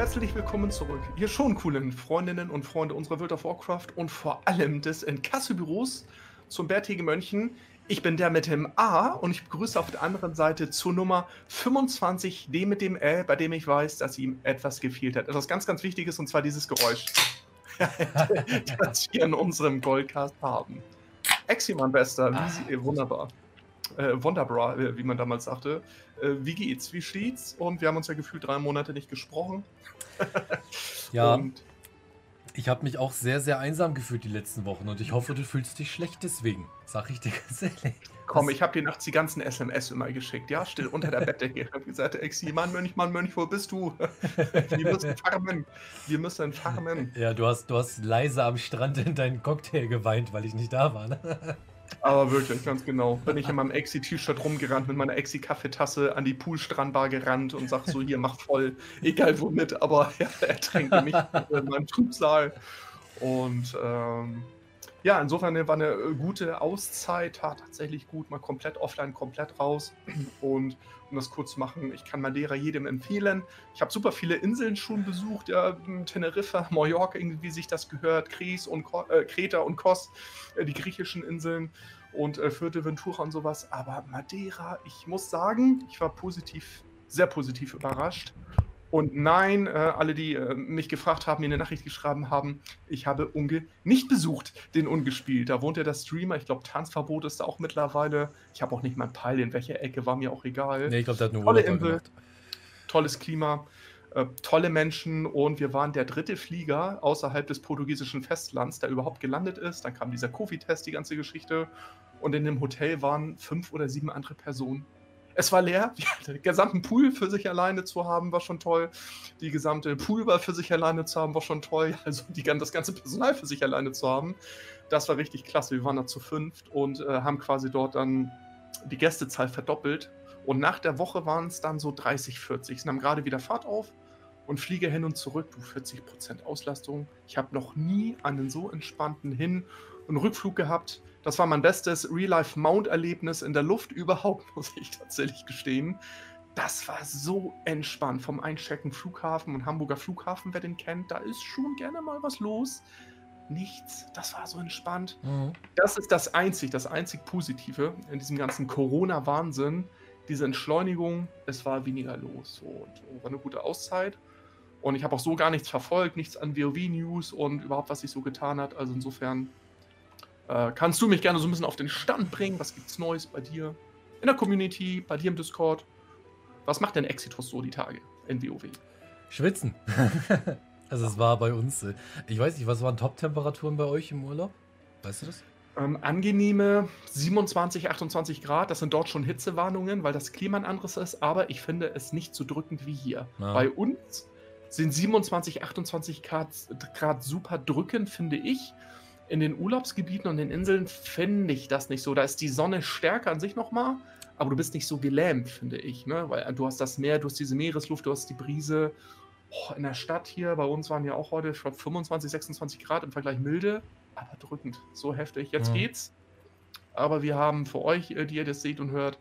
Herzlich willkommen zurück, ihr schon coolen Freundinnen und Freunde unserer World of Warcraft und vor allem des Inkasso-Büros zum bärtigen Mönchen. Ich bin der mit dem A und ich begrüße auf der anderen Seite zur Nummer 25 den mit dem L, bei dem ich weiß, dass ihm etwas gefehlt hat. Etwas ganz, ganz Wichtiges und zwar dieses Geräusch, das wir in unserem Goldcast haben. Eximan Bester, wie sie, äh, wunderbar. Äh, Wunderbra, äh, wie man damals sagte. Äh, wie geht's? Wie steht's? Und wir haben uns ja gefühlt drei Monate nicht gesprochen. ja. Und ich habe mich auch sehr, sehr einsam gefühlt die letzten Wochen und ich hoffe, du fühlst dich schlecht deswegen. Sag ich dir ganz ehrlich. Komm, ich habe dir nachts die ganzen SMS immer geschickt, ja, still unter der Bettdecke. Ich habe gesagt, Exi, Mann, Mönch, Mann, Mönch, wo bist du? Wir müssen farmen. Wir müssen farmen. Ja, du hast, du hast leise am Strand in deinen Cocktail geweint, weil ich nicht da war. Ne? Aber wirklich, ganz genau. Bin ich in meinem Exi-T-Shirt rumgerannt, mit meiner Exi-Kaffeetasse an die Poolstrandbar gerannt und sag so, hier, mach voll, egal womit, aber ja, ertränke mich in meinem Trübsal. Und ähm, ja, insofern war eine äh, gute Auszeit, war tatsächlich gut, mal komplett offline, komplett raus. Und um das kurz zu machen, ich kann Madeira jedem empfehlen. Ich habe super viele Inseln schon besucht, ja, Teneriffa, Mallorca, irgendwie sich das gehört, Kries und äh, Kreta und Kos, äh, die griechischen Inseln und äh, Fuerteventura und sowas. Aber Madeira, ich muss sagen, ich war positiv, sehr positiv überrascht. Und nein, äh, alle, die äh, mich gefragt haben, mir eine Nachricht geschrieben haben, ich habe Unge nicht besucht, den ungespielt. Da wohnt ja der Streamer, ich glaube, Tanzverbot ist da auch mittlerweile. Ich habe auch nicht mal einen Peil, in welcher Ecke, war mir auch egal. Nee, ich glaube, der hat nur Tolle Insel, tolles Klima, äh, tolle Menschen und wir waren der dritte Flieger außerhalb des portugiesischen Festlands, der überhaupt gelandet ist. Dann kam dieser Covid-Test, die ganze Geschichte. Und in dem Hotel waren fünf oder sieben andere Personen es war leer. Den gesamten Pool für sich alleine zu haben, war schon toll. Die gesamte Poolbar für sich alleine zu haben, war schon toll. Also die, das ganze Personal für sich alleine zu haben, das war richtig klasse. Wir waren da zu fünft und äh, haben quasi dort dann die Gästezahl verdoppelt. Und nach der Woche waren es dann so 30, 40. Sie haben gerade wieder Fahrt auf und fliege hin und zurück. Du 40% Auslastung. Ich habe noch nie einen so entspannten Hin- und Rückflug gehabt. Das war mein bestes Real-Life-Mount-Erlebnis in der Luft überhaupt, muss ich tatsächlich gestehen. Das war so entspannt. Vom Einchecken Flughafen und Hamburger Flughafen, wer den kennt, da ist schon gerne mal was los. Nichts. Das war so entspannt. Mhm. Das ist das einzig, das einzig Positive in diesem ganzen Corona-Wahnsinn. Diese Entschleunigung, es war weniger los. Und war eine gute Auszeit. Und ich habe auch so gar nichts verfolgt, nichts an WoW-News und überhaupt, was sich so getan hat. Also insofern äh, kannst du mich gerne so ein bisschen auf den Stand bringen? Was gibt's Neues bei dir in der Community, bei dir im Discord? Was macht denn Exitus so die Tage in WoW? Schwitzen. also es war bei uns, äh, ich weiß nicht, was waren Top-Temperaturen bei euch im Urlaub? Weißt du das? Ähm, angenehme 27, 28 Grad, das sind dort schon Hitzewarnungen, weil das Klima ein anderes ist, aber ich finde es nicht so drückend wie hier. Ja. Bei uns sind 27, 28 Grad, Grad super drückend, finde ich in den Urlaubsgebieten und den Inseln finde ich das nicht so. Da ist die Sonne stärker an sich nochmal, aber du bist nicht so gelähmt, finde ich. Ne? Weil du hast das Meer, du hast diese Meeresluft, du hast die Brise. Oh, in der Stadt hier, bei uns waren ja auch heute, ich glaube, 25, 26 Grad im Vergleich milde, aber drückend, so heftig. Jetzt ja. geht's. Aber wir haben für euch, äh, die ihr das seht und hört,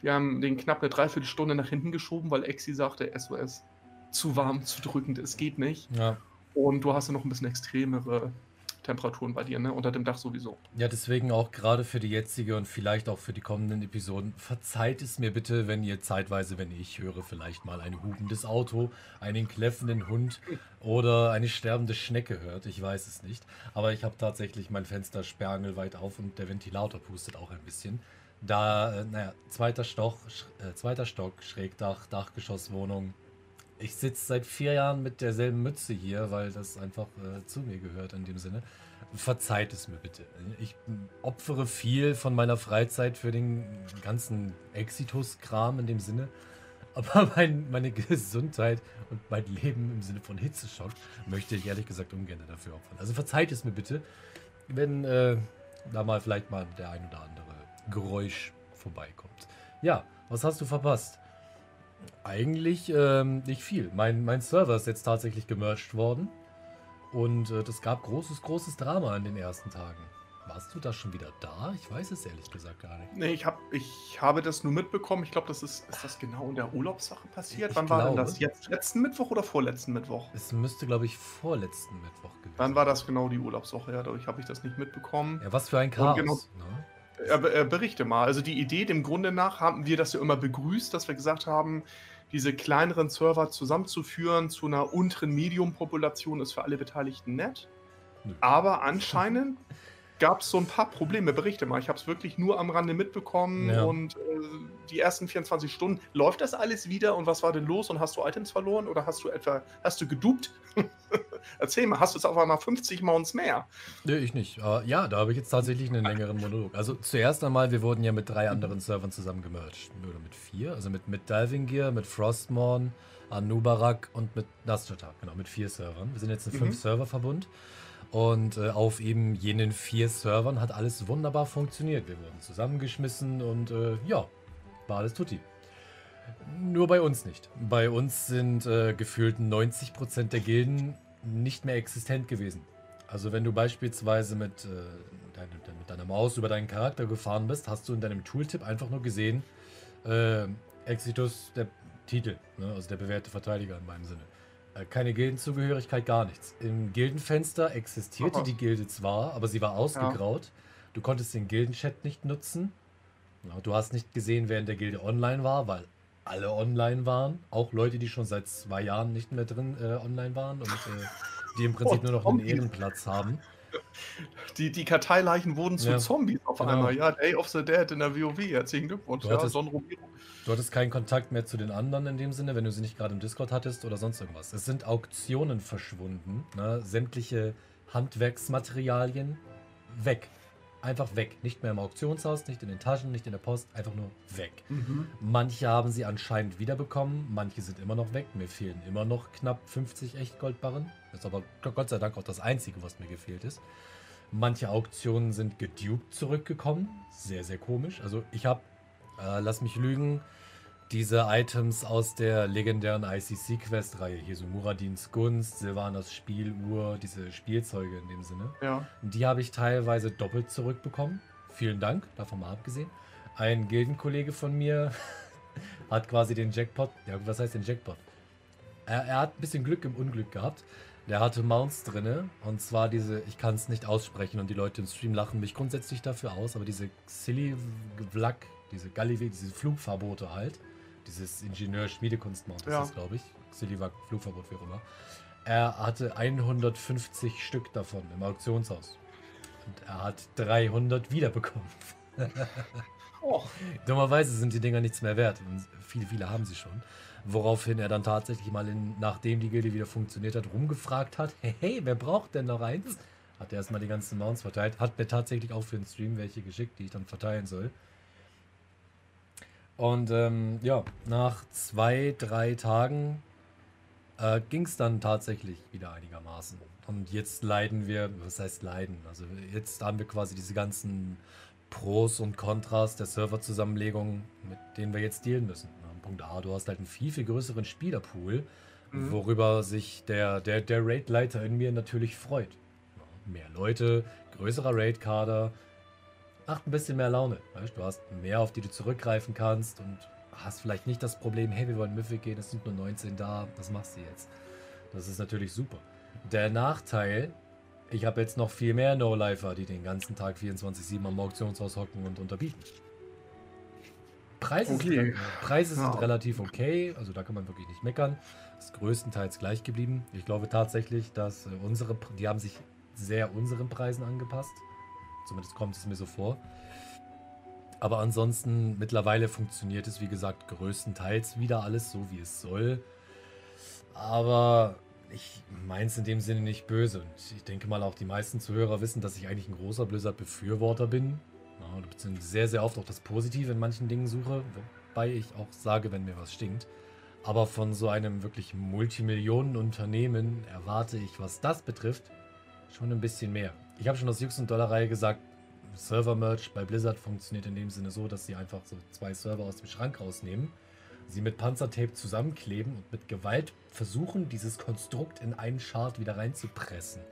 wir haben den knapp eine Dreiviertelstunde nach hinten geschoben, weil Exi sagte, SOS, zu warm, zu drückend, es geht nicht. Ja. Und du hast ja noch ein bisschen extremere Temperaturen bei dir, ne? Unter dem Dach sowieso. Ja, deswegen auch gerade für die jetzige und vielleicht auch für die kommenden Episoden, verzeiht es mir bitte, wenn ihr zeitweise, wenn ich höre, vielleicht mal ein hupendes Auto, einen kläffenden Hund oder eine sterbende Schnecke hört. Ich weiß es nicht. Aber ich habe tatsächlich mein Fenster sperrangelweit auf und der Ventilator pustet auch ein bisschen. Da, äh, naja, zweiter Stock, äh, zweiter Stock, Schrägdach, Dachgeschosswohnung, ich sitze seit vier Jahren mit derselben Mütze hier, weil das einfach äh, zu mir gehört in dem Sinne. Verzeiht es mir bitte. Ich opfere viel von meiner Freizeit für den ganzen Exitus-Kram in dem Sinne. Aber mein, meine Gesundheit und mein Leben im Sinne von Hitzeschock möchte ich ehrlich gesagt ungern dafür opfern. Also verzeiht es mir bitte, wenn äh, da mal vielleicht mal der ein oder andere Geräusch vorbeikommt. Ja, was hast du verpasst? Eigentlich ähm, nicht viel. Mein, mein Server ist jetzt tatsächlich gemerged worden. Und äh, das gab großes, großes Drama in den ersten Tagen. Warst du da schon wieder da? Ich weiß es ehrlich gesagt gar nicht. Nee, ich, hab, ich habe das nur mitbekommen. Ich glaube, das ist, ist das genau in der Urlaubssache passiert. Ich Wann war denn glaube. das? Jetzt letzten Mittwoch oder vorletzten Mittwoch? Es müsste, glaube ich, vorletzten Mittwoch gewesen Dann war das genau die Urlaubswoche, ja, dadurch habe ich das nicht mitbekommen. Ja, was für ein Chaos. genau- Ne? Äh, berichte mal. Also die Idee, dem Grunde nach, haben wir das ja immer begrüßt, dass wir gesagt haben, diese kleineren Server zusammenzuführen zu einer unteren Medium-Population ist für alle Beteiligten nett. Aber anscheinend gab es so ein paar Probleme. Berichte mal. Ich habe es wirklich nur am Rande mitbekommen Ja. und äh, die ersten 24 Stunden. Läuft das alles wieder und was war denn los und hast du Items verloren oder hast du etwa, hast du gedupt? Erzähl mal, hast du es auf einmal 50 Mounts mehr? Nee, ich nicht. Aber ja, da habe ich jetzt tatsächlich einen längeren Monolog. Also zuerst einmal, wir wurden ja mit drei anderen Servern zusammen gemerged. Oder mit vier. Also mit, mit Diving Gear, mit Frostmorn, Anubarak und mit Nastrotak. Genau, mit vier Servern. Wir sind jetzt ein Mhm. Fünf-Server-Verbund. Und äh, auf eben jenen vier Servern hat alles wunderbar funktioniert. Wir wurden zusammengeschmissen und äh, ja, war alles tutti. Nur bei uns nicht. Bei uns sind äh, gefühlt 90% der Gilden nicht mehr existent gewesen. Also wenn du beispielsweise mit, äh, dein, mit deiner Maus über deinen Charakter gefahren bist, hast du in deinem Tooltip einfach nur gesehen, äh, Exitus, der Titel, ne? also der bewährte Verteidiger in meinem Sinne. Äh, keine Gildenzugehörigkeit, gar nichts. Im Gildenfenster existierte Aha. die Gilde zwar, aber sie war ausgegraut. Du konntest den Gildenchat nicht nutzen. Ja, du hast nicht gesehen, wer in der Gilde online war, weil alle online waren. Auch Leute, die schon seit zwei Jahren nicht mehr drin äh, online waren und äh, die im Prinzip Oh, nur noch einen. Ehrenplatz haben. Die, die Karteileichen wurden zu Ja. Zombies auf Genau. einmal. Ja, Day of the Dead in der WoW. Herzlichen Glückwunsch. Du Ja, hattest- Romero. Du hattest keinen Kontakt mehr zu den anderen in dem Sinne, wenn du sie nicht gerade im Discord hattest oder sonst irgendwas. Es sind Auktionen verschwunden. Ne? Sämtliche Handwerksmaterialien weg. Einfach weg. Nicht mehr im Auktionshaus, nicht in den Taschen, nicht in der Post, einfach nur weg. Manche haben sie anscheinend wiederbekommen, manche sind immer noch weg. Mir fehlen immer noch knapp 50 Echtgoldbarren. Das ist aber Gott sei Dank auch das Einzige, was mir gefehlt ist. Manche Auktionen sind geduped zurückgekommen. Sehr, sehr komisch. Also ich habe, äh, lass mich lügen, diese Items aus der legendären ICC-Quest-Reihe. Hier so Muradins Gunst, Silvanas Spieluhr, diese Spielzeuge in dem Sinne. Ja. Die habe ich teilweise doppelt zurückbekommen. Vielen Dank, davon mal abgesehen. Ein Gildenkollege von mir hat quasi den Jackpot, ja, was heißt den Jackpot? Er, er hat ein bisschen Glück im Unglück gehabt. Der hatte Mounts drinne und zwar diese, ich kann es nicht aussprechen und die Leute im Stream lachen mich grundsätzlich dafür aus, aber diese Silly Vlak, diese Gallive, diese Flugverbote halt, dieses Ingenieur-Schmiedekunst-Mount ist Ja. das, glaube ich. Silivak, Flugverbot, wie auch immer. Er hatte 150 Stück davon im Auktionshaus. Und er hat 300 wiederbekommen. Oh, Dummerweise sind die Dinger nichts mehr wert. Und viele, viele haben sie schon. Woraufhin er dann tatsächlich mal, in, nachdem die Gilde wieder funktioniert hat, rumgefragt hat: Hey, hey, wer braucht denn noch eins? Hat er erstmal die ganzen Mounts verteilt. Hat mir tatsächlich auch für den Stream welche geschickt, die ich dann verteilen soll. Und ähm, ja, nach zwei, drei Tagen äh, ging es dann tatsächlich wieder einigermaßen. Und jetzt leiden wir, was heißt leiden? Also jetzt haben wir quasi diese ganzen Pros und Kontras der Serverzusammenlegung, mit denen wir jetzt dealen müssen. Punkt A, du hast halt einen viel, viel größeren Spielerpool, Mhm. worüber sich der, der, der Raid-Leiter in mir natürlich freut. Ja, mehr Leute, größerer Raid-Kader, macht ein bisschen mehr Laune. Weißt? Du hast mehr, auf die du zurückgreifen kannst und hast vielleicht nicht das Problem, hey, wir wollen Mythic gehen, es sind nur 19 da, was machst du jetzt? Das ist natürlich super. Der Nachteil, ich habe jetzt noch viel mehr No-Lifer, die den ganzen Tag 24-7 am Auktionshaus hocken und unterbieten. Preise, Okay. sind, Preise sind Ja. relativ okay, also da kann man wirklich nicht meckern. Ist größtenteils gleich geblieben. Ich glaube tatsächlich, dass äh, unsere, die haben sich sehr unseren Preisen angepasst. Zumindest kommt es mir so vor. Aber ansonsten, mittlerweile funktioniert es, wie gesagt, größtenteils wieder alles so, wie es soll. Aber ich meine es in dem Sinne nicht böse. Und ich denke mal, auch die meisten Zuhörer wissen, dass ich eigentlich ein großer Blizzard-Befürworter bin. Ja, beziehungsweise sehr, sehr oft auch das Positive in manchen Dingen suche. Wobei ich auch sage, wenn mir was stinkt. Aber von so einem wirklich Multimillionen-Unternehmen erwarte ich, was das betrifft, schon ein bisschen mehr. Ich habe schon aus Jux und Dollerei gesagt, Server-Merch bei Blizzard funktioniert in dem Sinne so, dass sie einfach so zwei Server aus dem Schrank rausnehmen, sie mit Panzertape zusammenkleben und mit Gewalt versuchen, dieses Konstrukt in einen Chart wieder reinzupressen.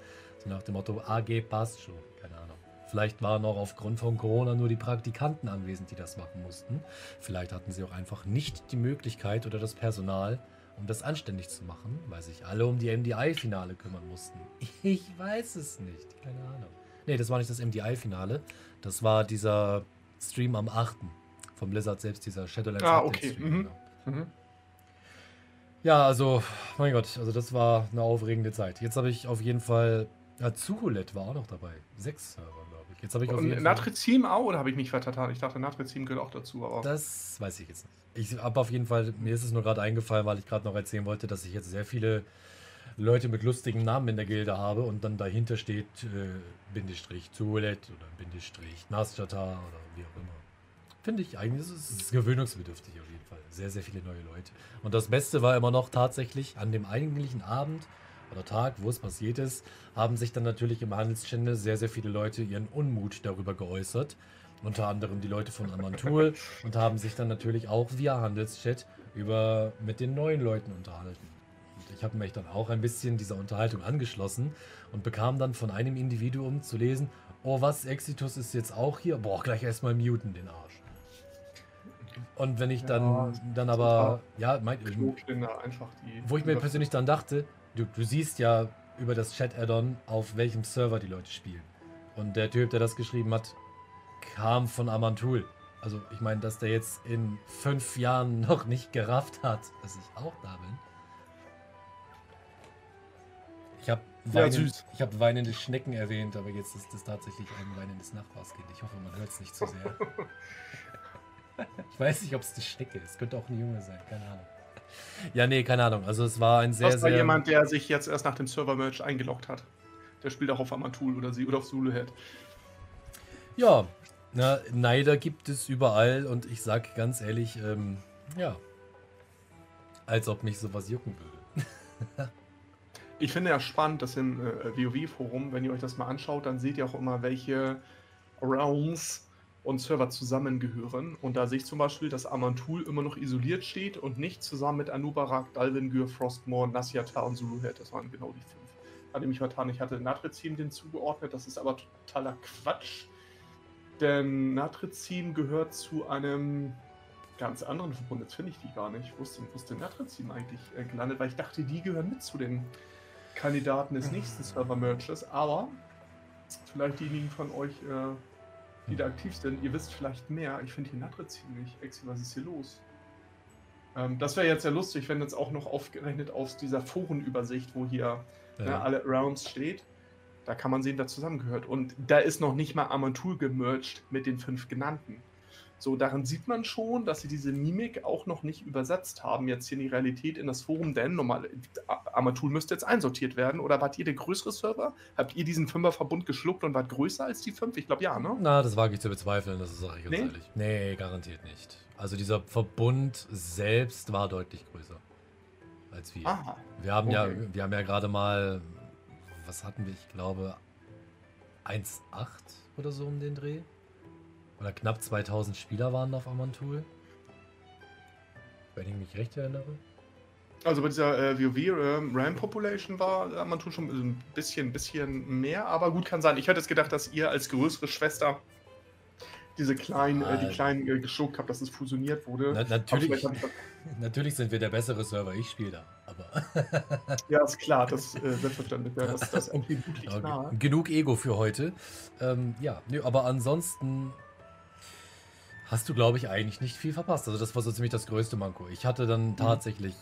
So nach dem Motto, AG passt schon, keine Ahnung. Vielleicht waren auch aufgrund von Corona nur die Praktikanten anwesend, die das machen mussten. Vielleicht hatten sie auch einfach nicht die Möglichkeit oder das Personal, um das anständig zu machen, weil sich alle um die MDI-Finale kümmern mussten. Ich weiß es nicht, keine Ahnung. Nee, das war nicht das MDI-Finale. Das war dieser Stream am 8. vom Blizzard selbst, dieser Shadowlands Ah, okay. Stream. Mhm. Genau. Mhm. Ja, also, mein Gott, also das war eine aufregende Zeit. Jetzt habe ich auf jeden Fall. Ja, Zuhulet war auch noch dabei. Sechs Server, glaube ich. Jetzt habe ich auf Und jeden Fall. Natrizim auch, oder habe ich mich vertan? Ich dachte, Natrizim gehört auch dazu, aber. Das weiß ich jetzt nicht. Ich habe auf jeden Fall, mir ist es nur gerade eingefallen, weil ich gerade noch erzählen wollte, dass ich jetzt sehr viele Leute mit lustigen Namen in der Gilde habe und dann dahinter steht äh, Bindestrich Zuhulet oder Bindestrich Nasjata oder wie auch immer. Finde ich eigentlich, es ist, ist gewöhnungsbedürftig auf jeden Fall. Sehr, sehr viele neue Leute. Und das Beste war immer noch tatsächlich an dem eigentlichen Abend oder Tag, wo es passiert ist, haben sich dann natürlich im Handelschannel sehr, sehr viele Leute ihren Unmut darüber geäußert. Unter anderem die Leute von Amantul und haben sich dann natürlich auch via Handelschat über mit den neuen Leuten unterhalten. Und ich habe mich dann auch ein bisschen dieser Unterhaltung angeschlossen und bekam dann von einem Individuum zu lesen, oh was, Exitus ist jetzt auch hier? Boah, gleich erstmal muten den Arsch. Und wenn ich dann, Ja, dann aber, ja, mein, die. wo ich mir persönlich dann dachte, du, du siehst ja über das Chat-Add-on, auf welchem Server die Leute spielen. Und der Typ, der das geschrieben hat, kam von Amantul. Also ich meine, dass der jetzt in fünf Jahren noch nicht gerafft hat, dass ich auch da bin. Ich habe weinen, hab weinende Schnecken erwähnt, aber jetzt ist das tatsächlich ein weinendes Nachbarskind. Ich hoffe, man hört es nicht zu sehr. ich weiß nicht, ob es eine Schnecke ist. Könnte auch ein Junge sein, keine Ahnung. Ja, nee, keine Ahnung. Also es war ein sehr, das war sehr... jemand, der sich jetzt erst nach dem Server-Merge eingeloggt hat. Der spielt auch auf Amatul oder sie oder auf Zuluhead. Ja, na, Neider gibt es überall und ich sag ganz ehrlich, ähm, ja, als ob mich sowas jucken würde. Ich finde ja spannend, dass im äh, WoW-Forum, wenn ihr euch das mal anschaut, dann seht ihr auch immer, welche Realms und Server zusammengehören. Und da sehe ich zum Beispiel, dass Amantul immer noch isoliert steht und nicht zusammen mit Anubarak, Dalvingür, Frostmourne, Nasyata und Zuluhead. Das waren genau die fünf. Hatte mich vertan. Ich hatte Natrizim den zugeordnet. Das ist aber totaler Quatsch. Denn Natrizim gehört zu einem ganz anderen Verbund. Jetzt finde ich die gar nicht. Wo ist denn, wo ist denn Natrizim eigentlich äh, gelandet? Weil ich dachte, die gehören mit zu den Kandidaten des nächsten Server-Merges. Aber vielleicht diejenigen von euch, äh, die da aktiv sind, ihr wisst vielleicht mehr. Ich finde hier Natrizim nicht. Exi, was ist hier los? Ähm, das wäre jetzt ja lustig, wenn jetzt auch noch aufgerechnet aus dieser Forenübersicht, wo hier ne, Ja. alle Rounds steht. Da kann man sehen, wer zusammengehört. Und da ist noch nicht mal Amantul gemerged mit den fünf genannten. So, daran sieht man schon, dass sie diese Mimik auch noch nicht übersetzt haben, jetzt hier in die Realität in das Forum, denn normal, A- Amatul müsste jetzt einsortiert werden. Oder wart ihr der größere Server? Habt ihr diesen Fünferverbund geschluckt und wart größer als die fünf? Ich glaube ja, ne? Na, das wage ich zu bezweifeln, das sage ich ganz Nee? ehrlich. Nee, garantiert nicht. Also dieser Verbund selbst war deutlich größer als wir. Aha. Wir haben ja, Okay. wir haben ja gerade mal, was hatten wir? Ich glaube 1,8 oder so um den Dreh. Oder knapp 2000 Spieler waren auf Amantul. Wenn ich mich recht erinnere. Also bei dieser äh, WoW-RAM-Population war Amantul schon ein bisschen, bisschen mehr, aber gut kann sein. Ich hätte jetzt gedacht, dass ihr als größere Schwester diese kleinen, äh, die Ah. kleinen äh, geschluckt habt, dass es fusioniert wurde. Na, natürlich, natürlich sind wir der bessere Server, ich spiele da. Aber Ja, ist klar, das äh, selbstverständlich. Ja, das, das liegt Okay. nahe. Genug Ego für heute. Ähm, ja, nö, aber ansonsten hast du, glaube ich, eigentlich nicht viel verpasst. Also das war so ziemlich das größte Manko. Ich hatte dann tatsächlich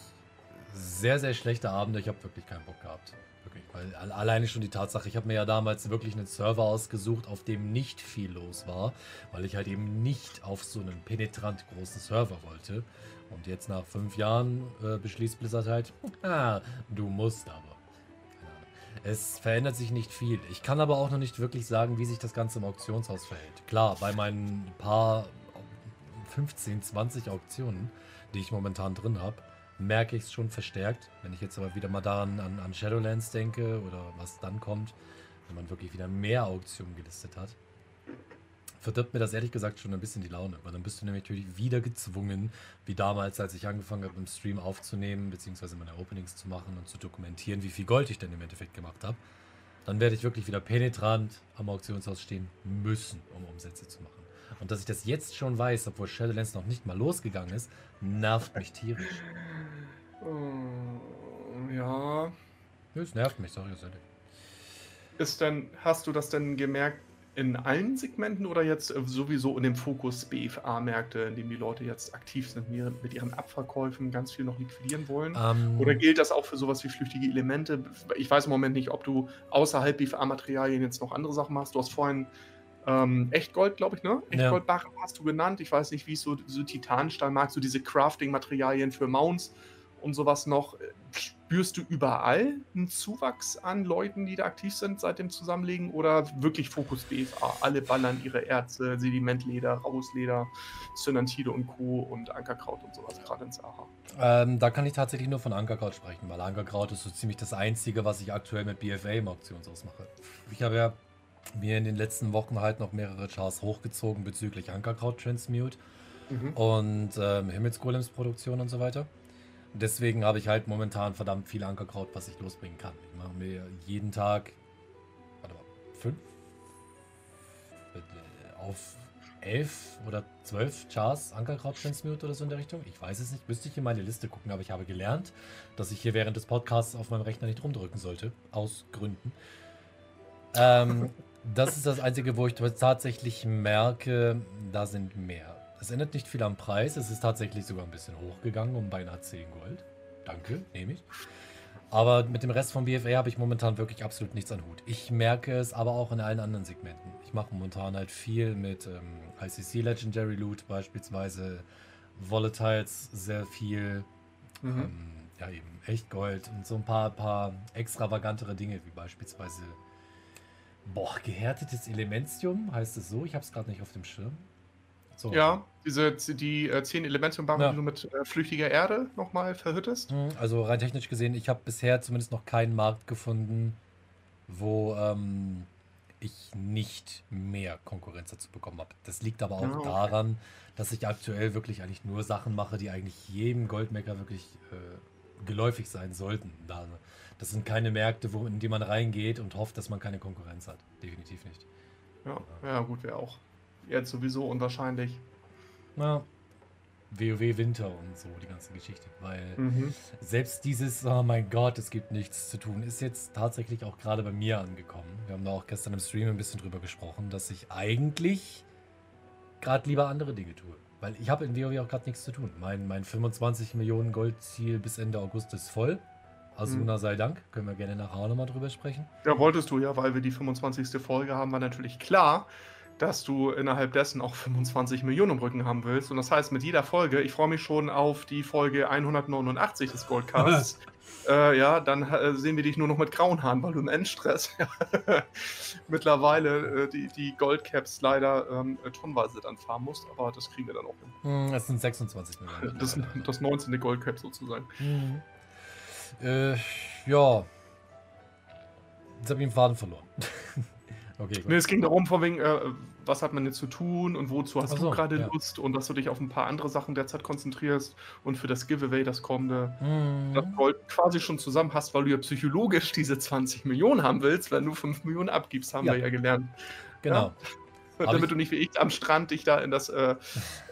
sehr, sehr schlechte Abende. Ich habe wirklich keinen Bock gehabt. Wirklich. Weil al- alleine schon die Tatsache, ich habe mir ja damals wirklich einen Server ausgesucht, auf dem nicht viel los war, weil ich halt eben nicht auf so einen penetrant großen Server wollte. Und jetzt nach fünf Jahren äh, beschließt Blizzard halt, ah, du musst aber. Es verändert sich nicht viel. Ich kann aber auch noch nicht wirklich sagen, wie sich das Ganze im Auktionshaus verhält. Klar, bei meinen paar 15, 20 Auktionen, die ich momentan drin habe, merke ich es schon verstärkt. Wenn ich jetzt aber wieder mal daran an, an Shadowlands denke oder was dann kommt, wenn man wirklich wieder mehr Auktionen gelistet hat, verdirbt mir das ehrlich gesagt schon ein bisschen die Laune, weil dann bist du nämlich natürlich wieder gezwungen, wie damals, als ich angefangen habe, im Stream aufzunehmen, beziehungsweise meine Openings zu machen und zu dokumentieren, wie viel Gold ich denn im Endeffekt gemacht habe. dann werde ich wirklich wieder penetrant am Auktionshaus stehen müssen, um Umsätze zu machen. Und dass ich das jetzt schon weiß, obwohl Shadowlands noch nicht mal losgegangen ist, nervt mich tierisch. Äh, ja. Es nervt mich, sorry, ehrlich. Ist denn, hast du das denn gemerkt in allen Segmenten oder jetzt äh, sowieso in dem Fokus BFA-Märkte, in dem die Leute jetzt aktiv sind mit ihren Abverkäufen, ganz viel noch liquidieren wollen? Ähm, Oder gilt das auch für sowas wie flüchtige Elemente? Ich weiß im Moment nicht, ob du außerhalb BFA-Materialien jetzt noch andere Sachen machst. Du hast vorhin ähm, Echtgold, glaube ich, ne? Ja. Echtgoldbarren hast du genannt. Ich weiß nicht, wie es so, so Titanstahl magst du diese Crafting-Materialien für Mounts und sowas noch. Spürst du überall einen Zuwachs an Leuten, die da aktiv sind seit dem Zusammenlegen oder wirklich Fokus BFA? Alle ballern ihre Erze, Sedimentleder, Rausleder, Cyanantide und Co. und Ankerkraut und sowas gerade ins Aha. ähm, da kann ich tatsächlich nur von Ankerkraut sprechen, weil Ankerkraut ist so ziemlich das Einzige, was ich aktuell mit BFA im Auktionshaus mache. Ich habe ja mir in den letzten Wochen halt noch mehrere Chars hochgezogen bezüglich Ankerkraut Transmute Mhm. und ähm, Himmelsgolems Produktion und so weiter. Deswegen habe ich halt momentan verdammt viel Ankerkraut, was ich losbringen kann. Ich mache mir jeden Tag, warte mal, fünf? Äh, Auf elf oder zwölf Chars Ankerkraut Transmute oder so in der Richtung. Ich weiß es nicht, müsste ich in meine Liste gucken, aber ich habe gelernt, dass ich hier während des Podcasts auf meinem Rechner nicht rumdrücken sollte. Aus Gründen. Ähm, das ist das Einzige, wo ich tatsächlich merke, da sind mehr. Es ändert nicht viel am Preis. Es ist tatsächlich sogar ein bisschen hochgegangen, um beinahe 10 Gold. Danke, nehme ich. Aber mit dem Rest vom BFA habe ich momentan wirklich absolut nichts an Hut. Ich merke es aber auch in allen anderen Segmenten. Ich mache momentan halt viel mit ähm, ICC Legendary Loot beispielsweise, Volatiles sehr viel, Mhm. ähm, ja eben Echtgold und so ein paar, paar extravagantere Dinge, wie beispielsweise, boah, gehärtetes Elementium, heißt es so? Ich habe es gerade nicht auf dem Schirm. So. Ja, diese, die äh, zehn Elementiumbarren, Ja. die du mit äh, flüchtiger Erde nochmal verhüttest. Hm, Also rein technisch gesehen, ich habe bisher zumindest noch keinen Markt gefunden, wo ähm, ich nicht mehr Konkurrenz dazu bekommen habe. Das liegt aber auch Ah, okay. daran, dass ich aktuell wirklich eigentlich nur Sachen mache, die eigentlich jedem Goldmaker wirklich äh, geläufig sein sollten. Da, das sind keine Märkte, wo, in die man reingeht und hofft, dass man keine Konkurrenz hat. Definitiv nicht. Ja, ja gut, wäre auch jetzt sowieso unwahrscheinlich. Na, WoW Winter und so, die ganze Geschichte. Weil Mhm. Selbst dieses, oh mein Gott, es gibt nichts zu tun, ist jetzt tatsächlich auch gerade bei mir angekommen. Wir haben da auch gestern im Stream ein bisschen drüber gesprochen, dass ich eigentlich gerade lieber andere Dinge tue. Weil ich habe in WoW auch gerade nichts zu tun. Mein, mein 25 Millionen Gold-Ziel bis Ende August ist voll. Asuna sei Dank. Können wir gerne nachher nochmal drüber sprechen. Ja, wolltest du ja, weil wir die 25. Folge haben, war natürlich klar, dass du innerhalb dessen auch 25 Millionen im Rücken haben willst. Und das heißt, mit jeder Folge, ich freue mich schon auf die Folge 189 des Goldcasts. äh, ja, dann äh, sehen wir dich nur noch mit grauen Haaren, weil du im Endstress mittlerweile äh, die, die Goldcaps leider ähm, tonnenweise dann fahren musst. Aber das kriegen wir dann auch hin. Hm, Es sind 26 Millionen. Das, das 19. Goldcap sozusagen. Mhm. Ja. Jetzt habe ich den Faden verloren. okay. Nee, es ging darum, von wegen, äh, was hat man jetzt zu tun und wozu hast Ach du so, gerade ja. Lust und dass du dich auf ein paar andere Sachen derzeit konzentrierst und für das Giveaway, das kommende, Mhm. das Gold quasi schon zusammen hast, weil du ja psychologisch diese 20 Millionen haben willst, wenn du 5 Millionen abgibst, haben Ja. wir ja gelernt. Genau. Hab Damit ich- du nicht wie ich am Strand dich da in das, äh,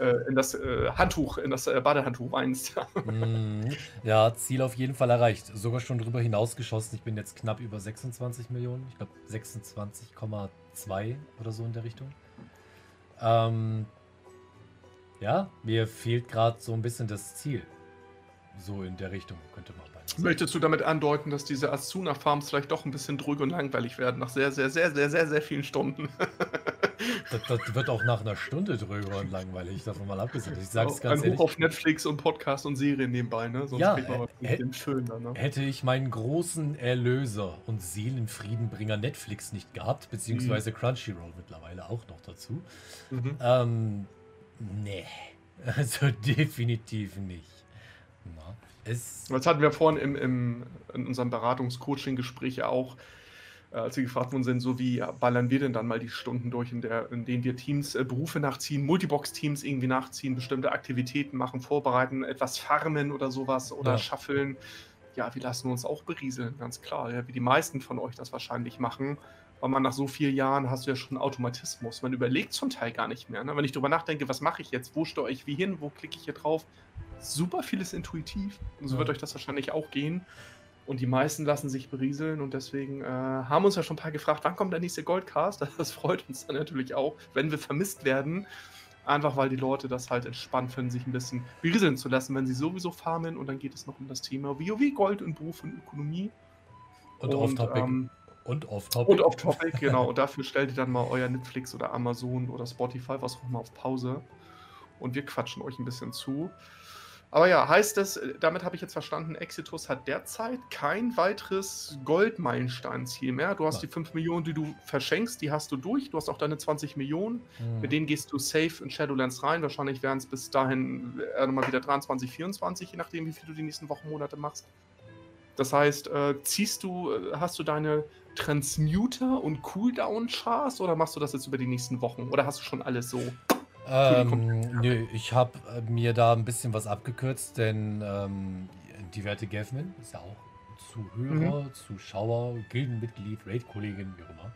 äh, in das äh, Handtuch, in das äh, Badehandtuch weinst. Mhm. Ja, Ziel auf jeden Fall erreicht. Sogar schon drüber hinausgeschossen. Ich bin jetzt knapp über 26 Millionen. Ich glaube 26,2 oder so in der Richtung. Ähm, ja, mir fehlt gerade so ein bisschen das Ziel. So in der Richtung könnte man beinahe sagen. Möchtest du damit andeuten, dass diese Asuna-Farms vielleicht doch ein bisschen drück und langweilig werden nach sehr, sehr, sehr, sehr, sehr, sehr vielen Stunden? Das, das wird auch nach einer Stunde drüber und langweilig, davon mal abgesehen. Ich sage es Ein ganz Hoch ehrlich. auf Netflix und Podcast und Serien nebenbei, ne? Sonst Ja, kriegt man den Föhn dann, ne? Hätte ich meinen großen Erlöser und Seelenfriedenbringer Netflix nicht gehabt, beziehungsweise Crunchyroll mittlerweile auch noch dazu, Mhm. ähm, nee, also definitiv nicht. Na, es, Das hatten wir vorhin im, im, in unserem Beratungs-Coaching-Gespräch ja auch, als wir gefragt worden sind, so wie ja, ballern wir denn dann mal die Stunden durch, in, der, in denen wir Teams, äh, Berufe nachziehen, Multibox-Teams irgendwie nachziehen, bestimmte Aktivitäten machen, vorbereiten, etwas farmen oder sowas oder Ja. schaffeln. ja, wir lassen uns auch berieseln, ganz klar. Ja, wie die meisten von euch das wahrscheinlich machen. Weil man nach so vielen Jahren hast du ja schon Automatismus. Man überlegt zum Teil gar nicht mehr. Ne? Wenn ich drüber nachdenke, was mache ich jetzt? Wo steuere ich wie hin? Wo klicke ich hier drauf? Super vieles intuitiv. Und so ja. wird euch das wahrscheinlich auch gehen. Und die meisten lassen sich berieseln und deswegen äh, haben uns ja schon ein paar gefragt, wann kommt der nächste Goldcast? Das freut uns dann natürlich auch, wenn wir vermisst werden. Einfach weil die Leute das halt entspannt finden, sich ein bisschen berieseln zu lassen, wenn sie sowieso farmen. Und dann geht es noch um das Thema WoW, Gold und Beruf und Ökonomie. Und, und off-topic. Ähm, und off-topic. Und off-topic, genau. Und dafür stellt ihr dann mal euer Netflix oder Amazon oder Spotify, was auch immer, auf Pause. Und wir quatschen euch ein bisschen zu. Aber ja, heißt das, äh, damit habe ich jetzt verstanden, Exitus hat derzeit kein weiteres Goldmeilensteinziel mehr. Du hast Nein. die 5 Millionen, die du verschenkst, die hast du durch. Du hast auch deine 20 Millionen. Mhm. Mit denen gehst du safe in Shadowlands rein. Wahrscheinlich werden es bis dahin äh, nochmal wieder 23, 24, je nachdem, wie viel du die nächsten Wochen, Monate machst. Das heißt, äh, ziehst du, äh, hast du deine Transmuter und Cooldown-Chars oder machst du das jetzt über die nächsten Wochen? Oder hast du schon alles so? Ähm, nö, ich habe äh, mir da ein bisschen was abgekürzt, denn ähm, die werte Gavmin ist ja auch Zuhörer, mhm. Zuschauer, Gildenmitglied, Raid-Kollegin, wie auch immer.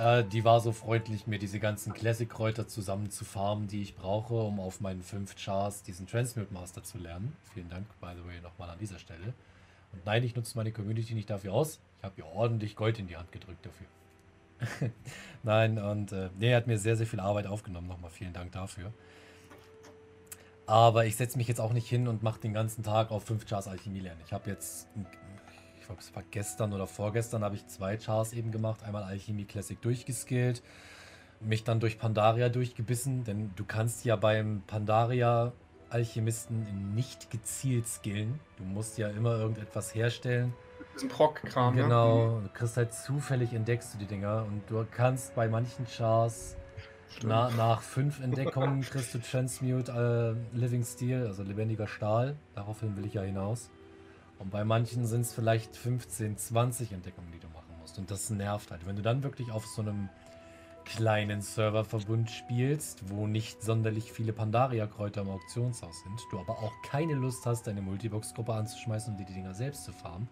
Äh, die war so freundlich, mir diese ganzen Classic-Kräuter zusammen zu farmen, die ich brauche, um auf meinen 5 Chars diesen Transmute Master zu lernen. Vielen Dank, by the way, nochmal an dieser Stelle. Und nein, ich nutze meine Community nicht dafür aus. Ich habe ihr ordentlich Gold in die Hand gedrückt dafür. Nein, und äh, nee, er hat mir sehr, sehr viel Arbeit aufgenommen. Nochmal vielen Dank dafür. Aber ich setze mich jetzt auch nicht hin und mache den ganzen Tag auf 5 Chars Alchemie lernen. Ich habe jetzt, ich glaube, es war gestern oder vorgestern, habe ich zwei Chars eben gemacht. Einmal Alchemie Classic durchgeskillt, mich dann durch Pandaria durchgebissen, denn du kannst ja beim Pandaria Alchemisten nicht gezielt skillen. Du musst ja immer irgendetwas herstellen diesen Proc-Kram. Ne? Genau, ne? du kriegst halt zufällig entdeckst du die Dinger und du kannst bei manchen Chars na, nach fünf Entdeckungen kriegst du Transmute äh, Living Steel, also lebendiger Stahl. Daraufhin will ich ja hinaus. Und bei manchen sind es vielleicht 15, 20 Entdeckungen, die du machen musst. Und das nervt halt. Wenn du dann wirklich auf so einem kleinen Serververbund spielst, wo nicht sonderlich viele Pandaria-Kräuter im Auktionshaus sind, du aber auch keine Lust hast, deine Multibox-Gruppe anzuschmeißen und um dir die Dinger selbst zu farmen,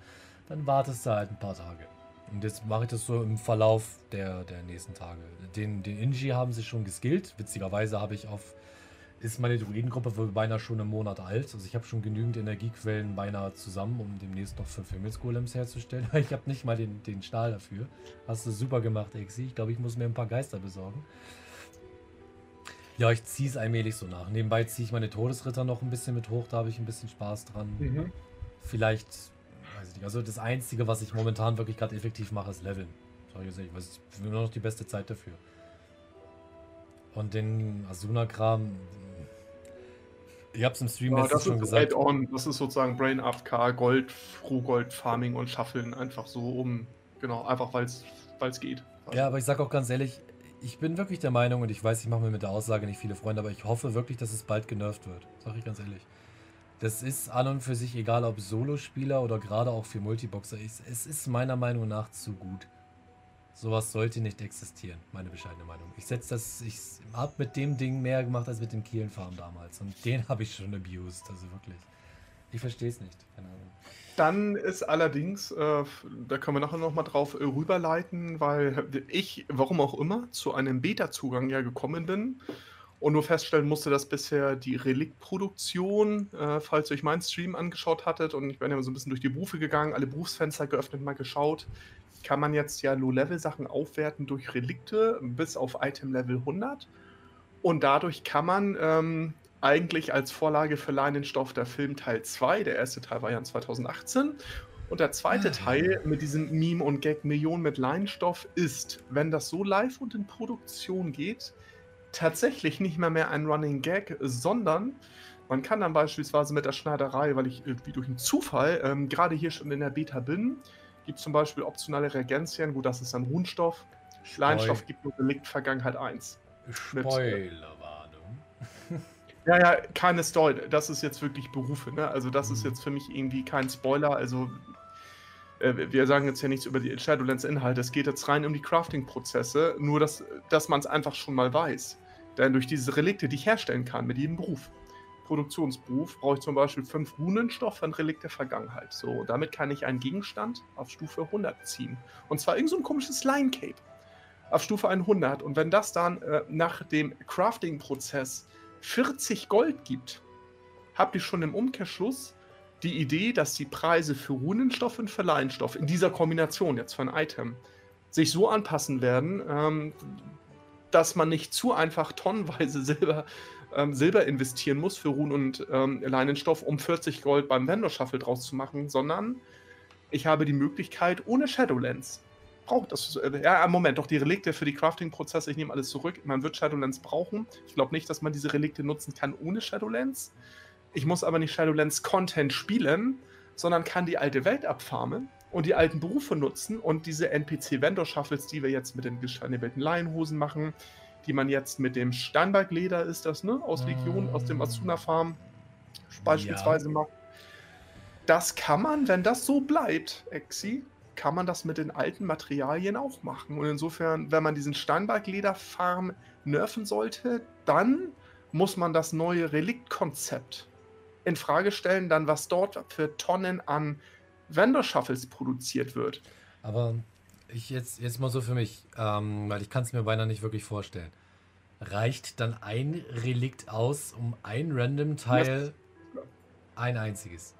dann wartest du halt ein paar Tage. Und jetzt mache ich das so im Verlauf der, der nächsten Tage. Den, den Inji haben sie schon geskillt. Witzigerweise habe ich auf, ist meine Druidengruppe beinahe schon einen Monat alt. Also ich habe schon genügend Energiequellen beinahe zusammen, um demnächst noch fünf Himmelsgolems herzustellen. Ich habe nicht mal den, den Stahl dafür. Hast du super gemacht, Exi. Ich glaube, ich muss mir ein paar Geister besorgen. Ja, ich ziehe es allmählich so nach. Nebenbei ziehe ich meine Todesritter noch ein bisschen mit hoch, da habe ich ein bisschen Spaß dran. Mhm. Vielleicht nicht. Also das Einzige, was ich momentan wirklich gerade effektiv mache, ist Leveln. Sag ich jetzt weiß ich will nur noch die beste Zeit dafür. Und den Asuna-Kram, ich hab's im Stream ja, das schon gesagt. Das ist sozusagen Brain AFK, Gold, Rohgold, Farming und Schaffeln einfach so um. Genau, einfach weil es geht. Ja, aber ich sag auch ganz ehrlich, ich bin wirklich der Meinung und ich weiß, ich mache mir mit der Aussage nicht viele Freunde, aber ich hoffe wirklich, dass es bald genervt wird. Sag ich ganz ehrlich. Das ist an und für sich egal, ob Solospieler oder gerade auch für Multiboxer. es ist meiner Meinung nach zu gut. Sowas sollte nicht existieren, meine bescheidene Meinung. Ich setze das, ich habe mit dem Ding mehr gemacht als mit dem Kielenfarm damals. Und den habe ich schon abused, also wirklich. Ich verstehe es nicht, keine Ahnung. Dann ist allerdings, äh, da können wir nachher nochmal drauf äh, rüberleiten, weil ich, warum auch immer, zu einem Beta-Zugang ja gekommen bin und nur feststellen musste, dass bisher die Reliktproduktion, äh, falls ihr euch meinen Stream angeschaut hattet, und ich bin ja so ein bisschen durch die Berufe gegangen, alle Berufsfenster geöffnet, mal geschaut, kann man jetzt ja Low-Level-Sachen aufwerten durch Relikte bis auf Item-Level 100. Und dadurch kann man ähm, eigentlich als Vorlage für Leinenstoff der Film Teil 2, der erste Teil war ja in 2018, und der zweite ah. Teil mit diesem Meme und Gag Millionen mit Leinstoff ist, wenn das so live und in Produktion geht, tatsächlich nicht mehr mehr ein Running Gag, sondern man kann dann beispielsweise mit der Schneiderei, weil ich irgendwie durch einen Zufall ähm, gerade hier schon in der Beta bin, gibt zum Beispiel optionale Reagenzien, gut, das ist dann Runenstoff. Leinstoff gibt nur Relikt Vergangenheit 1. Spoilerwarnung. ja, ja, keine Story. Das ist jetzt wirklich Berufe, ne? Also das mhm. ist jetzt für mich irgendwie kein Spoiler. Also äh, wir sagen jetzt ja nichts über die Shadowlands-Inhalte. Es geht jetzt rein um die Crafting-Prozesse, nur dass, dass man es einfach schon mal weiß. Denn durch diese Relikte, die ich herstellen kann mit jedem Beruf, Produktionsberuf brauche ich zum Beispiel fünf Runenstoff ein Relikt der Vergangenheit. So, damit kann ich einen Gegenstand auf Stufe 100 ziehen. Und zwar irgend so ein komisches Line Cape auf Stufe 100. Und wenn das dann äh, nach dem Crafting-Prozess 40 Gold gibt, habt ihr schon im Umkehrschluss die Idee, dass die Preise für Runenstoff und für Leinstoff in dieser Kombination jetzt für ein Item sich so anpassen werden, ähm, dass man nicht zu einfach tonnenweise Silber, ähm, Silber investieren muss für Runen und ähm, Leinenstoff, um 40 Gold beim Vendor Shuffle draus zu machen, sondern ich habe die Möglichkeit, ohne Shadowlands braucht das. Äh, ja, Moment, doch die Relikte für die Crafting-Prozesse, ich nehme alles zurück. Man wird Shadowlands brauchen. Ich glaube nicht, dass man diese Relikte nutzen kann ohne Shadowlands. Ich muss aber nicht Shadowlands Content spielen, sondern kann die alte Welt abfarmen und die alten Berufe nutzen und diese NPC-Vendor-Shuffles, die wir jetzt mit den geschnebelten Laienhosen machen, die man jetzt mit dem Steinbergleder ist das, ne? Aus Legion, aus dem Asuna-Farm beispielsweise ja. macht. Das kann man, wenn das so bleibt, Exi, kann man das mit den alten Materialien auch machen. Und insofern, wenn man diesen Steinberglederfarm nerven sollte, dann muss man das neue Reliktkonzept in Frage stellen, dann was dort für Tonnen an Vendor Shuffles produziert wird. Aber ich jetzt, jetzt mal so für mich, ähm, weil ich kann es mir beinahe nicht wirklich vorstellen. Reicht dann ein Relikt aus, um ein Random Teil, ein einziges?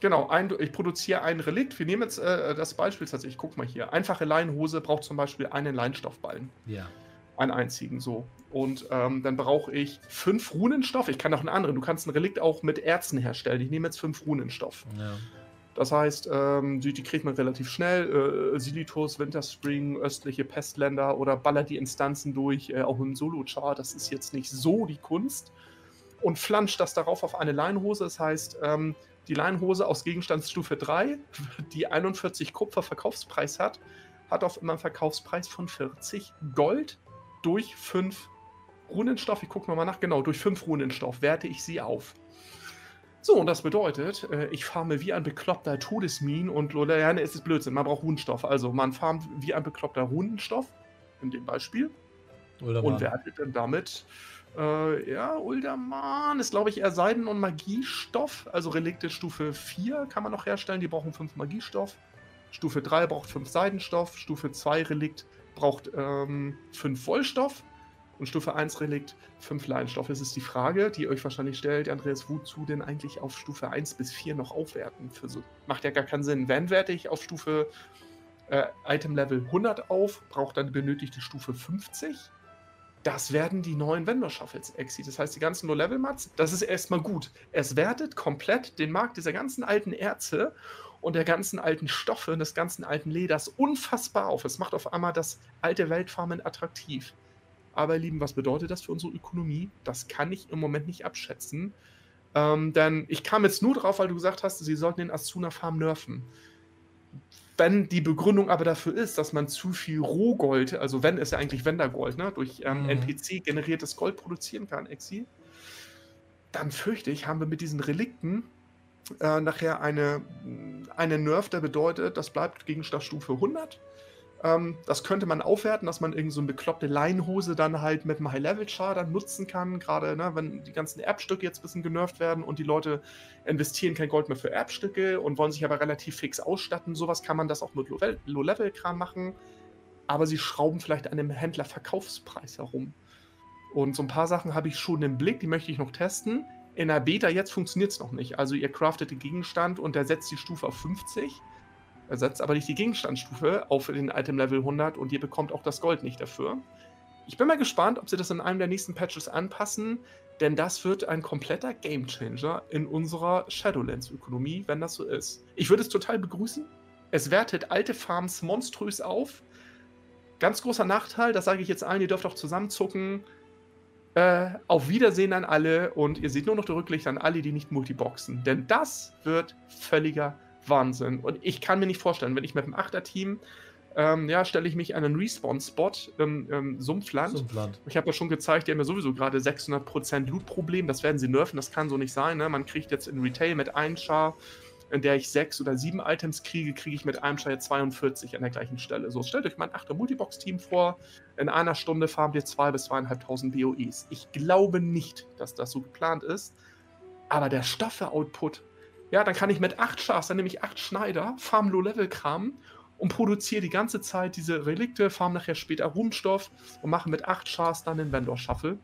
Genau, ein, ich produziere ein Relikt. Wir nehmen jetzt äh, das Beispiel tatsächlich. Guck mal hier. Einfache Leinhose braucht zum Beispiel einen Leinstoffballen. Ja. Einen einzigen, so. Und ähm, dann brauche ich fünf Runenstoff. Ich kann auch einen anderen. Du kannst ein Relikt auch mit Erzen herstellen. Ich nehme jetzt fünf Runenstoff. Ja. Das heißt, ähm, die, die, kriegt man relativ schnell. Äh, Silitus, Winterspring, östliche Pestländer oder ballert die Instanzen durch, äh, auch im Solo-Char. Das ist jetzt nicht so die Kunst. Und flanscht das darauf auf eine Leinhose. Das heißt, ähm, die Leinhose aus Gegenstandsstufe 3, die 41 Kupfer Verkaufspreis hat, hat auf immer einen Verkaufspreis von 40 Gold durch 5 Runenstoff. Ich gucke nochmal nach. Genau, durch 5 Runenstoff werte ich sie auf. So, und das bedeutet, äh, ich farme wie ein bekloppter Todesmin und ja, es ist Blödsinn, man braucht Runenstoff. Also man farmt wie ein bekloppter Runenstoff, in dem Beispiel, Oder und wertet dann damit äh, ja, Ulderman ist, glaube ich, eher Seiden- und Magiestoff. Also Relikte Stufe 4 kann man noch herstellen. Die brauchen 5 Magiestoff. Stufe 3 braucht 5 Seidenstoff. Stufe 2 Relikt braucht 5 ähm, Vollstoff. Und Stufe 1 Relikt 5 Leinstoff. Es ist die Frage, die euch wahrscheinlich stellt, Andreas, wozu denn eigentlich auf Stufe 1 bis 4 noch aufwerten? So, macht ja gar keinen Sinn. Wenn werte ich auf Stufe äh, Item Level 100 auf, braucht dann benötigte Stufe 50 das werden die neuen Vendor-Shuffles Exit. Das heißt, die ganzen Low-Level-Mats, das ist erstmal gut. Es wertet komplett den Markt dieser ganzen alten Erze und der ganzen alten Stoffe und des ganzen alten Leders unfassbar auf. Es macht auf einmal das alte Weltfarmen attraktiv. Aber, ihr Lieben, was bedeutet das für unsere Ökonomie? Das kann ich im Moment nicht abschätzen. Ähm, denn ich kam jetzt nur drauf, weil du gesagt hast, sie sollten den Asuna Farm nerven. Wenn die Begründung aber dafür ist, dass man zu viel Rohgold, also wenn es ja eigentlich Wendergold, ne, durch ähm, mhm. NPC generiertes Gold produzieren kann, Exi, dann fürchte ich, haben wir mit diesen Relikten äh, nachher eine, eine Nerf, der bedeutet, das bleibt Gegenstandsstufe 100 ähm, das könnte man aufwerten, dass man irgend so eine bekloppte Leinhose dann halt mit einem High-Level-Char dann nutzen kann. Gerade ne, wenn die ganzen Erbstücke jetzt ein bisschen genervt werden und die Leute investieren kein Gold mehr für Erbstücke und wollen sich aber relativ fix ausstatten. Sowas kann man das auch mit Low-Level-Kram machen. Aber sie schrauben vielleicht an dem Händler-Verkaufspreis herum. Und so ein paar Sachen habe ich schon im Blick, die möchte ich noch testen. In der Beta jetzt funktioniert es noch nicht. Also ihr craftet den Gegenstand und der setzt die Stufe auf 50 ersetzt aber nicht die Gegenstandsstufe auf den Item Level 100 und ihr bekommt auch das Gold nicht dafür. Ich bin mal gespannt, ob sie das in einem der nächsten Patches anpassen, denn das wird ein kompletter Gamechanger in unserer Shadowlands-Ökonomie, wenn das so ist. Ich würde es total begrüßen. Es wertet alte Farms monströs auf. Ganz großer Nachteil, das sage ich jetzt allen, ihr dürft auch zusammenzucken. Äh, auf Wiedersehen an alle und ihr seht nur noch die Rücklichter an alle, die nicht multiboxen. Denn das wird völliger Wahnsinn. Und ich kann mir nicht vorstellen, wenn ich mit dem Achterteam, ähm, ja, stelle ich mich an einen Respawn-Spot im, im Sumpfland. Sumpfland. Ich habe ja schon gezeigt, die haben ja sowieso gerade 600% Loot-Problem. Das werden sie nerven, das kann so nicht sein. Ne? Man kriegt jetzt in Retail mit einem Char, in der ich sechs oder sieben Items kriege, kriege ich mit einem jetzt 42 an der gleichen Stelle. So, stellt euch mal ein achter Multibox-Team vor. In einer Stunde farmt ihr zwei bis zweieinhalbtausend BOEs. Ich glaube nicht, dass das so geplant ist. Aber der Stoffe-Output, ja, dann kann ich mit acht Schafs, dann nehme ich acht Schneider, farm Low-Level-Kram und produziere die ganze Zeit diese Relikte, farm nachher später Ruhmstoff und mache mit acht Schafs dann den Vendor-Shuffle.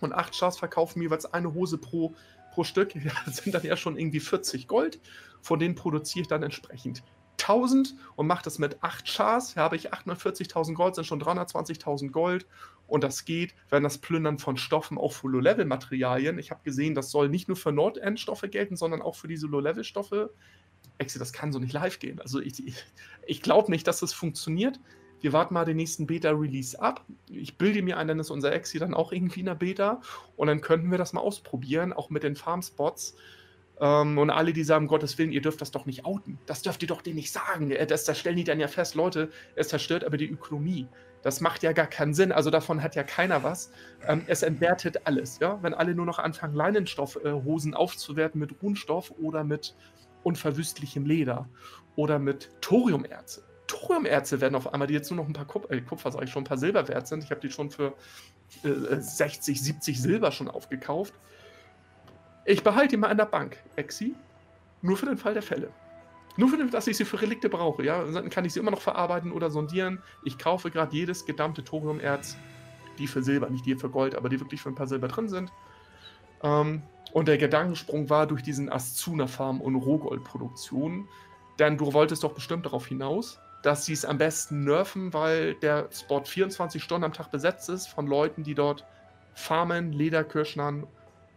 Und acht Schafs verkaufen jeweils eine Hose pro, pro Stück. Sind dann ja schon irgendwie 40 Gold. Von denen produziere ich dann entsprechend 1000 und mache das mit 8 Chars, habe ich 840.000 Gold, sind schon 320.000 Gold. Und das geht, wenn das Plündern von Stoffen auch für Low-Level-Materialien. Ich habe gesehen, das soll nicht nur für Nord-End-Stoffe gelten, sondern auch für diese Low-Level-Stoffe. Exi, das kann so nicht live gehen. Also ich, ich, ich glaube nicht, dass das funktioniert. Wir warten mal den nächsten Beta-Release ab. Ich bilde mir ein, dann ist unser Exi dann auch irgendwie in der Beta. Und dann könnten wir das mal ausprobieren, auch mit den Farm-Spots. Ähm, und alle, die sagen, Gottes Willen, ihr dürft das doch nicht outen. Das dürft ihr doch denen nicht sagen. Äh, das, das stellen die dann ja fest, Leute, es zerstört aber die Ökonomie. Das macht ja gar keinen Sinn. Also davon hat ja keiner was. Ähm, es entwertet alles. Ja? Wenn alle nur noch anfangen, Leinenstoffhosen äh, aufzuwerten mit Runstoff oder mit unverwüstlichem Leder oder mit Thoriumerze. Thoriumerze werden auf einmal, die jetzt nur noch ein paar Kup äh, Kupfer, sage ich schon, ein paar Silber wert sind. Ich habe die schon für äh, 60, 70 Silber schon aufgekauft. Ich behalte ihn mal an der Bank, Exi. Nur für den Fall der Fälle. Nur für den, dass ich sie für Relikte brauche, ja. Dann kann ich sie immer noch verarbeiten oder sondieren. Ich kaufe gerade jedes gedammte Thoriumerz, die für Silber, nicht die für Gold, aber die wirklich für ein paar Silber drin sind. Ähm, und der Gedankensprung war durch diesen Ascuna-Farm und Rohgoldproduktion. Denn du wolltest doch bestimmt darauf hinaus, dass sie es am besten nerven, weil der Spot 24 Stunden am Tag besetzt ist von Leuten, die dort farmen, Lederkirschnern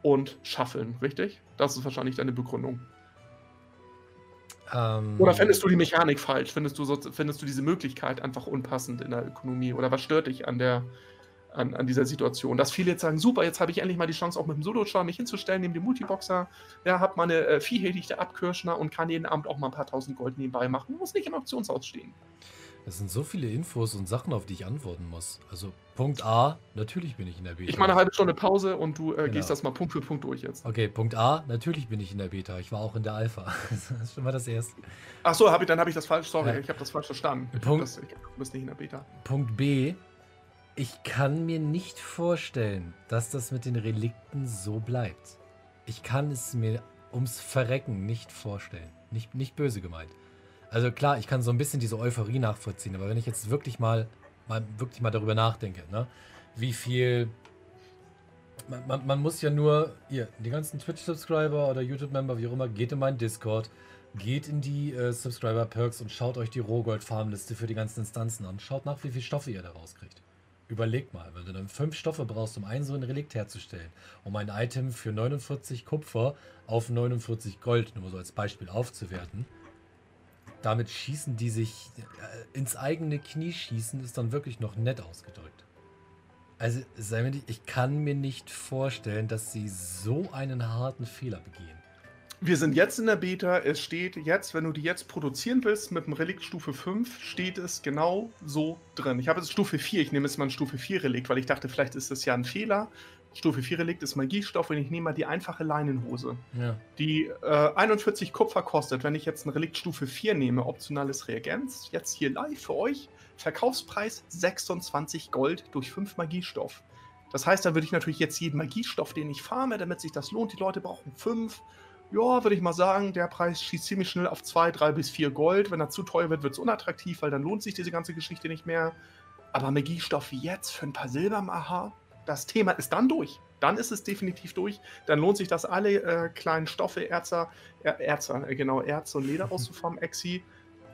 und Schaffeln, richtig? Das ist wahrscheinlich deine Begründung. Ähm, Oder findest du die Mechanik falsch? Findest du, so, findest du diese Möglichkeit einfach unpassend in der Ökonomie? Oder was stört dich an, der, an, an dieser Situation? Dass viele jetzt sagen, super, jetzt habe ich endlich mal die Chance, auch mit dem Solo-Char mich hinzustellen, neben dem Multiboxer, ja, habe meine äh, Viehhedichte Abkirschner und kann jeden Abend auch mal ein paar tausend Gold nebenbei machen. Muss nicht im Auktionshaus stehen. Es sind so viele Infos und Sachen, auf die ich antworten muss. Also Punkt A, natürlich bin ich in der Beta. Ich mache eine halbe Stunde Pause und du äh, genau. gehst das mal Punkt für Punkt durch jetzt. Okay, Punkt A, natürlich bin ich in der Beta. Ich war auch in der Alpha. das ist schon mal das Erste. Ach so, hab ich, dann habe ich das falsch, sorry, ja. ich habe das falsch verstanden. Punkt, das, ich, du bist nicht in der Beta. Punkt B, ich kann mir nicht vorstellen, dass das mit den Relikten so bleibt. Ich kann es mir ums Verrecken nicht vorstellen. Nicht, nicht böse gemeint. Also klar, ich kann so ein bisschen diese Euphorie nachvollziehen, aber wenn ich jetzt wirklich mal, mal wirklich mal darüber nachdenke, ne, wie viel. Man, man, man muss ja nur, ihr, die ganzen Twitch-Subscriber oder YouTube-Member, wie auch immer, geht in meinen Discord, geht in die äh, Subscriber-Perks und schaut euch die Rohgold-Farmliste für die ganzen Instanzen an. Schaut nach, wie viel Stoffe ihr da rauskriegt. Überlegt mal, wenn du dann fünf Stoffe brauchst, um ein so ein Relikt herzustellen, um ein Item für 49 Kupfer auf 49 Gold, nur so als Beispiel aufzuwerten, damit schießen die sich äh, ins eigene Knie schießen, ist dann wirklich noch nett ausgedrückt. Also, sei mir nicht, ich kann mir nicht vorstellen, dass sie so einen harten Fehler begehen. Wir sind jetzt in der Beta. Es steht jetzt, wenn du die jetzt produzieren willst, mit dem Relikt Stufe 5, steht es genau so drin. Ich habe jetzt Stufe 4. Ich nehme jetzt mal ein Stufe 4 Relikt, weil ich dachte, vielleicht ist das ja ein Fehler. Stufe 4 Relikt ist Magiestoff und ich nehme mal die einfache Leinenhose, ja. die äh, 41 Kupfer kostet. Wenn ich jetzt ein Relikt Stufe 4 nehme, optionales Reagenz, jetzt hier live für euch, Verkaufspreis 26 Gold durch 5 Magiestoff. Das heißt, da würde ich natürlich jetzt jeden Magiestoff, den ich farme, damit sich das lohnt, die Leute brauchen 5. Ja, würde ich mal sagen, der Preis schießt ziemlich schnell auf 2, 3 bis 4 Gold. Wenn er zu teuer wird, wird es unattraktiv, weil dann lohnt sich diese ganze Geschichte nicht mehr. Aber Magiestoff jetzt für ein paar Silber im Aha, das Thema ist dann durch. Dann ist es definitiv durch. Dann lohnt sich das, alle äh, kleinen Stoffe, Erzer, er, Erzer, äh, genau, Erz und Leder auszuformen, Exi.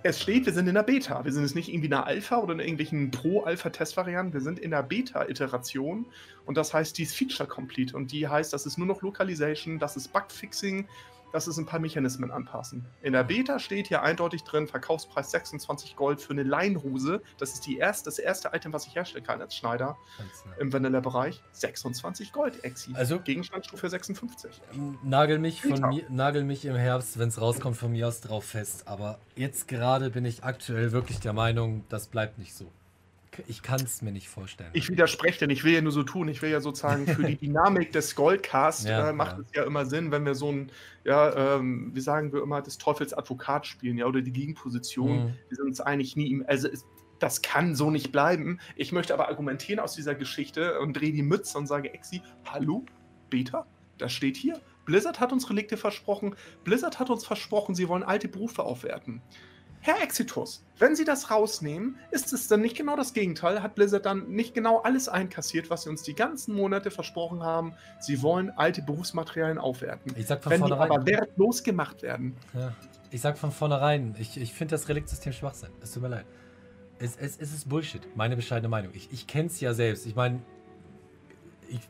Es steht, wir sind in der Beta. Wir sind jetzt nicht irgendwie in der Alpha oder in irgendwelchen Pro-Alpha-Testvarianten. Wir sind in der Beta-Iteration und das heißt, die ist Feature-Complete und die heißt, das ist nur noch Localization, das ist Bug-Fixing, dass es ein paar Mechanismen anpassen. In der Beta steht hier eindeutig drin, Verkaufspreis 26 Gold für eine Leinhose. Das ist die erste, das erste Item, was ich herstellen kann als Schneider im Vanilla-Bereich. 26 Gold, Exi. Also Gegenstandstufe 56. Nagel mich, von mir, nagel mich im Herbst, wenn es rauskommt, von mir aus drauf fest. Aber jetzt gerade bin ich aktuell wirklich der Meinung, das bleibt nicht so ich kann es mir nicht vorstellen. Ich widerspreche denn, ich will ja nur so tun, ich will ja sozusagen für die Dynamik des Goldcasts ja, äh, macht ja. es ja immer Sinn, wenn wir so ein, ja, ähm, wie sagen wir immer, des Teufels Advokat spielen, ja, oder die Gegenposition. Mhm. Wir sind uns eigentlich nie im, also es, das kann so nicht bleiben. Ich möchte aber argumentieren aus dieser Geschichte und drehe die Mütze und sage, Exi, hallo, Beta, das steht hier. Blizzard hat uns Relikte versprochen. Blizzard hat uns versprochen, sie wollen alte Berufe aufwerten. Herr Exitus, wenn Sie das rausnehmen, ist es dann nicht genau das Gegenteil? Hat Blizzard dann nicht genau alles einkassiert, was Sie uns die ganzen Monate versprochen haben? Sie wollen alte Berufsmaterialien aufwerten. Ich sag von wenn die vornherein. aber wertlos gemacht werden. Ja. Ich sag von vornherein, ich, ich finde das Reliktsystem Schwachsinn. Es tut mir leid. Es, es, es ist Bullshit, meine bescheidene Meinung. Ich, ich kenne es ja selbst. Ich meine, ich,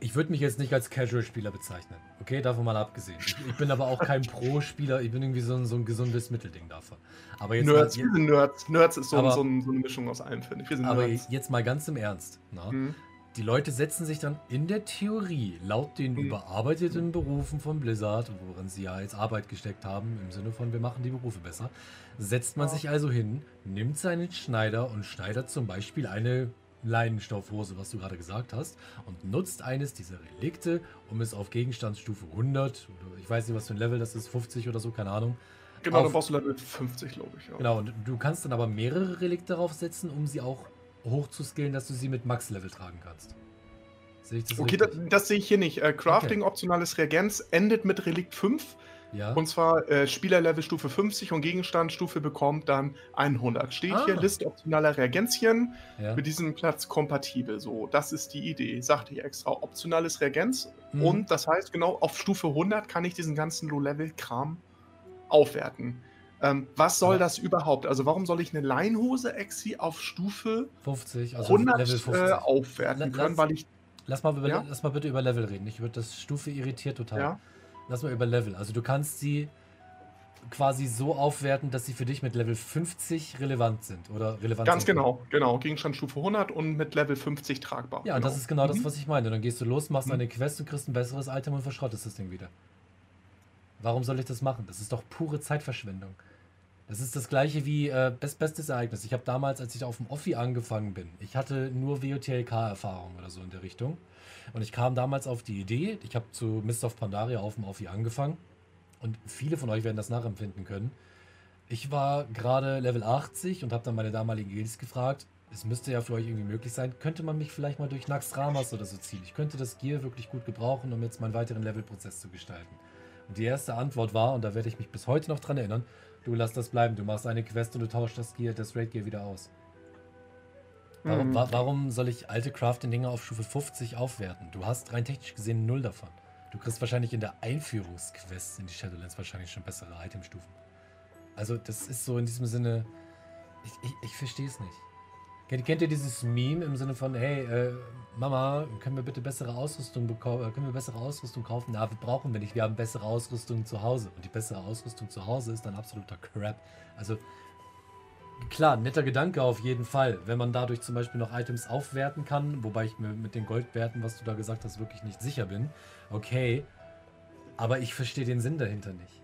ich würde mich jetzt nicht als Casual-Spieler bezeichnen. Okay, davon mal abgesehen. Ich, ich bin aber auch kein Pro-Spieler. Ich bin irgendwie so ein, so ein gesundes Mittelding davon. Aber jetzt Nerds, mal, wir sind Nerds. Nerds ist so, Aber- so, ein, so eine Mischung aus allem, finde ich. Wir sind aber jetzt mal ganz im Ernst. Na? Mhm. Die Leute setzen sich dann in der Theorie, laut den Mhm. überarbeiteten Berufen von Blizzard, worin sie ja jetzt Arbeit gesteckt haben, im Sinne von wir machen die Berufe besser, setzt man Ja. sich also hin, nimmt seinen Schneider und schneidert zum Beispiel eine Leinenstoffhose, was du gerade gesagt hast, und nutzt eines dieser Relikte, um es auf Gegenstandsstufe 100, oder ich weiß nicht, was für ein Level das ist, 50 oder so, keine Ahnung. Genau, auf- dann brauchst du Level 50, glaube ich. Ja. Genau, und du kannst dann aber mehrere Relikte darauf setzen, um sie auch hochzuskillen, dass du sie mit Max-Level tragen kannst. Sehe ich das Okay, das, das sehe ich hier nicht. Äh, Crafting, optionales Reagenz endet mit Relikt 5. Ja. Und zwar äh, Spielerlevel Stufe 50 und Gegenstandstufe bekommt dann 100. Steht Ah. hier Liste optionaler Reagenzien ja. mit diesem Platz kompatibel. So, das ist die Idee. Sagte ich extra. Optionales Reagenz. Mhm. Und das heißt, genau auf Stufe 100 kann ich diesen ganzen Low-Level-Kram aufwerten. Ähm, was soll Aber- das überhaupt? Also, warum soll ich eine Leinhose Exi auf Stufe 50, also 100 Level 50. äh, aufwerten La- können? lass- Weil ich, Lass mal, über, Ja? lass mal bitte über Level reden. Ich würde das Stufe irritiert total. ja, Lass mal über Level. Also du kannst sie quasi so aufwerten, dass sie für dich mit Level 50 relevant sind oder relevant ganz sind. genau, genau. Gegenstandstufe 100 und mit Level 50 tragbar. Ja, und das ist genau das, Mhm. was ich meine. Dann gehst du los, machst Mhm. eine Quest und kriegst ein besseres Item und verschrottest das Ding wieder. Warum soll ich das machen? Das ist doch pure Zeitverschwendung. Das ist das gleiche wie äh, best, bestes Ereignis. Ich habe damals, als ich auf dem Offi angefangen bin, ich hatte nur WOTLK-Erfahrung oder so in der Richtung. Und ich kam damals auf die Idee, ich habe zu Mist of Pandaria auf dem Offi angefangen. Und viele von euch werden das nachempfinden können. Ich war gerade Level 80 und habe dann meine damaligen Guilds gefragt, es müsste ja für euch irgendwie möglich sein, könnte man mich vielleicht mal durch Naxxramas oder so ziehen? Ich könnte das Gear wirklich gut gebrauchen, um jetzt meinen weiteren Levelprozess zu gestalten. Und die erste Antwort war, und da werde ich mich bis heute noch dran erinnern, du lass das bleiben, du machst eine Quest und du tauschst das Gear, das Raid Gear wieder aus. Warum, Mhm. wa warum soll ich alte Crafting-Dinger auf Stufe 50 aufwerten? Du hast rein technisch gesehen null davon. Du kriegst wahrscheinlich in der Einführungsquest in die Shadowlands wahrscheinlich schon bessere Itemstufen. Also das ist so in diesem Sinne, ich, ich, ich verstehe es nicht. Kennt, kennt ihr dieses Meme im Sinne von, hey, äh, Mama, können wir bitte bessere Ausrüstung bekommen, äh, können wir bessere Ausrüstung kaufen? Na, wir brauchen wir nicht, wir haben bessere Ausrüstung zu Hause. Und die bessere Ausrüstung zu Hause ist dann absoluter Crap. Also klar, netter Gedanke auf jeden Fall, wenn man dadurch zum Beispiel noch Items aufwerten kann, wobei ich mir mit den Goldwerten, was du da gesagt hast, wirklich nicht sicher bin. Okay, aber ich verstehe den Sinn dahinter nicht.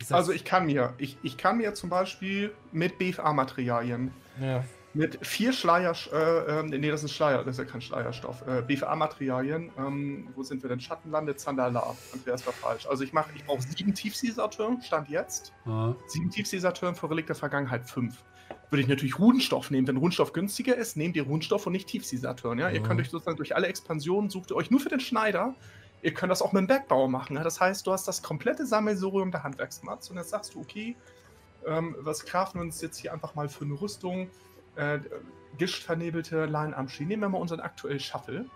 Ich Also ich kann mir, ich, ich kann mir zum Beispiel mit BFA-Materialien, ja. mit vier Schleier, äh, ähm, nee, das ist Schleier, das ist ja kein Schleierstoff, äh, BFA-Materialien, ähm, wo sind wir denn? Schattenlande, Zandala, Andreas war falsch. Also ich mache, ich brauche sieben Tiefsee-Saturn, Stand jetzt, Ja. sieben Tiefsee-Saturn für Relikt der Vergangenheit fünf. Würde ich natürlich Runenstoff nehmen, wenn Runenstoff günstiger ist, nehmt ihr Runenstoff und nicht Tiefsee-Saturn, ja? Ihr Mhm. könnt euch sozusagen durch alle Expansionen, sucht ihr euch nur für den Schneider, Ihr könnt das auch mit dem Bergbauer machen. Ja? Das heißt, du hast das komplette Sammelsurium der Handwerksmats und jetzt sagst du, okay, ähm, was craften wir uns jetzt hier einfach mal für eine Rüstung? Äh, Gischtvernebelte Leinenarmschi. Nehmen wir mal unseren aktuellen Shuffle.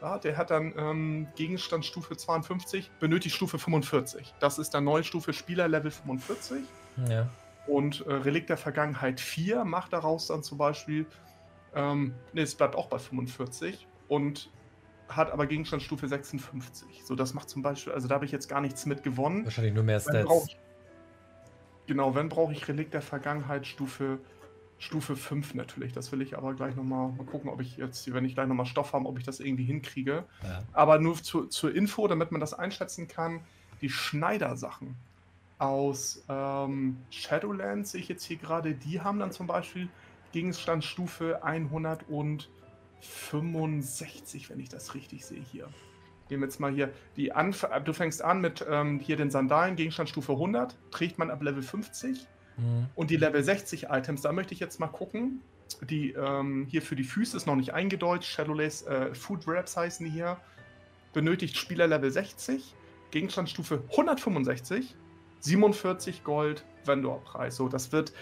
Ja, der hat dann ähm, Gegenstandsstufe 52, benötigt Stufe 45. Das ist dann neue Stufe Spieler Level 45. ja. Und äh, Relikt der Vergangenheit 4 macht daraus dann zum Beispiel, ähm, ne, es bleibt auch bei 45 und hat aber Gegenstandsstufe 56. So, das macht zum Beispiel, also da habe ich jetzt gar nichts mit gewonnen. Wahrscheinlich nur mehr Wenn Stats. ich, genau, wenn brauche ich Relikt der Vergangenheit Stufe, Stufe 5 natürlich. Das will ich aber gleich nochmal mal gucken, ob ich jetzt, wenn ich gleich nochmal Stoff habe, ob ich das irgendwie hinkriege. Ja. Aber nur zu, zur Info, damit man das einschätzen kann, die Schneidersachen aus ähm, Shadowlands, sehe ich jetzt hier gerade, die haben dann zum Beispiel Gegenstandsstufe 165, wenn ich das richtig sehe hier. Nehmen wir jetzt mal hier die Anf Du fängst an mit ähm, hier den Sandalen, Gegenstandsstufe 100, trägt man ab Level 50. Mhm. Und die Level 60 Items, da möchte ich jetzt mal gucken. Die ähm, hier für die Füße ist noch nicht eingedeutscht. Shadowlace äh, Food Wraps heißen die hier. Benötigt Spieler Level 60. Gegenstandsstufe 165, 47 Gold, Vendor-Preis. So, das wird,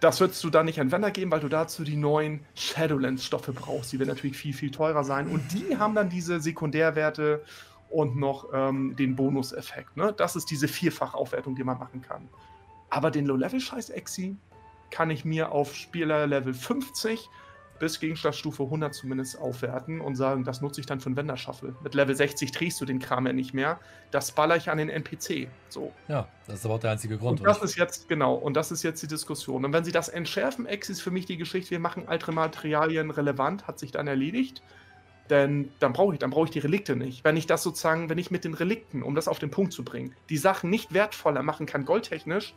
das würdest du da nicht an Vendor geben, weil du dazu die neuen Shadowlands-Stoffe brauchst. Die werden natürlich viel, viel teurer sein. Und die haben dann diese Sekundärwerte und noch ähm, den Bonuseffekt. Ne? Das ist diese Vierfachaufwertung, die man machen kann. Aber den Low-Level-Scheiß Exi kann ich mir auf Spieler-Level 50 bis Gegenstandsstufe 100 zumindest aufwerten und sagen, das nutze ich dann für einen Vendor-Shuffle. Mit Level 60 drehst du den Kram ja nicht mehr. Das baller ich an den NPC. So. Ja, das ist aber auch der einzige Grund. Und das ist jetzt, genau, und das ist jetzt die Diskussion. Und wenn sie das entschärfen, Ex ist für mich die Geschichte, wir machen alte Materialien relevant, hat sich dann erledigt. Denn dann brauche ich, dann brauche ich die Relikte nicht. Wenn ich das sozusagen, wenn ich mit den Relikten, um das auf den Punkt zu bringen, die Sachen nicht wertvoller machen kann, goldtechnisch,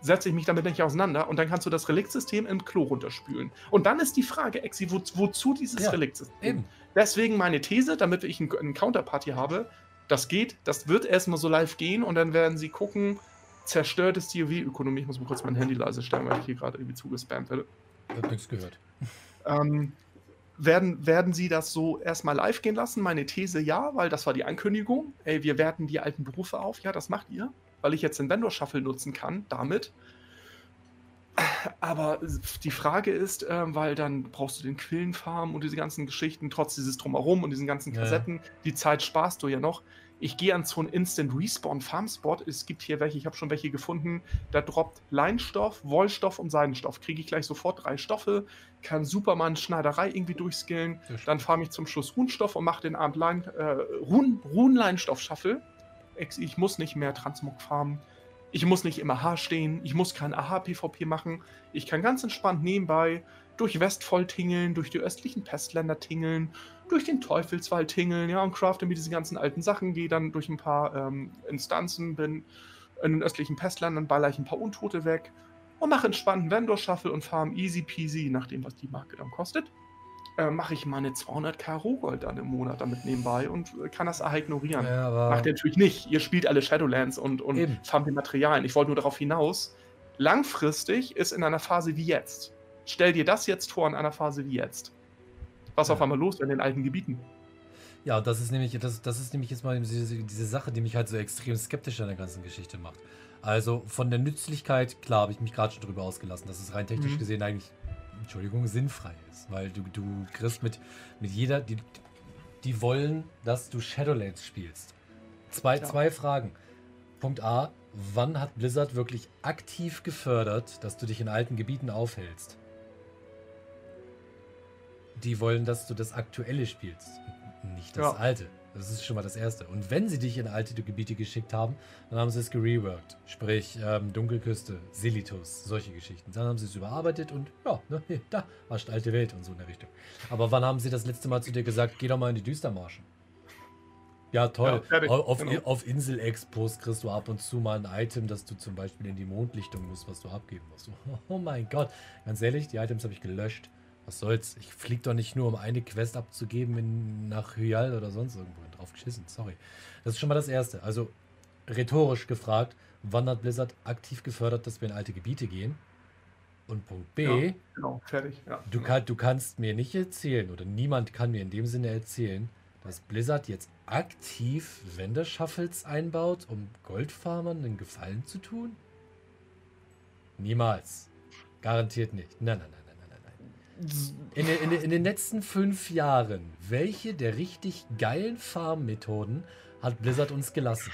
setze ich mich damit nicht auseinander und dann kannst du das Reliktsystem im Klo runterspülen. Und dann ist die Frage, Exi, wo, wozu dieses ja, Reliktsystem? Eben. Deswegen meine These, damit ich einen, einen Counterparty habe, das geht, das wird erstmal so live gehen und dann werden sie gucken, zerstört es die WoW-Ökonomie. Ich muss mal kurz mein Handy leise stellen, weil ich hier gerade irgendwie zugespammt werde. Ich hab nichts gehört. Ähm, werden, werden sie das so erstmal live gehen lassen? Meine These ja, weil das war die Ankündigung. Ey, wir werten die alten Berufe auf. Ja, das macht ihr weil ich jetzt den Vendor Shuffle nutzen kann damit. Aber die Frage ist, äh, weil dann brauchst du den Quillenfarm und diese ganzen Geschichten, trotz dieses Drumherum und diesen ganzen Kassetten, ja. die Zeit sparst du ja noch. Ich gehe an so einen Instant Respawn Farm Spot. Es gibt hier welche, ich habe schon welche gefunden. Da droppt Leinstoff, Wollstoff und Seidenstoff. Kriege ich gleich sofort drei Stoffe, kann Superman Schneiderei irgendwie durchskillen. Dann farm ich zum Schluss Runstoff und mache den Abend Lein, äh, Run, Runleinstoff Shuffle ich muss nicht mehr Transmog farmen. Ich muss nicht im AH stehen. Ich muss kein AH-PvP machen. Ich kann ganz entspannt nebenbei durch Westvoll tingeln, durch die östlichen Pestländer tingeln, durch den Teufelswald tingeln, ja, und crafte mir diese ganzen alten Sachen, gehe dann durch ein paar ähm, Instanzen, bin in den östlichen Pestländern, baller ich ein paar Untote weg und mache entspannten Vendor-Shuffle und farm easy peasy, nachdem was die Marke dann kostet äh, mache ich meine 200k Rohgold dann im Monat damit nebenbei und äh, kann das AH ignorieren. Ja, Macht ihr natürlich nicht. Ihr spielt alle Shadowlands und, und farmt die Materialien. Ich wollte nur darauf hinaus, langfristig ist in einer Phase wie jetzt. Stell dir das jetzt vor in einer Phase wie jetzt. Was ja. auf einmal los in den alten Gebieten? Ja, das ist nämlich, das, das ist nämlich jetzt mal diese, diese Sache, die mich halt so extrem skeptisch an der ganzen Geschichte macht. Also von der Nützlichkeit, klar, habe ich mich gerade schon drüber ausgelassen, dass es rein technisch mhm. gesehen eigentlich Entschuldigung, sinnfrei ist. Weil du, du kriegst mit, mit jeder, die, die wollen, dass du Shadowlands spielst. Zwei, ja. zwei Fragen. Punkt A, wann hat Blizzard wirklich aktiv gefördert, dass du dich in alten Gebieten aufhältst? Die wollen, dass du das Aktuelle spielst, nicht das ja. Alte. Das ist schon mal das Erste. Und wenn sie dich in alte Gebiete geschickt haben, dann haben sie es gereworked. Sprich, ähm, Dunkelküste, Silitus, solche Geschichten. Dann haben sie es überarbeitet und ja, ne, hier, da, wascht alte Welt und so in der Richtung. Aber wann haben sie das letzte Mal zu dir gesagt, geh doch mal in die Düstermarschen? Ja, toll. Ja, auf, genau. auf Insel-Expos kriegst du ab und zu mal ein Item, dass du zum Beispiel in die Mondlichtung musst, was du abgeben musst. Oh mein Gott. Ganz ehrlich, die Items habe ich gelöscht was soll's? Ich flieg doch nicht nur, um eine Quest abzugeben in, nach Hyal oder sonst irgendwo. Drauf geschissen, sorry. Das ist schon mal das Erste. Also rhetorisch gefragt, wann hat Blizzard aktiv gefördert, dass wir in alte Gebiete gehen? Und Punkt B, ja, genau, fertig. Ja. Du, kann, du kannst mir nicht erzählen, oder niemand kann mir in dem Sinne erzählen, dass Blizzard jetzt aktiv Vendor-Shuffles einbaut, um Goldfarmern einen Gefallen zu tun? Niemals. Garantiert nicht. Nein, nein, nein. In, in, in, den letzten fünf Jahren, welche der richtig geilen Farm-Methoden hat Blizzard uns gelassen?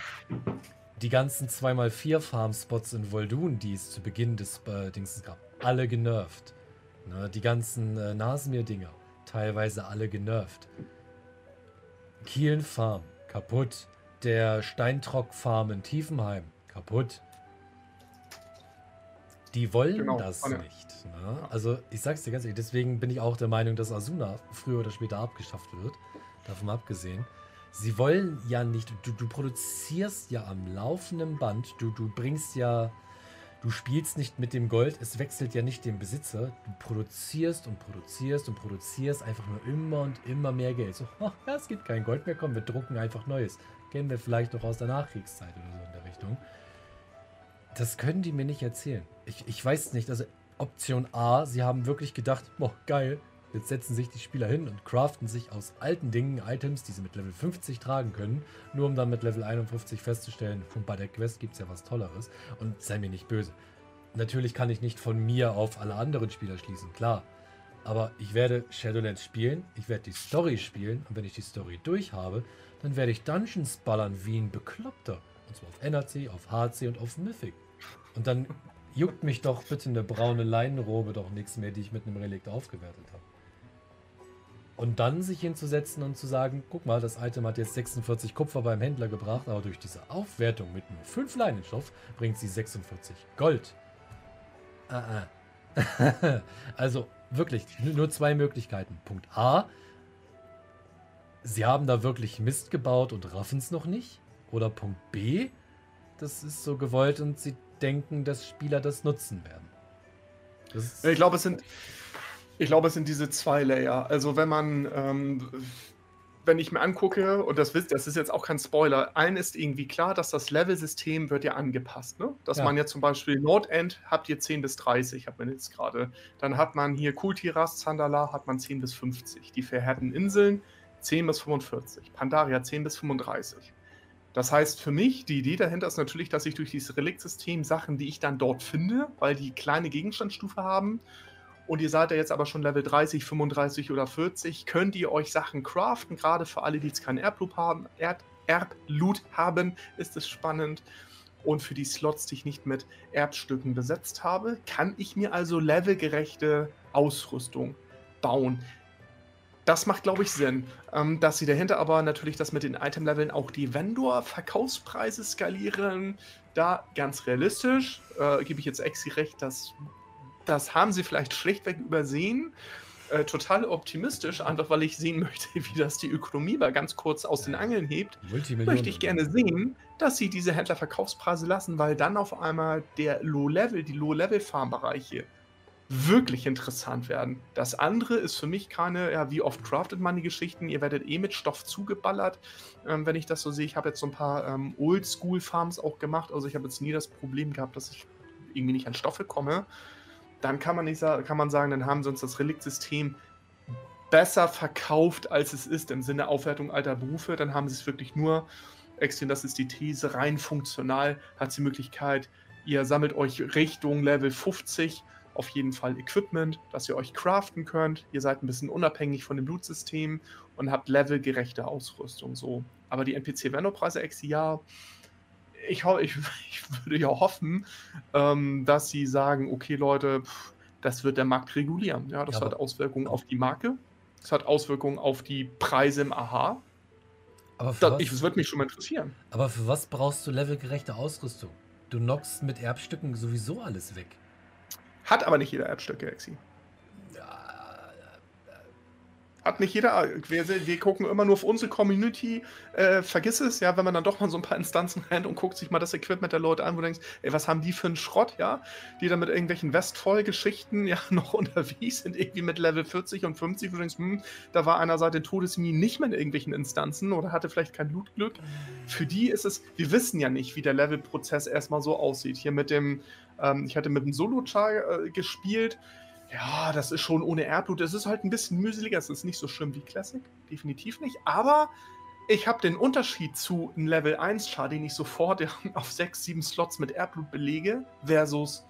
Die ganzen 2x4 Farm-Spots in Voldun, die es zu Beginn des äh, Dings gab, alle genervt. Ne, die ganzen äh, Nasenmeer-Dinger, teilweise alle genervt. Kielen Farm, kaputt. Der Steintrock Farm in Tiefenheim, kaputt. Die wollen genau, das alle. nicht. Ne? Also ich sag's dir ganz ehrlich, deswegen bin ich auch der Meinung, dass Asuna früher oder später abgeschafft wird. Davon abgesehen. Sie wollen ja nicht, du, du produzierst ja am laufenden Band, du, du bringst ja, du spielst nicht mit dem Gold, es wechselt ja nicht den Besitzer, du produzierst und produzierst und produzierst einfach nur immer und immer mehr Geld. So, oh, ja, es gibt kein Gold mehr, komm, wir drucken einfach Neues. Kennen wir vielleicht noch aus der Nachkriegszeit oder so in der Richtung. Das können die mir nicht erzählen. Ich, ich weiß nicht, also Option A, sie haben wirklich gedacht, boah, geil, Jetzt setzen sich die Spieler hin und craften sich aus alten Dingen Items, die sie mit Level 50 tragen können, nur um dann mit Level 51 festzustellen, bei der Quest gibt es ja was Tolleres. Und sei mir nicht böse. Natürlich kann ich nicht von mir auf alle anderen Spieler schließen, klar. Aber ich werde Shadowlands spielen, ich werde die Story spielen und wenn ich die Story durch habe, dann werde ich Dungeons ballern wie ein Bekloppter. Und zwar auf NRC, auf HC und auf Mythic. Und dann juckt mich doch bitte eine braune Leinenrobe doch nichts mehr, die ich mit einem Relikt aufgewertet habe. Und dann sich hinzusetzen und zu sagen, guck mal, das Item hat jetzt 46 Kupfer beim Händler gebracht, aber durch diese Aufwertung mit nur 5 Leinenstoff bringt sie 46 Gold. Ah, ah. also wirklich nur zwei Möglichkeiten. Punkt A, sie haben da wirklich Mist gebaut und raffen es noch nicht. Oder Punkt B, das ist so gewollt und sie denken, dass Spieler das nutzen werden. Das ich glaube, es sind, ich glaube, es sind diese zwei Layer. Also wenn man, ähm, wenn ich mir angucke, und das wisst, das ist jetzt auch kein Spoiler, allen ist irgendwie klar, dass das Level-System wird ja angepasst. Ne? Dass ja. man jetzt zum Beispiel Nordend habt ihr 10 bis 30, hat man jetzt gerade. Dann hat man hier Kultiras, Zandala, hat man 10 bis 50. Die verhärten Inseln 10 bis 45. Pandaria 10 bis 35. Das heißt für mich, die Idee dahinter ist natürlich, dass ich durch dieses Reliktsystem Sachen, die ich dann dort finde, weil die kleine Gegenstandsstufe haben, und ihr seid ja jetzt aber schon Level 30, 35 oder 40, könnt ihr euch Sachen craften, gerade für alle, die jetzt keinen Erbloot haben, Erb Erbloot haben, ist es spannend. Und für die Slots, die ich nicht mit Erbstücken besetzt habe, kann ich mir also levelgerechte Ausrüstung bauen. Das macht, glaube ich, Sinn. Ähm, dass sie dahinter aber natürlich das mit den Item-Leveln auch die Vendor-Verkaufspreise skalieren. Da ganz realistisch, äh, gebe ich jetzt Exi recht, das das haben sie vielleicht schlichtweg übersehen. Äh, total optimistisch, einfach weil ich sehen möchte, wie das die Ökonomie mal ganz kurz aus den Angeln hebt, möchte ich gerne sehen, dass sie diese Händlerverkaufspreise lassen, weil dann auf einmal der Low-Level, die Low-Level-Farmbereiche wirklich interessant werden. Das andere ist für mich keine, ja, wie oft craftet man die Geschichten? Ihr werdet eh mit Stoff zugeballert, ähm, wenn ich das so sehe. Ich habe jetzt so ein paar ähm, Oldschool-Farms auch gemacht, also ich habe jetzt nie das Problem gehabt, dass ich irgendwie nicht an Stoffe komme dann kann man nicht sagen, kann man sagen, dann haben sie uns das Reliktsystem besser verkauft, als es ist, im Sinne Aufwertung alter Berufe. Dann haben sie es wirklich nur, extrem, das ist die These, rein funktional, hat sie die Möglichkeit, ihr sammelt euch Richtung Level 50 auf jeden Fall Equipment, dass ihr euch craften könnt. Ihr seid ein bisschen unabhängig von dem Blutsystem und habt levelgerechte Ausrüstung. So. Aber die NPC-Vendor-Preise, ja, ich, ich, ich würde ja hoffen, ähm, dass sie sagen, okay Leute, pff, das wird der Markt regulieren. Ja, das ja, hat Auswirkungen auf die Marke, das hat Auswirkungen auf die Preise im AHA. Aber das, was, ich, würde mich schon mal interessieren. Aber für was brauchst du levelgerechte Ausrüstung? Du knockst mit Erbstücken sowieso alles weg. Hat aber nicht jeder Erbstücke, Exi. Hat nicht jeder. Wir, wir, gucken immer nur auf unsere Community. Äh, vergiss es, ja, wenn man dann doch mal so ein paar Instanzen rennt und guckt sich mal das Equipment der Leute an, wo du denkst, ey, was haben die für einen Schrott, ja? Die dann mit irgendwelchen Westvoll-Geschichten ja noch unterwegs sind, irgendwie mit Level 40 und 50, wo du denkst, hm, da war einer seit den Todesminen nicht mehr in irgendwelchen Instanzen oder hatte vielleicht kein Blutglück. Für die ist es, wir wissen ja nicht, wie der Levelprozess erstmal so aussieht. Hier mit dem, ähm, ich hatte mit dem Solo-Char äh, gespielt ja, das ist schon ohne Erdblut. Es ist halt ein bisschen mühseliger. Es ist nicht so schlimm wie Classic. Definitiv nicht. Aber ich habe den Unterschied zu einem Level 1 Char, den ich sofort auf 6, 7 Slots mit Erdblut belege, versus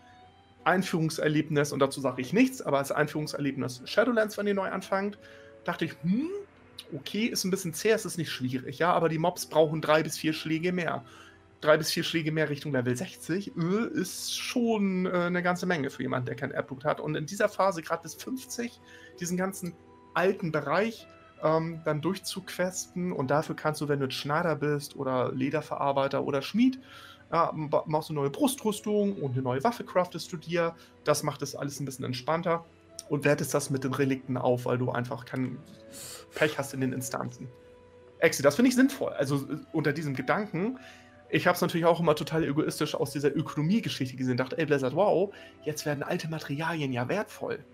Einführungserlebnis, und dazu sage ich nichts, aber als Einführungserlebnis Shadowlands, wenn ihr neu anfangt, dachte ich, hm, okay, ist ein bisschen zäh, es ist nicht schwierig, ja, aber die Mobs brauchen drei bis vier Schläge mehr drei bis vier Schläge mehr Richtung Level 60 äh, ist schon äh, eine ganze Menge für jemanden, der kein Erbgut hat. Und in dieser Phase, gerade bis 50, diesen ganzen alten Bereich ähm, dann durchzuquesten. Und dafür kannst du, wenn du Schneider bist oder Lederverarbeiter oder Schmied, ja, machst du neue Brustrüstung und eine neue Waffe craftest du dir. Das macht es alles ein bisschen entspannter und wertest das mit den Relikten auf, weil du einfach kein Pech hast in den Instanzen. Exi, das finde ich sinnvoll. Also äh, unter diesem Gedanken, ich habe es natürlich auch immer total egoistisch aus dieser Ökonomiegeschichte gesehen. Dachte, ey, Blizzard, wow, jetzt werden alte Materialien ja wertvoll.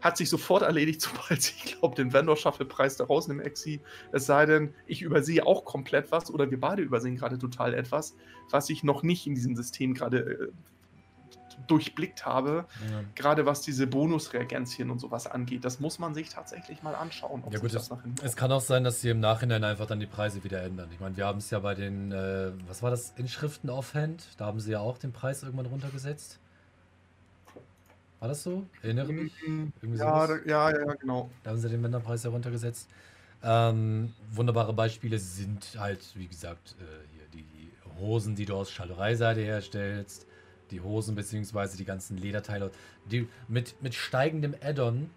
Hat sich sofort erledigt, sobald ich, glaube, den Vendor-Shuffle-Preis da rausnehme, Exi. Es sei denn, ich übersehe auch komplett was oder wir beide übersehen gerade total etwas, was ich noch nicht in diesem System gerade äh, durchblickt habe. Ja. Gerade was diese Bonusreagenzien und sowas angeht. Das muss man sich tatsächlich mal anschauen. Ja gut, das es, es kann auch sein, dass sie im Nachhinein einfach dann die Preise wieder ändern. Ich meine, wir haben es ja bei den, äh, was war das, Inschriften Offhand, da haben sie ja auch den Preis irgendwann runtergesetzt. War das so? Erinnere mich? Mhm. Irgendwie Ja, sowas? da, ja, ja, genau. Da haben sie den Wenderpreis ja runtergesetzt. Ähm, wunderbare Beispiele sind halt, wie gesagt, äh, hier die Hosen, die du aus Schallereiseide herstellst, die Hosen beziehungsweise die ganzen Lederteile. Die, mit, mit steigendem Add-on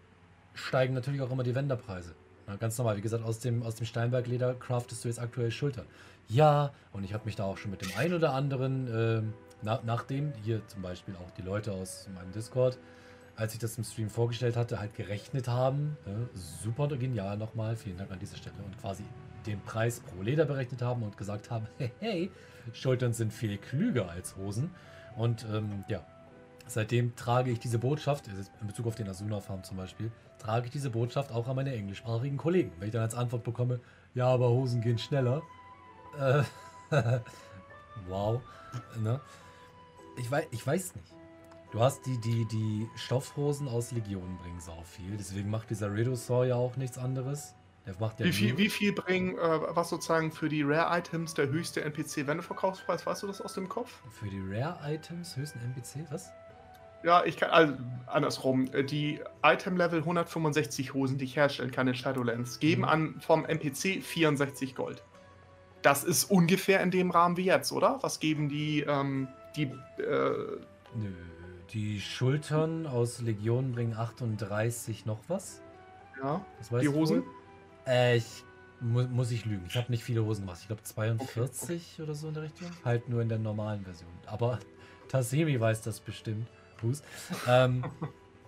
steigen natürlich auch immer die Wenderpreise. Ja, ganz normal, wie gesagt, aus dem, aus dem Steinberg-Leder craftest du jetzt aktuell Schultern. Ja, und ich habe mich da auch schon mit dem einen oder anderen, ähm, na, nachdem hier zum Beispiel auch die Leute aus meinem Discord, als ich das im Stream vorgestellt hatte, halt gerechnet haben. Ne? Super genial nochmal, vielen Dank an dieser Stelle. Und quasi den Preis pro Leder berechnet haben und gesagt haben, hey, hey Schultern sind viel klüger als Hosen. Und ähm, ja, seitdem trage ich diese Botschaft, in Bezug auf den Asuna-Farm zum Beispiel, trage ich diese Botschaft auch an meine englischsprachigen Kollegen. Wenn ich dann als Antwort bekomme, ja, aber Hosen gehen schneller. Äh, wow. Ne? Ich, weiß, ich weiß nicht. Du hast die, die, die Stoffhosen aus Legionen bringen sau viel. Deswegen macht dieser Redosaur ja auch nichts anderes. Der macht ja Wie viel, wie viel bringen, äh, was sozusagen für die Rare-Items der höchste NPC-Wendeverkaufspreis? Weißt du das aus dem Kopf? für die Rare-Items höchsten NPC? Was? Ja, ich kann, also andersrum. Äh, Die Item-Level 165 Hosen, die ich herstellen kann in Shadowlands, geben Mhm. an vom NPC 64 Gold. Das ist ungefähr in dem Rahmen wie jetzt, oder? Was geben die, ähm, die, äh, Nö. Die Schultern aus Legionen bringen 38 noch was. ja, die Hosen? wohl? Äh, ich mu muss ich lügen. Ich habe nicht viele Hosen gemacht. Ich glaube 42 oder so in der Richtung. Halt nur in der normalen Version. Aber Tasemi weiß das bestimmt. Hus. Ähm,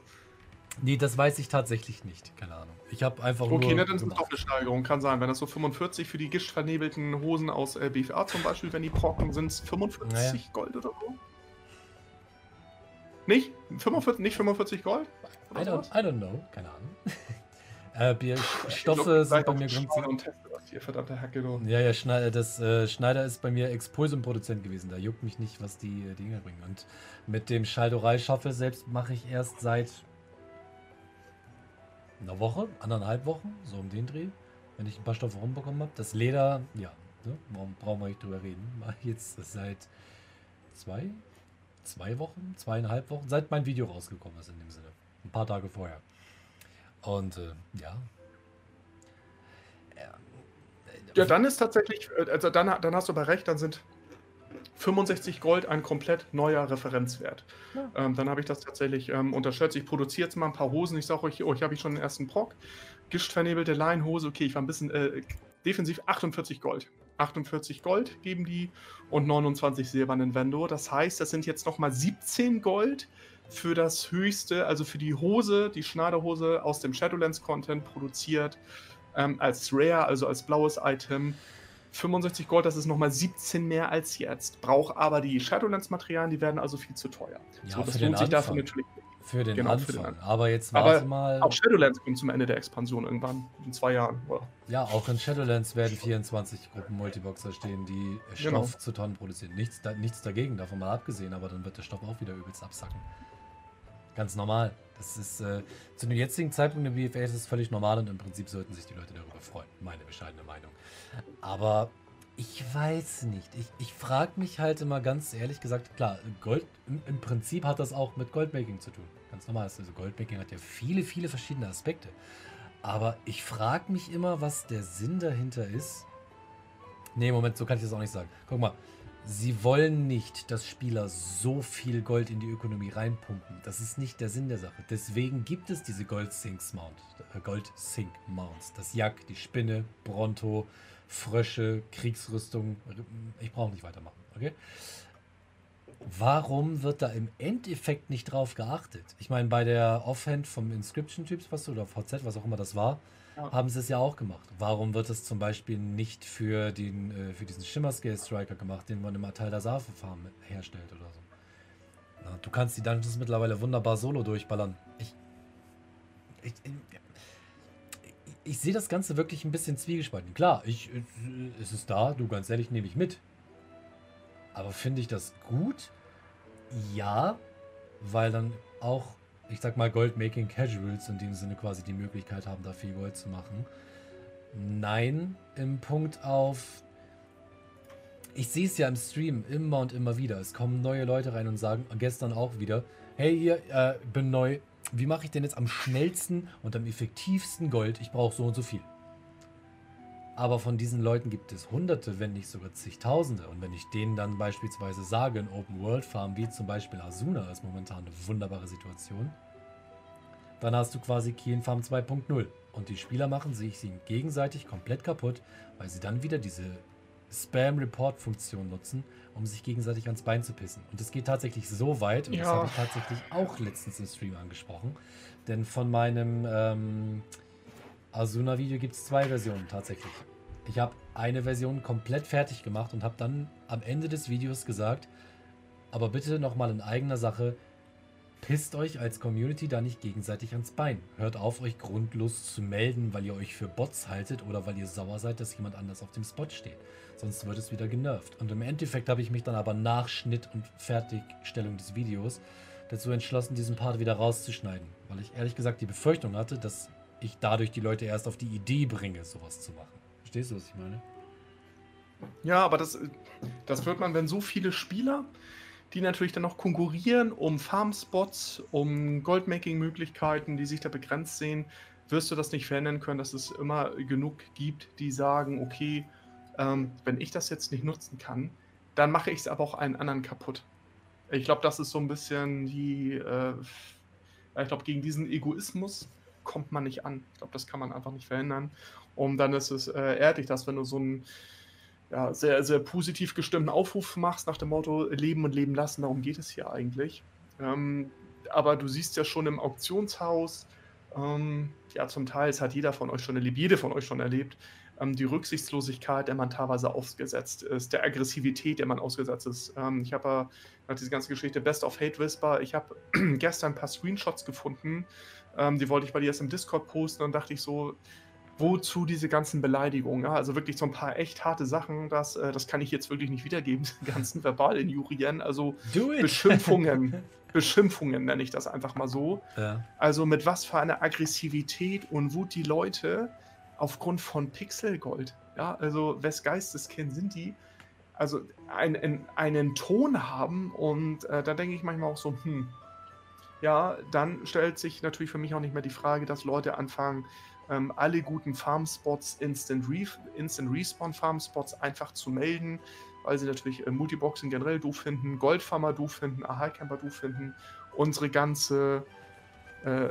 nee, das weiß ich tatsächlich nicht. Keine Ahnung. Ich habe einfach Okay, nur ne, dann ist es doch eine Steigerung. Kann sein. Wenn das so 45 für die gistvernebelten Hosen aus äh, BFA zum Beispiel, wenn die brocken, sind es 45 Naja. Gold oder so? Nicht? 45, nicht 45 Gold? I don't? I don't know. Keine Ahnung. äh, Bier, Ich Stoffe glaub, sind bei mir grundsätzlich. Schneider und teste das hier, verdammte Hacke, du. Ja, ja, Schneider, das, äh, Schneider ist bei mir Expulsum-Produzent gewesen. Da juckt mich nicht, was die äh, Dinger bringen. Und mit dem Schalterei-Schaffel selbst mache ich erst seit einer Woche, anderthalb Wochen, so um den Dreh, wenn ich ein paar Stoffe rumbekommen habe. Das Leder, ja, ne, warum brauchen wir nicht drüber reden? Mache ich jetzt seit zwei, zwei Wochen, zweieinhalb Wochen, seit mein Video rausgekommen ist in dem Sinne. Ein paar Tage vorher. Und äh, ja. Ja, dann ist tatsächlich, äh, also dann, dann hast du aber recht, dann sind 65 Gold ein komplett neuer Referenzwert. Ja. Ähm, dann habe ich das tatsächlich ähm, unterschätzt. Ich produziere jetzt mal ein paar Hosen. Ich sage euch, oh, ich habe ich schon den ersten Proc. Gischtvernebelte Leinhose, okay, ich war ein bisschen äh, defensiv 48 Gold. 48 Gold geben die und 29 silbernen Vendo. Das heißt, das sind jetzt nochmal 17 Gold für das höchste, also für die Hose, die Schneiderhose aus dem Shadowlands-Content produziert ähm, als Rare, also als blaues Item. 65 Gold, das ist nochmal 17 mehr als jetzt. Braucht aber die Shadowlands-Materialien, die werden also viel zu teuer. Ja, so, das für den lohnt sich dafür Anfang. natürlich nicht. Für den Genau, für Anfang. den Aber jetzt Aber warte mal. Auch Shadowlands kommt zum Ende der Expansion irgendwann, in zwei Jahren. Oder? Ja, auch in Shadowlands werden 24 Gruppen Multiboxer stehen, die Stoff Genau. zu Tonnen produzieren. Nichts, da, nichts dagegen, davon mal abgesehen, aber dann wird der Stoff auch wieder übelst absacken. Ganz normal. Das ist äh, zu dem jetzigen Zeitpunkt im BFA ist es völlig normal und im Prinzip sollten sich die Leute darüber freuen. Meine bescheidene Meinung. Aber ich weiß nicht. Ich, ich frage mich halt immer ganz ehrlich gesagt, klar, Gold, im, im Prinzip hat das auch mit Goldmaking zu tun. Ganz normal. Also Goldmaking hat ja viele, viele verschiedene Aspekte. Aber ich frage mich immer, was der Sinn dahinter ist. Nee, Moment, so kann ich das auch nicht sagen. Guck mal, sie wollen nicht, dass Spieler so viel Gold in die Ökonomie reinpumpen. Das ist nicht der Sinn der Sache. Deswegen gibt es diese Gold Sinks Mount, äh, Gold Sink Mounts. Das Jack, die Spinne, Bronto, Frösche, Kriegsrüstung. Ich brauche nicht weitermachen, okay? Warum wird da im Endeffekt nicht drauf geachtet? Ich meine, bei der Offhand vom Inscription-Typs, was du, oder VZ, was auch immer das war, Haben sie es ja auch gemacht. Warum wird es zum Beispiel nicht für, den, äh, für diesen Shimmer-Scale Striker gemacht, den man im Atal Safe Farm herstellt oder so? Na, du kannst die Dungeons mittlerweile wunderbar solo durchballern. Ich, ich, ich, ich sehe das Ganze wirklich ein bisschen zwiegespalten. Klar, ich, es ist da, du ganz ehrlich, nehme ich mit. Aber finde ich das gut? Ja, weil dann auch, ich sag mal, Goldmaking Casuals in dem Sinne quasi die Möglichkeit haben, da viel Gold zu machen. Nein, im Punkt auf, ich sehe es ja im Stream immer und immer wieder. Es kommen neue Leute rein und sagen, gestern auch wieder, hey, ihr, äh, bin neu. Wie mache ich denn jetzt am schnellsten und am effektivsten Gold? Ich brauche so und so viel. Aber von diesen Leuten gibt es Hunderte, wenn nicht sogar zigtausende. Und wenn ich denen dann beispielsweise sage, in Open World Farm, wie zum Beispiel Asuna ist momentan eine wunderbare Situation, dann hast du quasi Keen Farm 2.0. Und die Spieler machen sich gegenseitig komplett kaputt, weil sie dann wieder diese Spam-Report-Funktion nutzen, um sich gegenseitig ans Bein zu pissen. Und es geht tatsächlich so weit, und ja. das habe ich tatsächlich auch letztens im Stream angesprochen, denn von meinem ähm, Asuna-Video gibt es zwei Versionen tatsächlich. Ich habe eine Version komplett fertig gemacht und habe dann am Ende des Videos gesagt, aber bitte nochmal in eigener Sache, pisst euch als Community da nicht gegenseitig ans Bein. Hört auf, euch grundlos zu melden, weil ihr euch für Bots haltet oder weil ihr sauer seid, dass jemand anders auf dem Spot steht. Sonst wird es wieder genervt. Und im Endeffekt habe ich mich dann aber nach Schnitt und Fertigstellung des Videos dazu entschlossen, diesen Part wieder rauszuschneiden. Weil ich ehrlich gesagt die Befürchtung hatte, dass ich dadurch die Leute erst auf die Idee bringe, sowas zu machen. Verstehst du, was ich meine? Ja, aber das, das wird man, wenn so viele Spieler, die natürlich dann noch konkurrieren um Farmspots, um Goldmaking-Möglichkeiten, die sich da begrenzt sehen, wirst du das nicht verändern können, dass es immer genug gibt, die sagen, okay, ähm, wenn ich das jetzt nicht nutzen kann, dann mache ich es aber auch einen anderen kaputt. Ich glaube, das ist so ein bisschen die, äh, ich glaube, gegen diesen Egoismus kommt man nicht an. Ich glaube, das kann man einfach nicht verhindern. Und dann ist es äh, ehrlich, dass wenn du so einen ja, sehr, sehr positiv gestimmten Aufruf machst nach dem Motto Leben und Leben lassen, darum geht es hier eigentlich. Ähm, aber du siehst ja schon im Auktionshaus, ähm, ja, zum Teil, es hat jeder von euch schon erlebt, jede von euch schon erlebt, ähm, die Rücksichtslosigkeit, der man teilweise ausgesetzt ist, der Aggressivität, der man ausgesetzt ist. Ähm, ich habe äh, diese ganze Geschichte Best of Hate Whisper, ich habe gestern ein paar Screenshots gefunden, ähm, die wollte ich bei dir erst im Discord posten und dachte ich so, wozu diese ganzen Beleidigungen? Ja? Also wirklich so ein paar echt harte Sachen, das, äh, das kann ich jetzt wirklich nicht wiedergeben, die ganzen verbal injurieren, also Beschimpfungen. Beschimpfungen nenne ich das einfach mal so. Ja. Also mit was für einer Aggressivität und Wut die Leute aufgrund von Pixelgold, ja, also wes Geisteskind sind die, also ein, einen Ton haben und äh, da denke ich manchmal auch so, hm, ja, dann stellt sich natürlich für mich auch nicht mehr die Frage, dass Leute anfangen, ähm, alle guten Farmspots, Instant, Re Instant Respawn Farmspots einfach zu melden, weil sie natürlich äh, Multiboxing generell doof finden, Goldfarmer doof finden, Aha Camper doof finden, unsere ganze äh,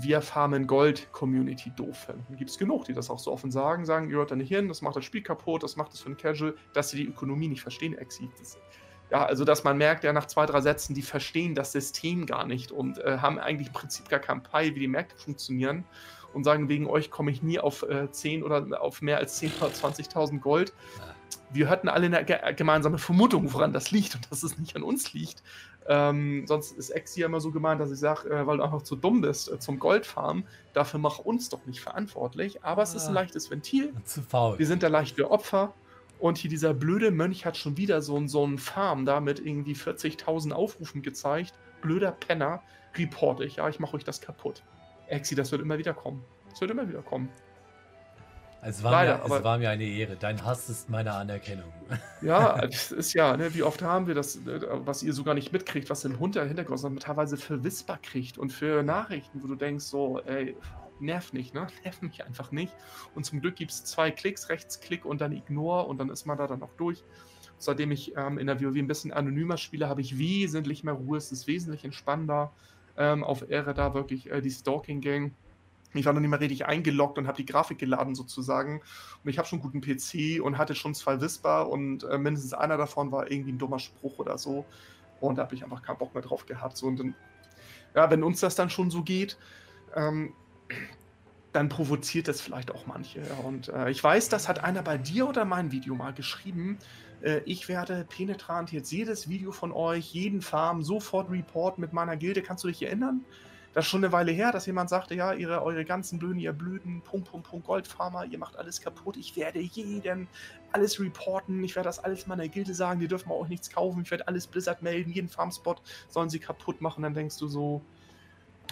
Wir farmen Gold Community doof finden. Gibt es genug, die das auch so offen sagen, sagen, ihr hört da nicht hin, das macht das Spiel kaputt, das macht es für einen Casual, dass sie die Ökonomie nicht verstehen, Exit. Ja, also dass man merkt, ja, nach zwei, drei Sätzen, die verstehen das System gar nicht und äh, haben eigentlich im Prinzip gar keinen Peil, wie die Märkte funktionieren und sagen, wegen euch komme ich nie auf äh, 10 oder auf mehr als 10 oder 20.000 Gold. Wir hatten alle eine ge gemeinsame Vermutung, woran das liegt und dass es nicht an uns liegt. Ähm, sonst ist Ex hier immer so gemeint, dass ich sage, äh, weil du einfach zu dumm bist äh, zum Goldfarm, dafür mach uns doch nicht verantwortlich. Aber ah, es ist ein ah. leichtes Ventil. Zu faul. Wir sind da leichte Opfer. Und hier dieser blöde Mönch hat schon wieder so, so einen Farm da mit irgendwie 40.000 Aufrufen gezeigt. Blöder Penner, report ich. Ja, ich mache euch das kaputt. Exi, das wird immer wieder kommen. Das wird immer wieder kommen. Es war, Leider, mir, es war mir eine Ehre. Dein Hass ist meine Anerkennung. Ja, es ist ja, ne, wie oft haben wir das, äh, was ihr sogar nicht mitkriegt, was im Hintergrund teilweise für Whisper kriegt und für Nachrichten, wo du denkst, so, ey, nerv nicht, ne? Nerv mich einfach nicht. Und zum Glück gibt es zwei Klicks, Rechtsklick und dann Ignore und dann ist man da dann auch durch. Seitdem ich ähm, in der WoW ein bisschen anonymer spiele, habe ich wesentlich mehr Ruhe. Es ist wesentlich entspannender. Ähm, auf Ehre da wirklich äh, die Stalking Gang ich war noch nicht mal richtig eingeloggt und habe die Grafik geladen sozusagen. Und ich habe schon einen guten PC und hatte schon zwei Whisper und äh, mindestens einer davon war irgendwie ein dummer Spruch oder so. Und da habe ich einfach keinen Bock mehr drauf gehabt. So, und dann, ja, wenn uns das dann schon so geht, ähm, dann provoziert das vielleicht auch manche. Und äh, ich weiß, das hat einer bei dir oder mein Video mal geschrieben. Äh, ich werde penetrant jetzt jedes Video von euch, jeden Farm sofort reporten mit meiner Gilde. Kannst du dich erinnern? Das ist schon eine Weile her, dass jemand sagte, ja, ihre, eure ganzen Blöden, ihr blöden Punkt, Punkt, Punkt, Goldfarmer, ihr macht alles kaputt. Ich werde jeden alles reporten. Ich werde das alles meiner Gilde sagen. Die dürfen auch nichts kaufen. Ich werde alles Blizzard melden. Jeden Farmspot sollen sie kaputt machen. Dann denkst du so,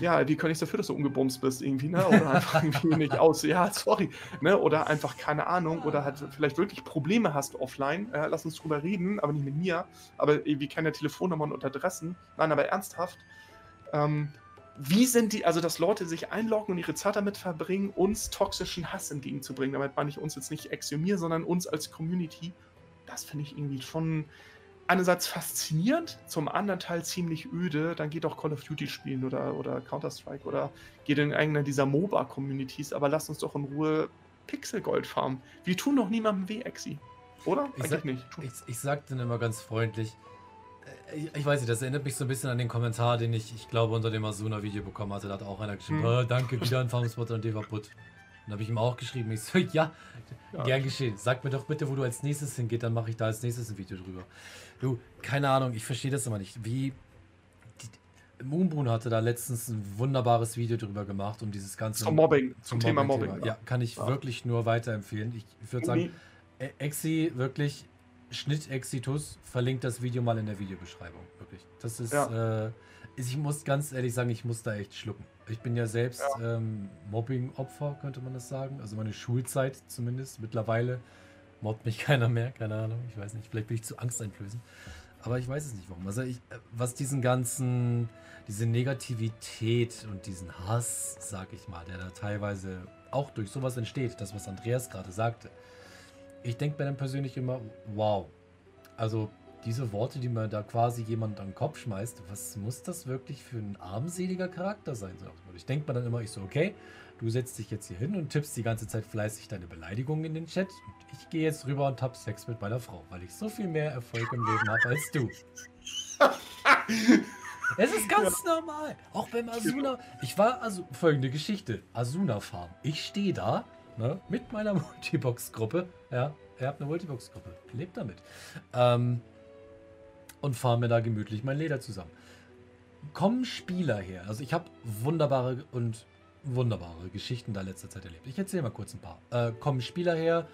ja, wie kann ich dafür, dass du umgebumst bist irgendwie, ne? Oder einfach irgendwie nicht aus. Ja, sorry. Ne? Oder einfach keine Ahnung. Oder halt vielleicht wirklich Probleme hast offline. Äh, lass uns drüber reden, aber nicht mit mir. Aber irgendwie keine Telefonnummern und Adressen. Nein, aber ernsthaft. Ähm, wie sind die, also dass Leute sich einloggen und ihre Zeit damit verbringen, uns toxischen Hass entgegenzubringen. Damit meine ich uns jetzt nicht exhumieren, sondern uns als Community. Das finde ich irgendwie schon einerseits faszinierend, zum anderen Teil ziemlich öde, dann geht auch Call of Duty spielen oder, oder Counter-Strike oder geht in irgendeiner dieser MOBA-Communities, aber lasst uns doch in Ruhe Pixelgold farmen. Wir tun doch niemandem weh, Exi. Oder? Ich Eigentlich sag, nicht. Ich, ich sag dann immer ganz freundlich, äh, ich, ich, weiß nicht, das erinnert mich so ein bisschen an den Kommentar, den ich, ich glaube, unter dem Asuna-Video bekommen hatte. Da hat auch einer geschrieben, hm. oh, danke, wieder ein Farmspot und der war putt. Dann habe ich ihm auch geschrieben, ich so, ja, ja, gern geschehen. Sag mir doch bitte, wo du als nächstes hingeht, dann mache ich da als nächstes ein Video drüber. Du, keine Ahnung, ich verstehe das immer nicht. Wie. Moonboon hatte da letztens ein wunderbares Video drüber gemacht, um dieses ganze. Zum Mobbing, zum, zum Thema Mobbing. Thema. Ja, kann ich ja. wirklich nur weiterempfehlen. Ich, ich würde sagen, e- Exi, wirklich, Schnitt Exitus, verlinkt das Video mal in der Videobeschreibung. Wirklich. Das ist. Ja. Äh, ich muss ganz ehrlich sagen, ich muss da echt schlucken. Ich bin ja selbst ja. ähm, Mobbing-Opfer, könnte man das sagen. Also meine Schulzeit zumindest. Mittlerweile mobbt mich keiner mehr, keine Ahnung. Ich weiß nicht, vielleicht bin ich zu angsteinflößend. Aber ich weiß es nicht warum. Also ich, äh, was diesen ganzen, diese Negativität und diesen Hass, sag ich mal, der da teilweise auch durch sowas entsteht, das was Andreas gerade sagte. Ich denke mir dann persönlich immer, wow. Also diese Worte, die man da quasi jemand an den Kopf schmeißt, was muss das wirklich für ein armseliger Charakter sein? Ich denke mir dann immer, ich so, okay, du setzt dich jetzt hier hin und tippst die ganze Zeit fleißig deine Beleidigungen in den Chat und ich gehe jetzt rüber und hab Sex mit meiner Frau, weil ich so viel mehr Erfolg im Leben habe als du. es ist ganz ja. normal. Auch beim Asuna. Ich war also folgende Geschichte: Asuna Farm. Ich stehe da ne, mit meiner Multibox-Gruppe. Ja, ihr habt eine Multibox-Gruppe. Lebt damit. Ähm, und fahre mir da gemütlich mein Leder zusammen. Kommen Spieler her. Also ich habe wunderbare und wunderbare Geschichten da letzter Zeit erlebt. Ich erzähle mal kurz ein paar. Äh, kommen Spieler her,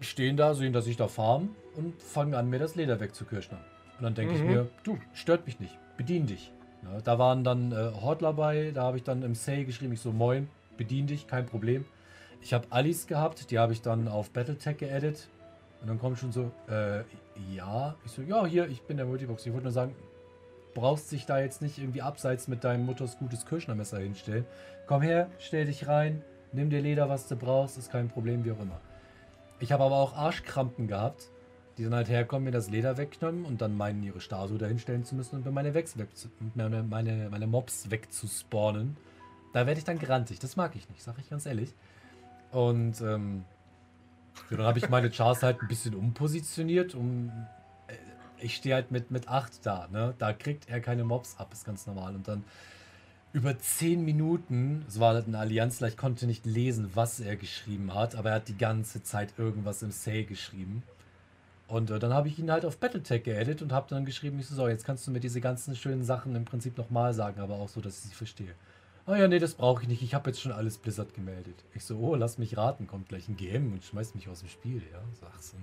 stehen da, sehen, dass ich da farm und fangen an, mir das Leder wegzukirschen. Und dann denke mhm. ich mir, du, stört mich nicht, bedien dich. Ja, da waren dann äh, Hortler bei, da habe ich dann im Say geschrieben, ich so, moin, bedien dich, kein Problem. Ich habe Alice gehabt, die habe ich dann auf Battletech geedit. Und dann kommt schon so, äh, ja. Ich so, ja, hier, ich bin der Multibox. Ich wollte nur sagen, brauchst dich da jetzt nicht irgendwie abseits mit deinem Mutters gutes Kirschnermesser hinstellen. Komm her, stell dich rein, nimm dir Leder, was du brauchst, ist kein Problem, wie auch immer. Ich habe aber auch Arschkrampen gehabt, die dann halt herkommen, mir das Leder wegknöpfen und dann meinen, ihre Statue dahinstellen zu müssen und mir meine, Wex meine, meine, meine Mobs wegzuspawnen. Da werde ich dann grantig. Das mag ich nicht, sag ich ganz ehrlich. Und ähm, so, dann habe ich meine Chars halt ein bisschen umpositioniert, um. Äh, ich stehe halt mit, mit 8 da, ne? Da kriegt er keine Mobs ab, ist ganz normal. Und dann über 10 Minuten, es war halt eine Allianzler, ich konnte nicht lesen, was er geschrieben hat, aber er hat die ganze Zeit irgendwas im Say geschrieben. Und äh, dann habe ich ihn halt auf Battletech geedit und habe dann geschrieben, ich so, so, jetzt kannst du mir diese ganzen schönen Sachen im Prinzip nochmal sagen, aber auch so, dass ich sie verstehe. Ah ja, nee, das brauche ich nicht. Ich habe jetzt schon alles Blizzard gemeldet. Ich so, oh, lass mich raten, kommt gleich ein GM und schmeißt mich aus dem Spiel, ja. So, ach, so,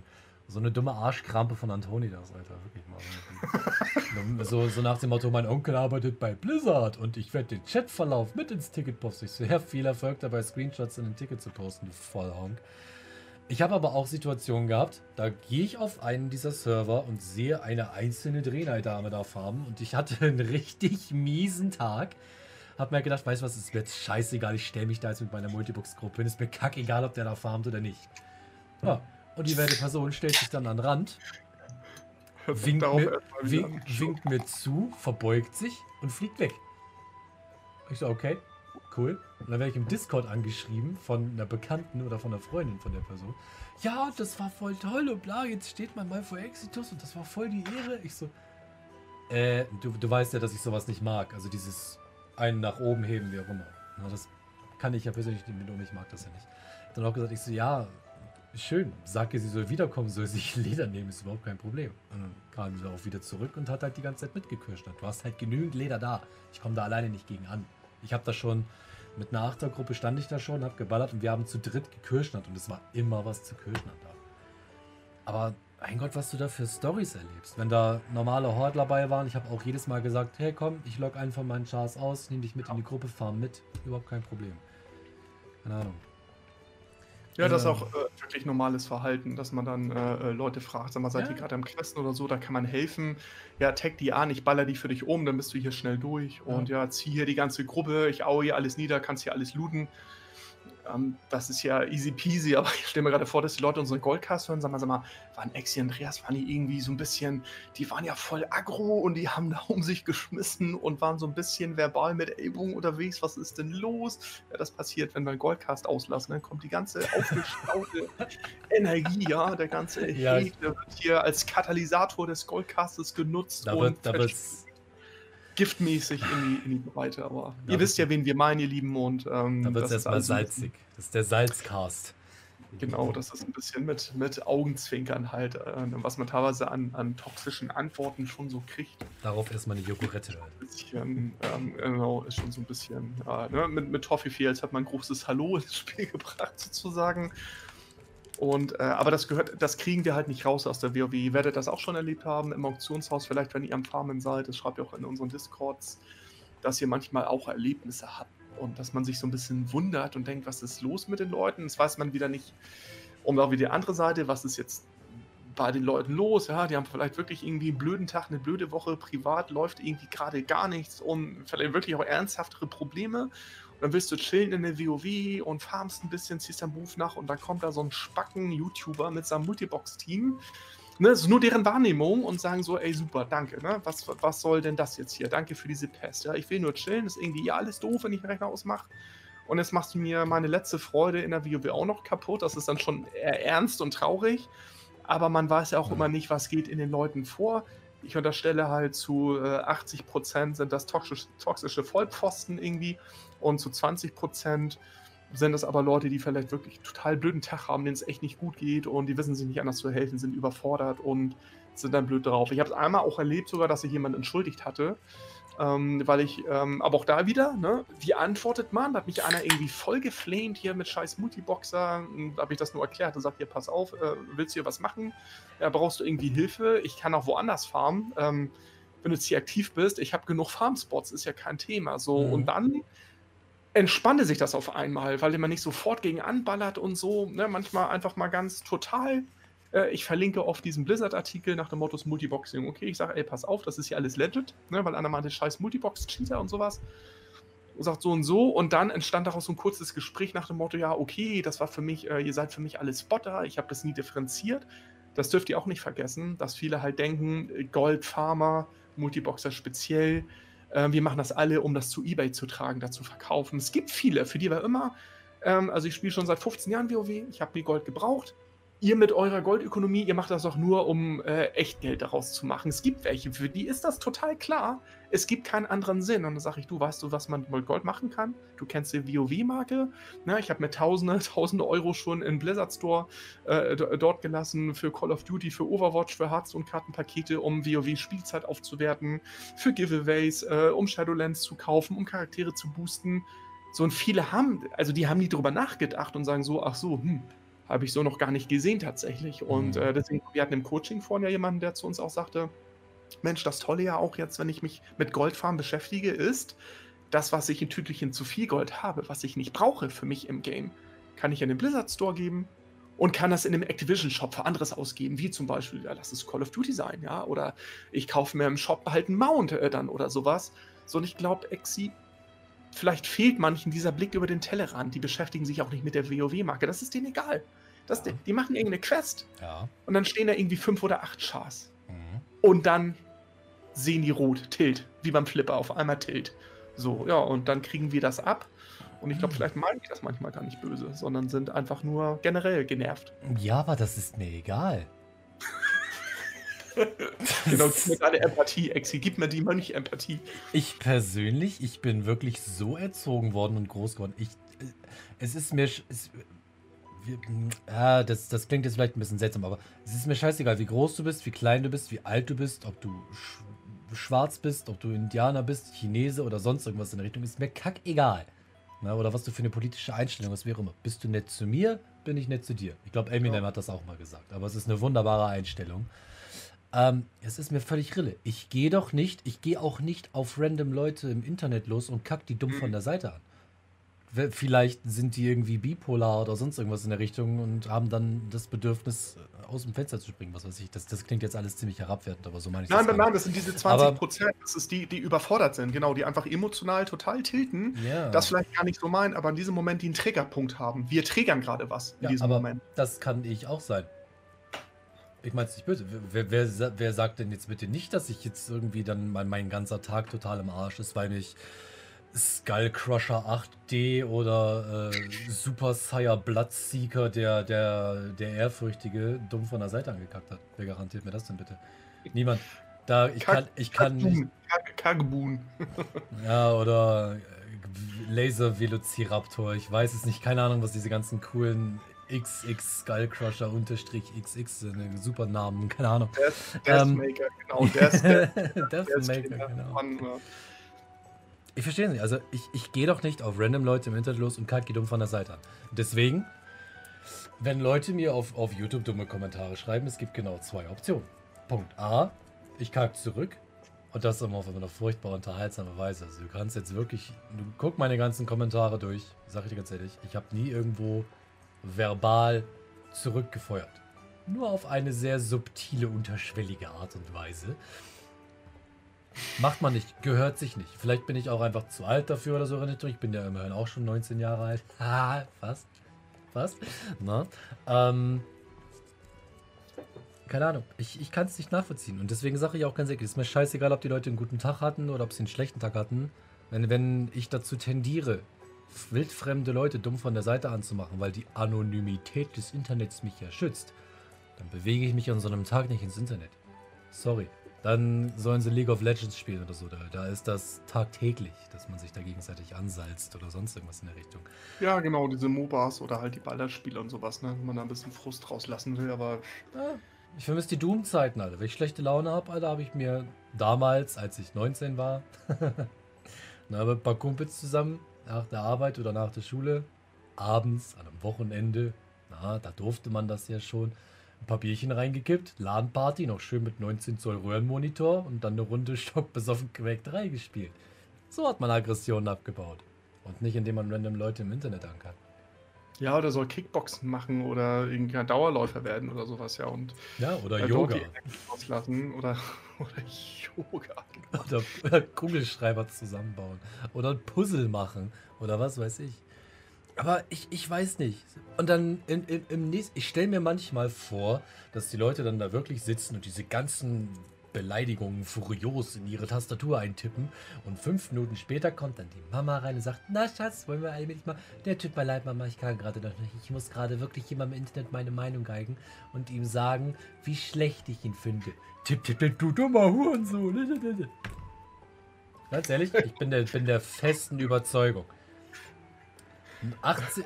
so eine dumme Arschkrampe von Antoni das, Alter. Wirklich mal. so, so nach dem Motto, mein Onkel arbeitet bei Blizzard und ich werde den Chatverlauf mit ins Ticket posten. Ich so, ja, viel Erfolg dabei, Screenshots in den Ticket zu posten, du Vollhonk. Ich habe aber auch Situationen gehabt, da gehe ich auf einen dieser Server und sehe eine einzelne Drehnei-Dame da farmen und ich hatte einen richtig miesen Tag. Hab mir gedacht, weißt du was, ist mir jetzt scheißegal, ich stelle mich da jetzt mit meiner Multibox-Gruppe hin. Ist mir kackegal, ob der da farmt oder nicht. Ja, und die werte Person stellt sich dann an den Rand, winkt mir, wink, winkt mir zu, verbeugt sich und fliegt weg. Ich so, okay, cool. Und dann werde ich im Discord angeschrieben von einer Bekannten oder von einer Freundin von der Person. Ja, das war voll toll und bla, jetzt steht man mal vor Exitus und das war voll die Ehre. Ich so, äh, du, du weißt ja, dass ich sowas nicht mag. Also dieses einen nach oben heben, wie auch immer. Na, das kann ich ja persönlich nicht mit um, ich mag das ja nicht. Dann auch gesagt, ich so, ja, schön. Sag ihr, sie soll wiederkommen, soll sich Leder nehmen, ist überhaupt kein Problem. Und dann kam sie auch wieder zurück und hat halt die ganze Zeit mitgekirscht. Du hast halt genügend Leder da. Ich komme da alleine nicht gegen an. Ich habe da schon, mit einer Achtergruppe stand ich da schon, habe geballert und wir haben zu dritt gekirschnert und es war immer was zu kirschnern da. Aber mein Gott, was du da für Stories erlebst. Wenn da normale Horde dabei waren, ich habe auch jedes Mal gesagt, hey komm, ich log einen von meinen Chars aus, nehme dich mit in die Gruppe, fahren mit. Überhaupt kein Problem. Keine Ahnung. Ja, das ist auch äh, wirklich normales Verhalten, dass man dann äh, äh Leute fragt, sag mal, seid ihr gerade am Questen oder so, da kann man helfen. Ja, tag die an, ich baller die für dich um, dann bist du hier schnell durch. Und ja, zieh hier die ganze Gruppe, ich aue hier alles nieder, kannst hier alles looten. Ähm, das ist ja easy peasy, aber ich stelle mir gerade vor, dass die Leute unseren Goldcast hören. Sag mal, sag mal, waren Exi und Andreas, waren die irgendwie so ein bisschen, die waren ja voll aggro und die haben da um sich geschmissen und waren so ein bisschen verbal mit Ellbogen unterwegs. Was ist denn los? Ja, das passiert, wenn wir einen Goldcast auslassen. Dann kommt die ganze aufgestaute Energie, ja, der ganze ja, Hate wird hier als Katalysator des Goldcastes genutzt. Da wird, da giftmäßig in die, in die Breite. Aber ja, ihr wisst ja, wen wir meinen, ihr Lieben. Und, ähm, da wird es erstmal salzig. Das ist der Salzcast. Genau, das ist ein bisschen mit, mit Augenzwinkern halt, äh, was man teilweise an, an toxischen Antworten schon so kriegt. Darauf erstmal eine Jogurette. Bisschen, ähm, genau, ist schon so ein bisschen. Äh, ne? Mit, mit Toffee Fields hat man ein großes Hallo ins Spiel gebracht, sozusagen. Und, äh, aber das gehört, das kriegen wir halt nicht raus aus der WoW. Ihr werdet das auch schon erlebt haben im Auktionshaus, vielleicht wenn ihr am Farmen seid, das schreibt ihr auch in unseren Discords, dass ihr manchmal auch Erlebnisse habt und dass man sich so ein bisschen wundert und denkt, was ist los mit den Leuten? Das weiß man wieder nicht. Und auch wieder die andere Seite, was ist jetzt bei den Leuten los? Ja, die haben vielleicht wirklich irgendwie einen blöden Tag, eine blöde Woche, privat läuft irgendwie gerade gar nichts und vielleicht wirklich auch ernsthaftere Probleme dann willst du chillen in der WoW und farmst ein bisschen, ziehst deinen Beruf nach und dann kommt da so ein Spacken-YouTuber mit seinem Multibox-Team. Ne, das ist nur deren Wahrnehmung und sagen so, ey, super, danke, ne? Was, was soll denn das jetzt hier? Danke für diese Pest. Ja, ich will nur chillen, ist irgendwie ja alles doof, wenn ich den Rechner ausmache. Und jetzt machst du mir meine letzte Freude in der WoW auch noch kaputt. Das ist dann schon eher ernst und traurig. Aber man weiß ja auch immer nicht, was geht in den Leuten vor. Ich unterstelle halt zu äh, 80% sind das toxische, toxische Vollpfosten irgendwie und zu 20% sind es aber Leute, die vielleicht wirklich total blöden Tag haben, denen es echt nicht gut geht und die wissen sich nicht anders zu helfen, sind überfordert und sind dann blöd drauf. Ich habe es einmal auch erlebt sogar, dass sich jemand entschuldigt hatte, ähm, weil ich, ähm, aber auch da wieder, ne, wie antwortet man? Da hat mich einer irgendwie voll geflamed hier mit scheiß Multiboxer. Da habe ich das nur erklärt und sagt, hier, pass auf, äh, willst du hier was machen? Ja, brauchst du irgendwie Hilfe? Ich kann auch woanders farmen. Ähm, wenn du jetzt hier aktiv bist, ich habe genug Farmspots, ist ja kein Thema. So, mhm. und dann entspannte sich das auf einmal, weil man nicht sofort gegen anballert und so. Ne? Manchmal einfach mal ganz total äh, ich verlinke oft diesen Blizzard-Artikel nach dem Motto Multiboxing. Okay, ich sage, ey, pass auf, das ist hier alles legit, ne, weil einer meinte, scheiß Multibox-Cheater und sowas. Und sagt so und so. Und dann entstand daraus so ein kurzes Gespräch nach dem Motto, ja, okay, das war für mich, äh, ihr seid für mich alle Spotter, ich habe das nie differenziert. Das dürft ihr auch nicht vergessen, dass viele halt denken, Gold, Pharma, Multiboxer speziell, äh, wir machen das alle, um das zu Ebay zu tragen, dazu verkaufen. Es gibt viele, für die war immer, ähm, also ich spiele schon seit 15 Jahren WoW, ich habe nie Gold gebraucht ihr mit eurer Goldökonomie, ihr macht das doch nur, um äh, Echtgeld daraus zu machen. Es gibt welche, für die ist das total klar. Es gibt keinen anderen Sinn. Und dann sage ich, du weißt du, was man mit Gold machen kann? Du kennst die WoW-Marke. Ich habe mir tausende, tausende Euro schon in Blizzard Store äh, dort gelassen für Call of Duty, für Overwatch, für Hearthstone-Kartenpakete, um WoW-Spielzeit aufzuwerten, für Giveaways, äh, um Shadowlands zu kaufen, um Charaktere zu boosten. So und viele haben, also die haben nie drüber nachgedacht und sagen so, ach so, hm, habe ich so noch gar nicht gesehen tatsächlich. Und mhm. äh, deswegen, wir hatten im Coaching vorhin ja jemanden, der zu uns auch sagte, Mensch, das Tolle ja auch jetzt, wenn ich mich mit Goldfarmen beschäftige, ist, das, was ich in Tütlichen zu viel Gold habe, was ich nicht brauche für mich im Game, kann ich in den Blizzard Store geben und kann das in einem Activision Shop für anderes ausgeben, wie zum Beispiel, ja, lass es Call of Duty sein, ja, oder ich kaufe mir im Shop halt einen Mount äh, dann oder sowas. So, und ich glaube, Exi, vielleicht fehlt manchen dieser Blick über den Tellerrand. Die beschäftigen sich auch nicht mit der WoW-Marke. Das ist denen egal. Das, ja. Die machen irgendeine Quest ja. und dann stehen da irgendwie fünf oder acht Chars. Mhm. Und dann sehen die rot, Tilt, wie beim Flipper, auf einmal Tilt. So, ja, und dann kriegen wir das ab. Und ich glaube, mhm. vielleicht meinen die das manchmal gar nicht böse, sondern sind einfach nur generell genervt. Ja, aber das ist mir egal. genau, gib mir deine Empathie, Exi. Gib mir die Mönch-Empathie. Ich persönlich, ich bin wirklich so erzogen worden und groß geworden. Ich, es ist mir, es, wir, ja, das, das klingt jetzt vielleicht ein bisschen seltsam, aber es ist mir scheißegal, wie groß du bist, wie klein du bist, wie alt du bist, ob du sch schwarz bist, ob du Indianer bist, Chinese oder sonst irgendwas in der Richtung, ist mir kackegal. Na, oder was du für eine politische Einstellung hast, wie auch immer. Bist du nett zu mir, bin ich nett zu dir. Ich glaube, Eminem ja. hat das auch mal gesagt, aber es ist eine wunderbare Einstellung. Ähm, es ist mir völlig Rille. Ich gehe doch nicht, ich gehe auch nicht auf random Leute im Internet los und kack die dumm mhm. von der Seite an. Vielleicht sind die irgendwie bipolar oder sonst irgendwas in der Richtung und haben dann das Bedürfnis, aus dem Fenster zu springen, was weiß ich. Das, das klingt jetzt alles ziemlich herabwertend, aber so meine ich nein, das. Nein, nein, das sind diese 20 Prozent, das ist die, die überfordert sind, genau, die einfach emotional total tilten, ja. das vielleicht gar nicht so meinen, aber in diesem Moment die einen Triggerpunkt haben. Wir triggern gerade was in ja, diesem aber Moment. Das kann ich auch sein. Ich meine es nicht böse. Wer, wer, wer, sagt denn jetzt bitte nicht, dass ich jetzt irgendwie dann mein, mein ganzer Tag total im Arsch ist, weil mich Skullcrusher 8D oder äh, Super Sire Bloodseeker, der, der, der Ehrfürchtige, dumm von der Seite angekackt hat. Wer garantiert mir das denn bitte? Niemand. Da, ich kann, ich kann nicht. Kagbun. ja, oder äh, Laser Velociraptor. Ich weiß es nicht. Keine Ahnung, was diese ganzen coolen XX Skullcrusher unterstrich XX sind. Super Namen. Keine Ahnung. Death, Deathmaker, ähm, genau. Death, Deathmaker, genau. Ich verstehe nicht. Also ich, ich gehe doch nicht auf random Leute im Internet los und kalt die dumm von der Seite an. Deswegen, wenn Leute mir auf, auf YouTube dumme Kommentare schreiben, es gibt genau zwei Optionen. Punkt A, ich kacke zurück. Und das immer auf eine furchtbar unterhaltsame Weise. Also du kannst jetzt wirklich, du guck meine ganzen Kommentare durch, sag ich dir ganz ehrlich, ich habe nie irgendwo verbal zurückgefeuert. Nur auf eine sehr subtile, unterschwellige Art und Weise. Macht man nicht, gehört sich nicht. Vielleicht bin ich auch einfach zu alt dafür oder so. Ich bin ja immerhin auch schon 19 Jahre alt. Haha, fast. Fast. Na? Ähm, keine Ahnung. Ich, ich kann es nicht nachvollziehen. Und deswegen sage ich auch ganz ehrlich, es ist mir scheißegal, ob die Leute einen guten Tag hatten oder ob sie einen schlechten Tag hatten. Wenn, wenn ich dazu tendiere, wildfremde Leute dumm von der Seite anzumachen, weil die Anonymität des Internets mich ja schützt, dann bewege ich mich an so einem Tag nicht ins Internet. Sorry. Dann sollen sie League of Legends spielen oder so. Da, da ist das tagtäglich, dass man sich da gegenseitig ansalzt oder sonst irgendwas in der Richtung. Ja, genau, diese MOBAs oder halt die Ballerspiele und sowas, ne? Wenn man da ein bisschen Frust rauslassen will, aber. Ja, ich vermisse die Doom-Zeiten, Alter. Wenn ich schlechte Laune habe, Alter, habe ich mir damals, als ich 19 war, na, mit ein paar Kumpels zusammen nach der Arbeit oder nach der Schule, abends, an einem Wochenende, na, da durfte man das ja schon, ein paar Bierchen reingekippt, LAN-Party, noch schön mit 19 Zoll Röhrenmonitor und dann eine Runde Stock besoffen Quake 3 gespielt. So hat man Aggressionen abgebaut. Und nicht, indem man random Leute im Internet ankert. Ja, oder soll Kickboxen machen oder irgendein Dauerläufer werden oder sowas, ja. Und ja, oder äh, Yoga. Auslassen oder, oder Yoga. Oder, oder Kugelschreiber zusammenbauen. Oder ein Puzzle machen. Oder was weiß ich. Aber ich, ich weiß nicht. Und dann in, in, im nächsten, ich stelle mir manchmal vor, dass die Leute dann da wirklich sitzen und diese ganzen Beleidigungen furios in ihre Tastatur eintippen. Und fünf Minuten später kommt dann die Mama rein und sagt, na Schatz, wollen wir eigentlich mal... Der tut mir leid, Mama, ich kann gerade noch nicht. Ich muss gerade wirklich jemandem im Internet meine Meinung geigen und ihm sagen, wie schlecht ich ihn finde. Tipp, tipp, tipp, du dummer Hurensohn. Ganz ehrlich, ich bin der, bin der festen Überzeugung, 80,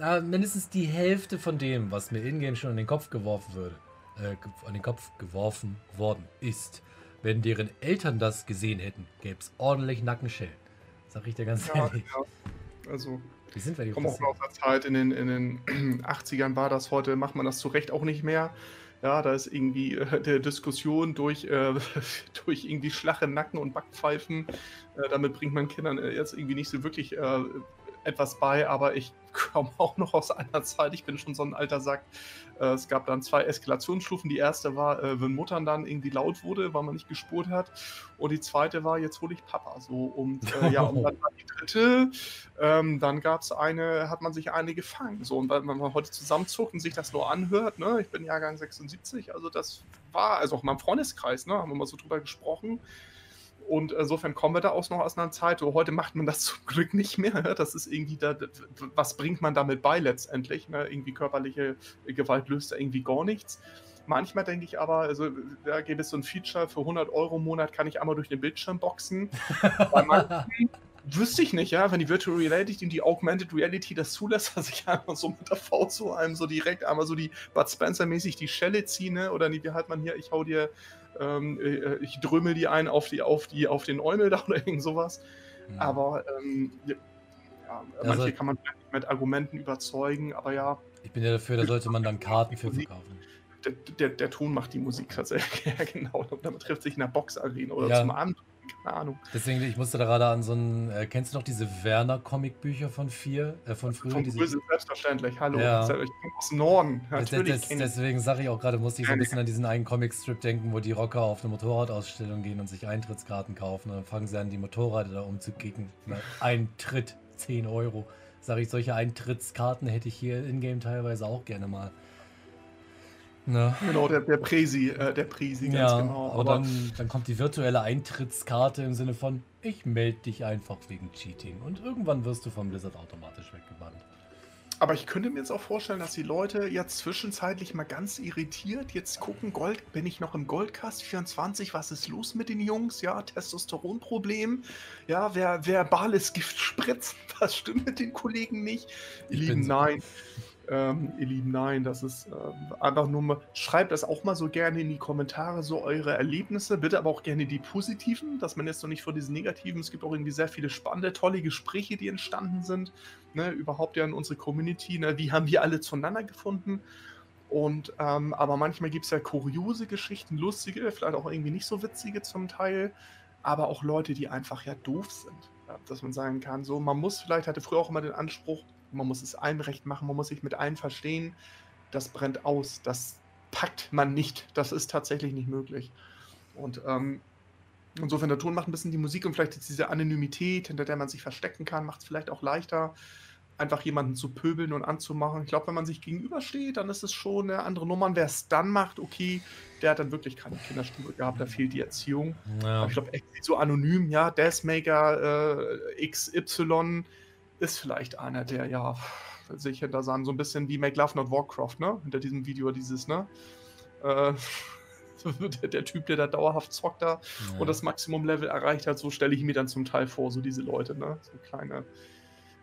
äh, mindestens die Hälfte von dem, was mir in-game schon in den Kopf geworfen würde, äh, an den Kopf geworfen worden ist. Wenn deren Eltern das gesehen hätten, gäbe es ordentlich Nackenschellen. Sag ich dir ganz ja, ehrlich. Ja. Also, wie sind wir die kommen auch aus der Zeit, in den, in den 80ern war das, heute macht man das zu Recht auch nicht mehr. Ja, da ist irgendwie äh, der Diskussion durch, äh, durch irgendwie schlache Nacken und Backpfeifen. Äh, damit bringt man Kindern äh, jetzt irgendwie nicht so wirklich äh, etwas bei, aber ich komme auch noch aus einer Zeit, ich bin schon so ein alter Sack. Äh, es gab dann zwei Eskalationsstufen. Die erste war, äh, wenn Muttern dann irgendwie laut wurde, weil man nicht gespurt hat. Und die zweite war, jetzt hole ich Papa. So, und äh, ja, und dann war die dritte. Ähm, dann gab es eine, hat man sich eine gefangen. So, und wenn man heute zusammenzuckt und sich das nur anhört, ne, ich bin Jahrgang 76, also das war, also auch in meinem Freundeskreis, ne, haben wir mal so drüber gesprochen. Und insofern kommen wir da auch noch aus einer Zeit, wo heute macht man das zum Glück nicht mehr. Das ist irgendwie, da, was bringt man damit bei letztendlich? Ne? Irgendwie körperliche Gewalt löst da irgendwie gar nichts. Manchmal denke ich aber, also da gäbe es so ein Feature für 100 Euro im Monat, kann ich einmal durch den Bildschirm boxen. Bei manchen, wüsste ich nicht, ja, wenn die Virtual Reality und die Augmented Reality das zulässt, dass ich einfach so mit der Faust so einem so direkt einmal so die Bud Spencer-mäßig die Schelle ziehe, ne? Oder wie halt man hier, ich hau dir, ähm, äh, ich drömel die ein auf die, auf die, auf den Eumel da oder irgend sowas. Mhm. Aber ähm, ja, manche also, kann man mit Argumenten überzeugen, aber ja. Ich bin ja dafür, da sollte man dann Karten für verkaufen. Der, der, der, Ton macht die Musik tatsächlich. Ja, genau. Damit trifft sich in der Boxarena oder ja. zum Abend keine Ahnung. Deswegen, ich musste da gerade an so ein, äh, kennst du noch diese Werner-Comicbücher von vier, äh, von früher? Von diese, selbstverständlich, hallo. Ja. Ich komme aus dem Norden. Natürlich das, das, deswegen sage ich auch gerade, musste ich so ein bisschen an diesen einen Comic-Strip denken, wo die Rocker auf eine Motorradausstellung gehen und sich Eintrittskarten kaufen. Und dann fangen sie an, die Motorräder da umzukicken. Eintritt, 10 Euro. Sage ich, solche Eintrittskarten hätte ich hier in-game teilweise auch gerne mal. Ne? Genau, der, der Presi, äh, der Presi, ganz ja, genau. Aber, aber dann, dann kommt die virtuelle Eintrittskarte im Sinne von, ich melde dich einfach wegen Cheating. Und irgendwann wirst du vom Blizzard automatisch weggebannt. Aber ich könnte mir jetzt auch vorstellen, dass die Leute jetzt zwischenzeitlich mal ganz irritiert jetzt gucken, Gold, bin ich noch im Goldcast 24, was ist los mit den Jungs? Ja, Testosteronproblem. Ja, wer, wer Bales Gift spritzt, was stimmt mit den Kollegen nicht? Ich Lieben, nein. Ähm, ihr Lieben, nein, das ist äh, einfach nur mal, schreibt das auch mal so gerne in die Kommentare, so eure Erlebnisse, bitte aber auch gerne die positiven, dass man jetzt noch nicht vor diesen negativen, es gibt auch irgendwie sehr viele spannende, tolle Gespräche, die entstanden sind, ne, überhaupt ja in unsere Community, ne, wie haben wir alle zueinander gefunden? Und, ähm, aber manchmal gibt es ja kuriose Geschichten, lustige, vielleicht auch irgendwie nicht so witzige zum Teil, aber auch Leute, die einfach ja doof sind, ja, dass man sagen kann, so, man muss vielleicht, hatte früher auch immer den Anspruch, man muss es allen recht machen, man muss sich mit allen verstehen. Das brennt aus, das packt man nicht. Das ist tatsächlich nicht möglich. Und ähm, insofern, der Ton macht ein bisschen die Musik und vielleicht diese Anonymität, hinter der man sich verstecken kann, macht es vielleicht auch leichter, einfach jemanden zu pöbeln und anzumachen. Ich glaube, wenn man sich gegenübersteht, dann ist es schon eine andere Nummer. Und wer es dann macht, okay, der hat dann wirklich keine Kinderstube gehabt, da fehlt die Erziehung. Ja. ich glaube, so anonym, ja, Deathmaker äh, XY ist vielleicht einer, der ja sich hinter seinem so ein bisschen wie Make Love Not Warcraft, ne? Hinter diesem Video dieses, ne? Äh, der, der, Typ, der da dauerhaft zockt da ja. und das Maximum-Level erreicht hat, so stelle ich mir dann zum Teil vor, so diese Leute, ne? So kleine,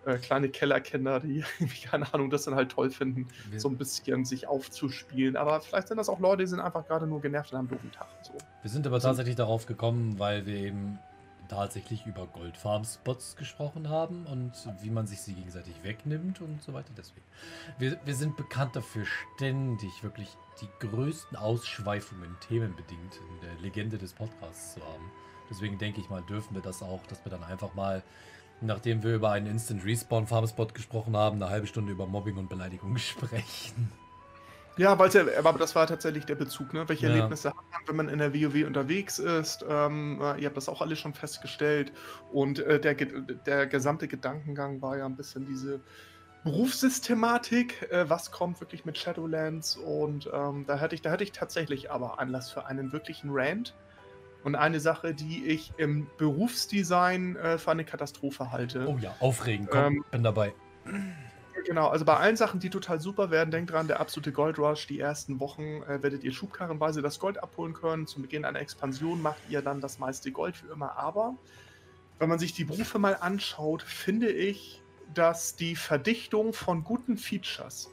äh, kleine Kellerkinder, die, keine Ahnung, das dann halt toll finden, wir so ein bisschen sich aufzuspielen. Aber vielleicht sind das auch Leute, die sind einfach gerade nur genervt und haben doofen Tag. So. Wir sind aber tatsächlich darauf gekommen, weil wir eben tatsächlich über Goldfarm-Spots gesprochen haben und wie man sich sie gegenseitig wegnimmt und so weiter. Deswegen. Wir, wir sind bekannt dafür, ständig wirklich die größten Ausschweifungen themenbedingt in der Legende des Podcasts zu haben. Deswegen denke ich mal, dürfen wir das auch, dass wir dann einfach mal, nachdem wir über einen Instant Respawn Farmspot gesprochen haben, eine halbe Stunde über Mobbing und Beleidigung sprechen. Ja, weil ja, aber das war tatsächlich der Bezug, ne? Welche ja. Erlebnisse hat man, wenn man in der WoW unterwegs ist? Ähm, äh, ihr habt das auch alle schon festgestellt. Und äh, der, der gesamte Gedankengang war ja ein bisschen diese Berufssystematik, äh, was kommt wirklich mit Shadowlands und ähm, da hatte ich, da hatte ich tatsächlich aber Anlass für einen wirklichen Rant und eine Sache, die ich im Berufsdesign äh, für eine Katastrophe halte. Oh ja, aufregend, komm, ähm, bin dabei. Genau, also bei allen Sachen, die total super werden, denkt dran, der absolute Gold Rush, die ersten Wochen äh, werdet ihr schubkarrenweise das Gold abholen können. Zum Beginn einer Expansion macht ihr dann das meiste Gold für immer. Aber wenn man sich die Berufe mal anschaut, finde ich, dass die Verdichtung von guten Features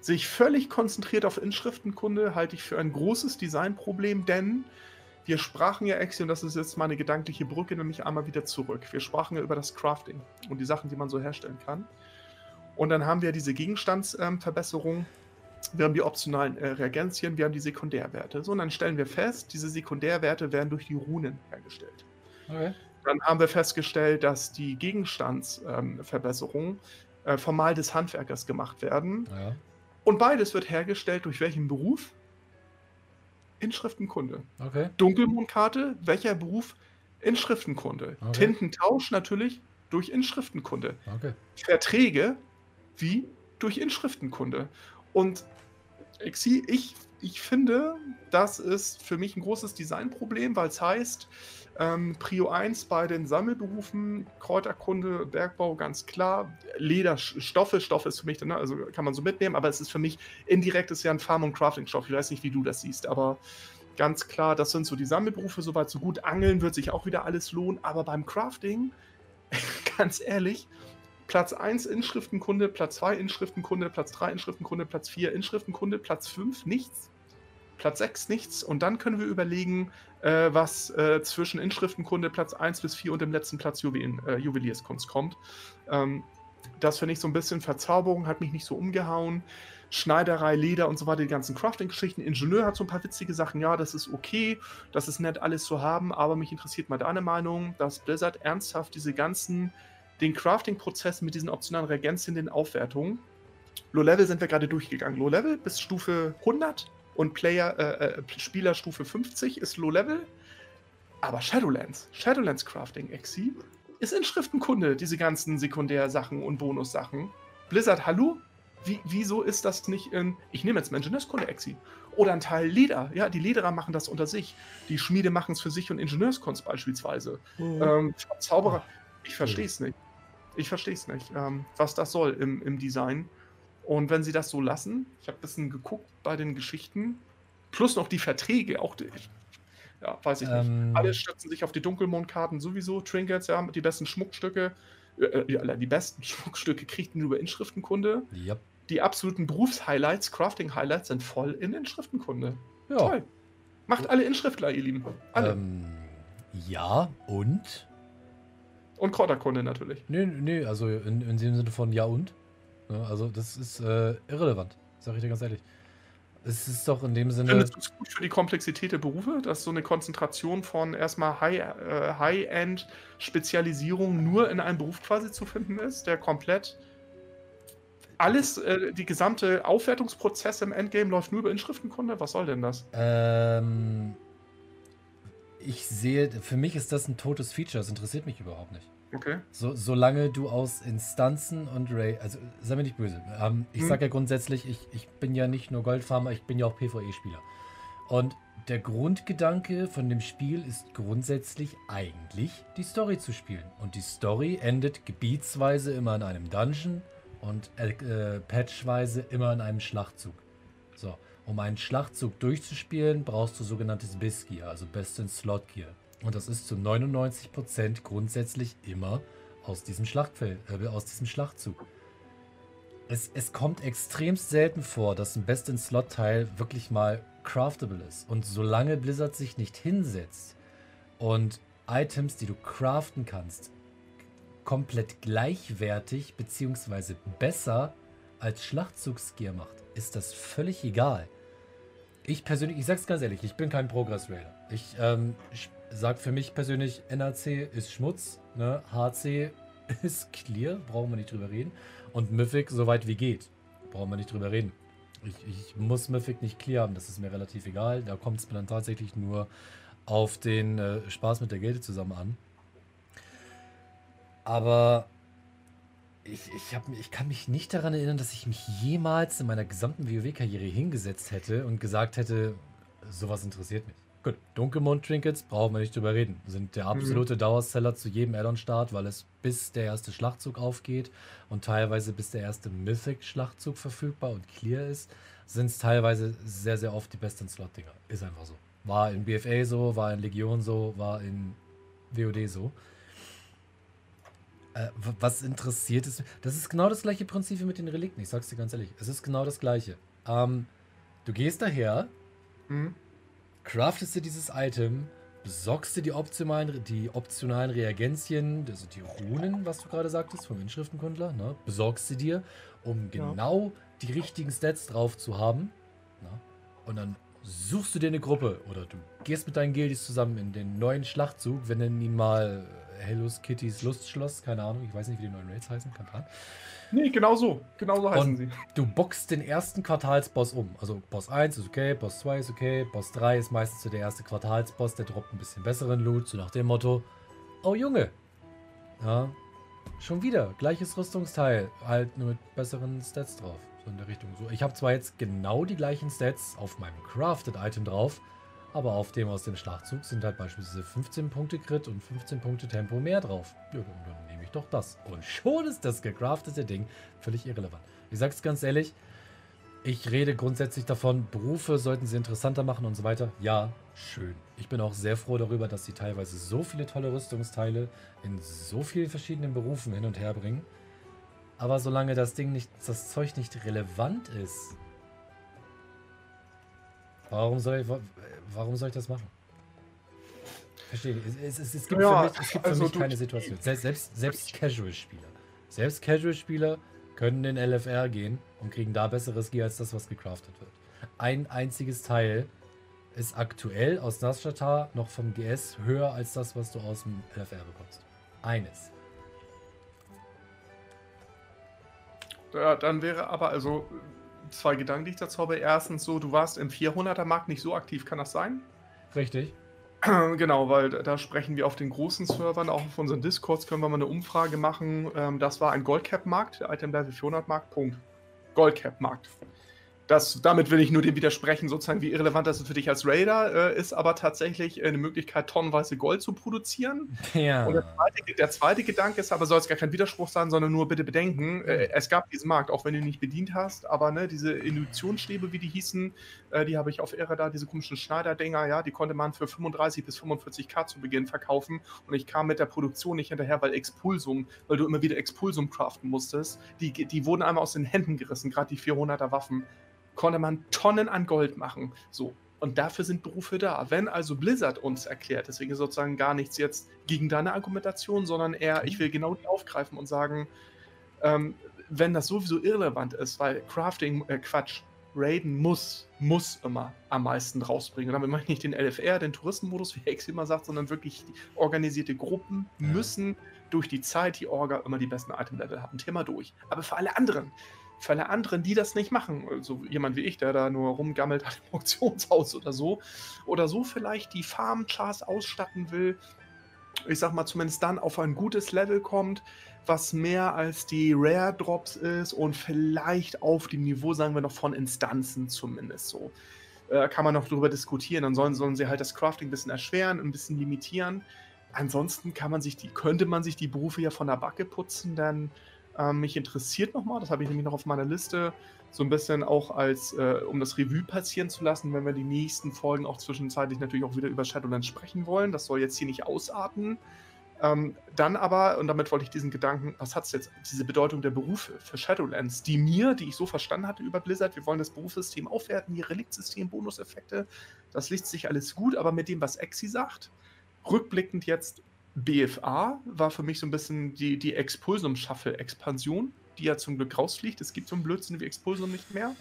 sich völlig konzentriert auf Inschriftenkunde, halte ich für ein großes Designproblem, denn wir sprachen ja, Exi, und das ist jetzt meine gedankliche Brücke, nämlich einmal wieder zurück. Wir sprachen ja über das Crafting und die Sachen, die man so herstellen kann. Und dann haben wir diese Gegenstandsverbesserung. Wir haben die optionalen äh, Reagenzien, wir haben die Sekundärwerte. So, und dann stellen wir fest, diese Sekundärwerte werden durch die Runen hergestellt. Okay. Dann haben wir festgestellt, dass die Gegenstandsverbesserungen ähm, äh, formal des Handwerkers gemacht werden. Ja. Und beides wird hergestellt durch welchen Beruf? Inschriftenkunde. Okay. Dunkelmondkarte, welcher Beruf? Inschriftenkunde. Okay. Tintentausch natürlich durch Inschriftenkunde. Okay. Verträge wie durch Inschriftenkunde. Und ich, ich, ich finde, das ist für mich ein großes Designproblem, weil es heißt, ähm, Prio 1 bei den Sammelberufen, Kräuterkunde, Bergbau, ganz klar. Lederstoffe, Stoffe ist für mich, ne, also kann man so mitnehmen, aber es ist für mich indirekt ist ja ein Farm- und Crafting-Stoff. Ich weiß nicht, wie du das siehst, aber ganz klar, das sind so die Sammelberufe, soweit so gut. Angeln wird sich auch wieder alles lohnen, aber beim Crafting ganz ehrlich, Platz 1 Inschriftenkunde, Platz 2 Inschriftenkunde, Platz 3 Inschriftenkunde, Platz 4 Inschriftenkunde, Platz 5 nichts, Platz 6 nichts. Und dann können wir überlegen, äh, was äh, zwischen Inschriftenkunde Platz 1 bis 4 und dem letzten Platz Juwelen, äh, Juwelierskunst kommt. Ähm, das finde ich so ein bisschen Verzauberung, hat mich nicht so umgehauen. Schneiderei, Leder und so weiter, die ganzen Crafting-Geschichten. Ingenieur hat so ein paar witzige Sachen. Ja, das ist okay, das ist nett, alles zu haben, aber mich interessiert mal deine Meinung, dass Blizzard ernsthaft diese ganzen, den Crafting-Prozess mit diesen optionalen Reagenzien, den Aufwertungen. Low-Level sind wir gerade durchgegangen. Low-Level bis Stufe 100 und Player, äh, äh, Spieler Stufe 50 ist Low-Level. Aber Shadowlands, Shadowlands Crafting Exi ist Inschriftenkunde, diese ganzen Sekundärsachen und Bonussachen. Blizzard, hallo? Wie, wieso ist das nicht in, ich nehme jetzt mal Ingenieurskunde Exi. Oder ein Teil Leder. Ja, die Lederer machen das unter sich. Die Schmiede machen es für sich und Ingenieurskunst beispielsweise. Mhm. Ähm, Zauberer, ich verstehe es nicht. Ich verstehe es nicht, ähm, was das soll im, im Design. Und wenn sie das so lassen, ich habe ein bisschen geguckt bei den Geschichten, plus noch die Verträge, auch die, ja, weiß ich ähm, nicht. Alle stützen sich auf die Dunkelmondkarten sowieso, Trinkets, ja, die besten Schmuckstücke, äh, äh die besten Schmuckstücke kriegt man über Inschriftenkunde. Yep die absoluten Berufshighlights, Crafting-Highlights sind voll in Inschriftenkunde. Ja. Toll. Macht alle Inschriftler, ihr Lieben. Alle. Ähm, ja, und? Und Kräuterkunde natürlich. Nee, nee, also in, in dem Sinne von ja und. Ja, also das ist äh, irrelevant, sag ich dir ganz ehrlich. Es ist doch in dem Sinne. Findest du es gut für die Komplexität der Berufe, dass so eine Konzentration von erstmal High-End-Spezialisierung äh, High nur in einem Beruf quasi zu finden ist, der komplett alles, äh, die gesamte Aufwertungsprozess im Endgame läuft nur über Inschriftenkunde? Was soll denn das? Ähm, ich sehe, für mich ist das ein totes Feature, das interessiert mich überhaupt nicht. Okay. So, solange du aus Instanzen und Ray, also sei mir nicht böse. Ähm, ich hm. sage ja grundsätzlich, ich, ich bin ja nicht nur Goldfarmer, ich bin ja auch PvE-Spieler. Und der Grundgedanke von dem Spiel ist grundsätzlich eigentlich die Story zu spielen. Und die Story endet gebietsweise immer in einem Dungeon und äh, patchweise immer in einem Schlachtzug. Um einen Schlachtzug durchzuspielen, brauchst du sogenanntes BIS-Gear, also Best in Slot Gear. Und das ist zu 99% grundsätzlich immer aus diesem Schlachtfeld, äh, aus diesem Schlachtzug. Es, es kommt extremst selten vor, dass ein Best in Slot Teil wirklich mal craftable ist. Und solange Blizzard sich nicht hinsetzt und Items, die du craften kannst, komplett gleichwertig bzw. besser als Schlachtzugsgear macht, ist das völlig egal. Ich persönlich, ich sag's ganz ehrlich, ich bin kein Progress Raider. Ich ähm, sag für mich persönlich, NAC ist Schmutz, ne? HC ist clear, brauchen wir nicht drüber reden. Und Mythic soweit wie geht, brauchen wir nicht drüber reden. Ich, ich muss Mythic nicht clear haben, das ist mir relativ egal. Da kommt es mir dann tatsächlich nur auf den äh, Spaß mit der Gelde zusammen an. Aber ich, ich, hab, ich kann mich nicht daran erinnern, dass ich mich jemals in meiner gesamten WoW-Karriere hingesetzt hätte und gesagt hätte, sowas interessiert mich. Gut, Dunkelmond-Trinkets brauchen wir nicht drüber reden. Sind der mhm. absolute mhm. Dauerseller zu jedem Addon-Start, weil es bis der erste Schlachtzug aufgeht und teilweise bis der erste Mythic-Schlachtzug verfügbar und clear ist, sind es teilweise sehr, sehr oft die besten Slot-Dinger. Ist einfach so. War in BFA so, war in Legion so, war in WOD so. Äh, was interessiert ist, das ist genau das gleiche Prinzip wie mit den Relikten. Ich sag's dir ganz ehrlich. Es ist genau das gleiche. Ähm, du gehst daher, mhm. craftest dir dieses Item, besorgst dir die optionalen, die optionalen Reagenzien, also die Runen, was du gerade sagtest, vom Inschriftenkundler, ne? besorgst sie dir, um genau ja. die richtigen Stats drauf zu haben. Ne? Und dann suchst du dir eine Gruppe oder du gehst mit deinen Guildies zusammen in den neuen Schlachtzug, wenn du ihn mal Hellos Kittys Lustschloss, keine Ahnung, ich weiß nicht, wie die neuen Raids heißen, kein Plan. Nee, genau so, genau so heißen und sie. Du boxst den ersten Quartalsboss um. Also Boss 1 ist okay, Boss 2 ist okay, Boss 3 ist meistens so der erste Quartalsboss, der droppt ein bisschen besseren Loot, so nach dem Motto, oh Junge, ja, schon wieder, gleiches Rüstungsteil, halt nur mit besseren Stats drauf. So in der Richtung. So, ich habe zwar jetzt genau die gleichen Stats auf meinem Crafted Item drauf, aber auf dem aus dem Schlachtzug sind halt beispielsweise 15 Punkte Crit und 15 Punkte Tempo mehr drauf. Ja, dann nehme ich doch das. Und schon ist das gecraftete Ding völlig irrelevant. Ich sag's ganz ehrlich, Ich rede grundsätzlich davon, Berufe sollten sie interessanter machen und so weiter. Ja, schön. Ich bin auch sehr froh darüber, dass sie teilweise so viele tolle Rüstungsteile in so vielen verschiedenen Berufen hin und her bringen. Aber solange das Ding nicht, das Zeug nicht relevant ist, warum soll ich, warum soll ich das machen? Verstehe. Es, es, es gibt ja, für mich, es gibt für also mich keine Situation. Selbst, selbst, selbst Casual-Spieler. Selbst Casual-Spieler können in LFR gehen und kriegen da besseres Gear als das, was gecraftet wird. Ein einziges Teil ist aktuell aus Naschatar noch vom GS höher als das, was du aus dem LFR bekommst. Eines. Ja, dann wäre aber also zwei Gedanken, die ich dazu habe. Erstens so, du warst im 400er Markt nicht so aktiv, kann das sein? Richtig. Genau, weil da sprechen wir auf den großen Servern, auch auf unseren Discords können wir mal eine Umfrage machen. Ähm, das war ein Goldcap-Markt, Item Level 400 Markt, Punkt. Goldcap-Markt das, damit will ich nur dem widersprechen, sozusagen, wie irrelevant das für dich als Raider äh, ist, aber tatsächlich eine Möglichkeit, tonnenweise Gold zu produzieren. Ja. Und der zweite, der zweite Gedanke ist aber, soll es gar kein Widerspruch sein, sondern nur bitte bedenken, äh, es gab diesen Markt, auch wenn du ihn nicht bedient hast, aber ne, diese Induktionsstäbe, wie die hießen, äh, die habe ich auf Irre da, diese komischen Schneiderdinger, ja, die konnte man für 35 bis 45k zu Beginn verkaufen und ich kam mit der Produktion nicht hinterher, weil Expulsum, weil du immer wieder Expulsum craften musstest, die, die wurden einmal aus den Händen gerissen, gerade die 400er Waffen konnte man Tonnen an Gold machen. So. Und dafür sind Berufe da. Wenn also Blizzard uns erklärt, deswegen sozusagen gar nichts jetzt gegen deine Argumentation, sondern eher, ich will genau die aufgreifen und sagen, ähm, wenn das sowieso irrelevant ist, weil Crafting, äh, Quatsch, Raiden muss, muss immer am meisten rausbringen. Und damit meine ich nicht den LFR, den Touristenmodus, wie Hex immer sagt, sondern wirklich organisierte Gruppen ja. müssen durch die Zeit, die Orga, immer die besten Item-Level haben. Thema durch. Aber für alle anderen, für alle anderen, die das nicht machen, so also jemand wie ich, der da nur rumgammelt an dem Auktionshaus oder so, oder so vielleicht die Farm-Class ausstatten will, ich sag mal zumindest dann auf ein gutes Level kommt, was mehr als die Rare Drops ist und vielleicht auf dem Niveau, sagen wir noch, von Instanzen zumindest so. Äh, kann man noch darüber diskutieren. Dann sollen, sollen sie halt das Crafting ein bisschen erschweren, ein bisschen limitieren. Ansonsten kann man sich die, könnte man sich die Berufe ja von der Backe putzen, denn ähm, mich interessiert nochmal, das habe ich nämlich noch auf meiner Liste, so ein bisschen auch als, äh, um das Revue passieren zu lassen, wenn wir die nächsten Folgen auch zwischenzeitlich natürlich auch wieder über Shadowlands sprechen wollen. Das soll jetzt hier nicht ausarten. Ähm, dann aber, und damit wollte ich diesen Gedanken, was hat es jetzt, diese Bedeutung der Berufe für Shadowlands, die mir, die ich so verstanden hatte über Blizzard, wir wollen das Berufssystem aufwerten, hier Reliktsystem, Bonuseffekte, das liest sich alles gut, aber mit dem, was Exi sagt, rückblickend jetzt BFA war für mich so ein bisschen die, die Expulsum-Shuffle-Expansion, die ja zum Glück rausfliegt. Es gibt so einen Blödsinn wie Expulsum nicht mehr.